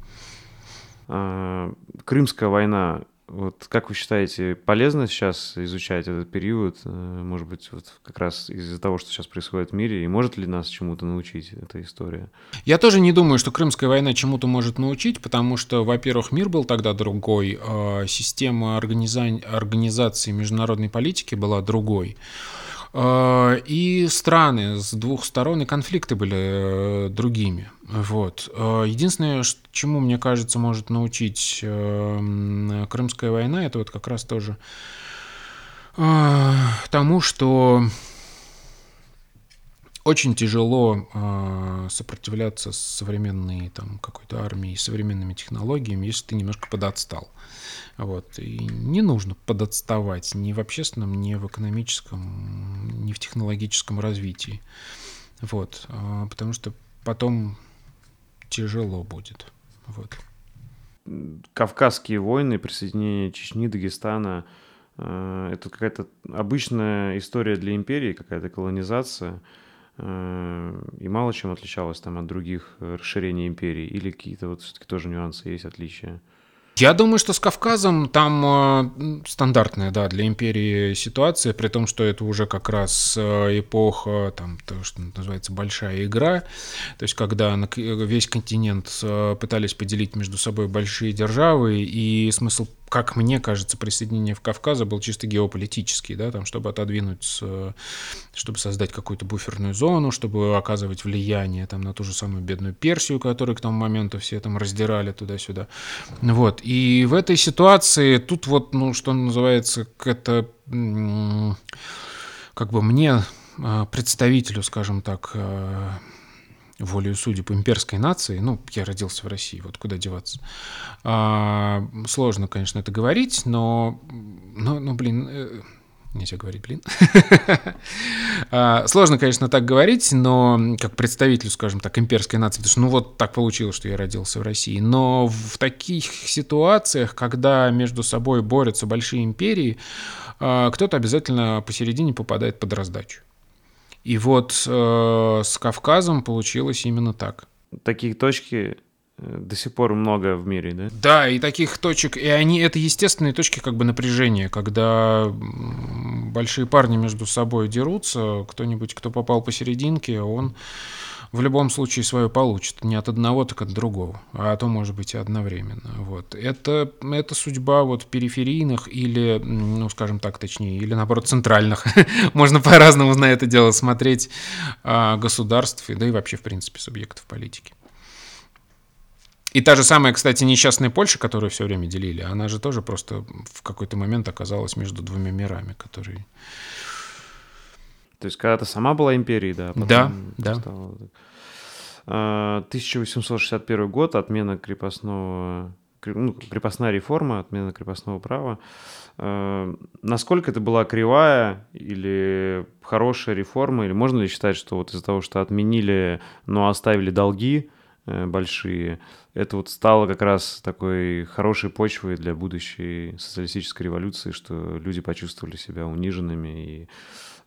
Speaker 1: А, Крымская война вот как вы считаете, полезно сейчас изучать этот период, э, может быть, вот как раз из-за того, что сейчас происходит в мире, и может ли нас чему-то научить эта история?
Speaker 2: Я тоже не думаю, что Крымская война чему-то может научить, потому что, во-первых, мир был тогда другой, а система организа... организации международной политики была другой. А, и страны с двух сторон и конфликты были э, другими. Вот. А, единственное, чему, мне кажется, может научить э, Крымская война, это вот как раз тоже тому, что очень тяжело э, сопротивляться современной там какой-то армии, современными технологиями, если ты немножко подотстал. Вот. И не нужно подотставать ни в общественном, ни в экономическом, ни в технологическом развитии. Вот. Э, потому что потом тяжело будет. Вот.
Speaker 1: Кавказские войны, присоединение Чечни, Дагестана э, это какая-то обычная история для империи, какая-то колонизация – и мало чем отличалась там от других расширений империи? Или какие-то вот все-таки тоже нюансы есть, отличия?
Speaker 2: Я думаю, что с Кавказом там э, стандартная, да, для империи ситуация, при том, что это уже как раз э, эпоха, там, то, что называется большая игра, то есть когда весь континент э, пытались поделить между собой большие державы, и смысл как мне кажется, присоединение в Кавказа был чисто геополитический, да, там, чтобы отодвинуть, чтобы создать какую-то буферную зону, чтобы оказывать влияние там, на ту же самую бедную Персию, которую к тому моменту все там раздирали туда-сюда. Вот. И в этой ситуации тут вот, ну, что называется, это как бы мне, а, представителю, скажем так, а, волею судеб имперской нации, ну, я родился в России, вот куда деваться. А, сложно, конечно, это говорить, но, но, но блин, э, нельзя говорить, блин. А, сложно, конечно, так говорить, но как представителю, скажем так, имперской нации, потому что ну вот так получилось, что я родился в России. Но в таких ситуациях, когда между собой борются большие империи, а, кто-то обязательно посередине попадает под раздачу. И вот э, с Кавказом получилось именно так.
Speaker 1: Такие точки э, до сих пор много в мире, да?
Speaker 2: Да, и таких точек, и они, это естественные точки как бы напряжения, когда большие парни между собой дерутся, кто-нибудь, кто попал посерединке, он в любом случае свое получит. Не от одного, так от другого. А то, может быть, и одновременно. Вот. Это, это судьба вот периферийных или, ну, скажем так, точнее, или, наоборот, центральных. Можно по-разному на это дело смотреть а, государств, да и вообще, в принципе, субъектов политики. И та же самая, кстати, несчастная Польша, которую все время делили, она же тоже просто в какой-то момент оказалась между двумя мирами, которые
Speaker 1: то есть, когда ты сама была империей, да?
Speaker 2: Да, да.
Speaker 1: Стала... 1861 а, год, отмена крепостного, ну, крепостная реформа, отмена крепостного права. А, насколько это была кривая или хорошая реформа, или можно ли считать, что вот из-за того, что отменили, но оставили долги э, большие, это вот стало как раз такой хорошей почвой для будущей социалистической революции, что люди почувствовали себя униженными и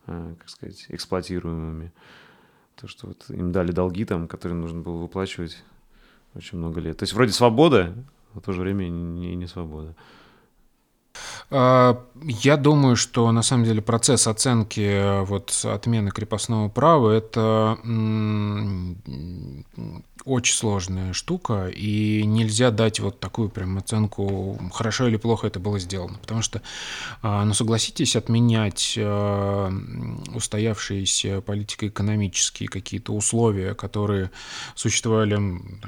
Speaker 1: как сказать, эксплуатируемыми. То, что вот им дали долги там, которые нужно было выплачивать очень много лет. То есть вроде свобода, а в то же время не, не свобода.
Speaker 2: А, я думаю, что на самом деле процесс оценки э, вот отмены крепостного права это очень сложная штука, и нельзя дать вот такую прям оценку, хорошо или плохо это было сделано. Потому что, а, ну согласитесь, отменять а, устоявшиеся политико-экономические какие-то условия, которые существовали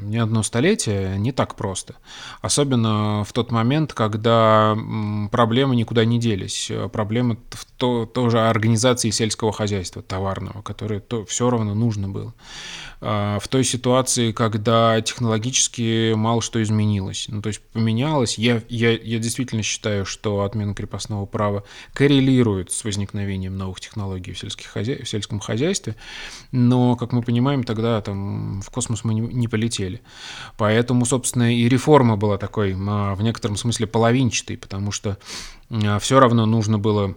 Speaker 2: не одно столетие, не так просто. Особенно в тот момент, когда проблемы никуда не делись. Проблемы в то, тоже организации сельского хозяйства товарного, которое то, все равно нужно было. А, в той ситуации, когда технологически мало что изменилось. Ну, то есть поменялось. Я, я, я действительно считаю, что отмена крепостного права коррелирует с возникновением новых технологий в, сельских хозя... в сельском хозяйстве, но, как мы понимаем, тогда там в космос мы не, не полетели. Поэтому, собственно, и реформа была такой, а, в некотором смысле, половинчатой, потому что а, все равно нужно было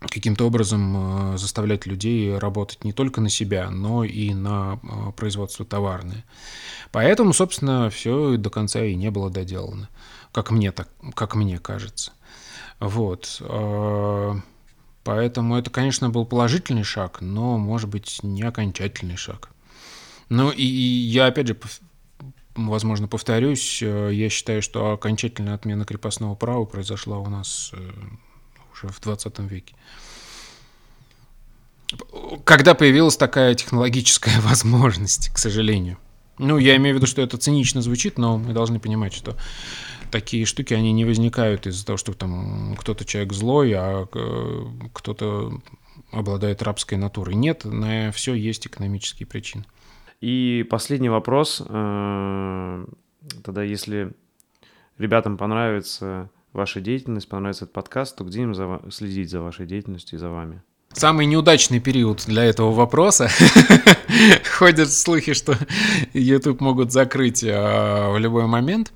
Speaker 2: каким-то образом э, заставлять людей работать не только на себя, но и на э, производство товарное. Поэтому, собственно, все до конца и не было доделано, как мне, так, как мне кажется. Вот. Поэтому это, конечно, был положительный шаг, но, может быть, не окончательный шаг. Ну и я, опять же, возможно, повторюсь, я считаю, что окончательная отмена крепостного права произошла у нас уже в 20 веке. Когда появилась такая технологическая возможность, к сожалению. Ну, я имею в виду, что это цинично звучит, но мы должны понимать, что такие штуки, они не возникают из-за того, что там кто-то человек злой, а э, кто-то обладает рабской натурой. Нет, на все есть экономические причины.
Speaker 1: И последний вопрос. Э, тогда, если ребятам понравится ваша деятельность, понравится этот подкаст, то где им за, следить за вашей деятельностью и за вами?
Speaker 2: Самый неудачный период для этого вопроса. Ходят слухи, что YouTube могут закрыть а, в любой момент.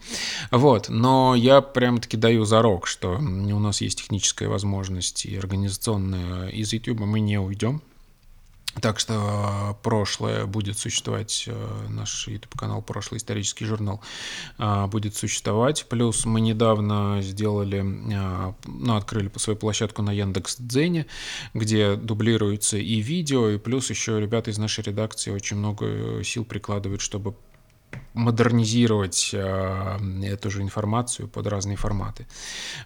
Speaker 2: Вот. Но я прям-таки даю зарок, что у нас есть техническая возможность и организационная. Из YouTube мы не уйдем. Так что прошлое будет существовать, э, наш YouTube-канал «Прошлый исторический журнал» э, будет существовать. Плюс мы недавно сделали, э, ну, открыли свою площадку на Яндекс.Дзене, где дублируется и видео, и плюс еще ребята из нашей редакции очень много сил прикладывают, чтобы модернизировать эту же информацию под разные форматы.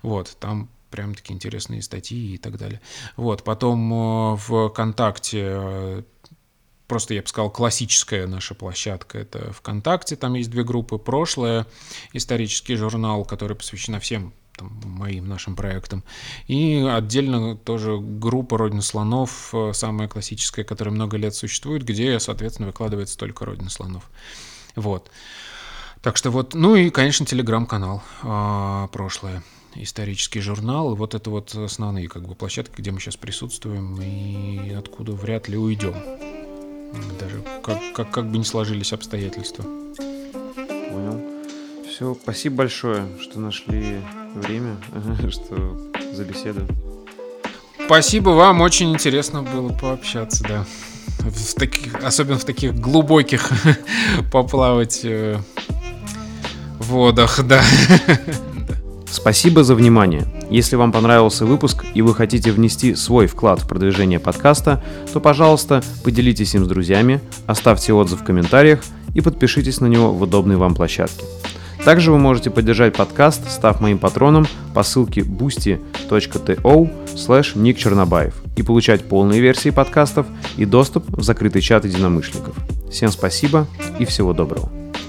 Speaker 2: Вот, там прям такие интересные статьи и так далее. Вот, потом э, ВКонтакте э, просто, я бы сказал, классическая наша площадка. Это ВКонтакте, там есть две группы. Прошлое, исторический журнал, который посвящена всем там, моим нашим проектам. И отдельно тоже группа «Родина слонов», э, самая классическая, которая много лет существует, где, соответственно, выкладывается только «Родина слонов». Вот. Так что вот, ну и, конечно, телеграм-канал а, прошлое исторический журнал. Вот это вот основные как бы площадки, где мы сейчас присутствуем и откуда вряд ли уйдем. Даже как, как, как бы не сложились обстоятельства.
Speaker 1: Понял. Все, спасибо большое, что нашли время, что за беседу.
Speaker 2: Спасибо вам, очень интересно было пообщаться, да. В таких, особенно в таких глубоких поплавать э, водах, да.
Speaker 1: Спасибо за внимание. Если вам понравился выпуск и вы хотите внести свой вклад в продвижение подкаста, то, пожалуйста, поделитесь им с друзьями, оставьте отзыв в комментариях и подпишитесь на него в удобной вам площадке. Также вы можете поддержать подкаст, став моим патроном по ссылке boosty.to slash Ник Чернобаев и получать полные версии подкастов и доступ в закрытый чат единомышленников. Всем спасибо и всего доброго.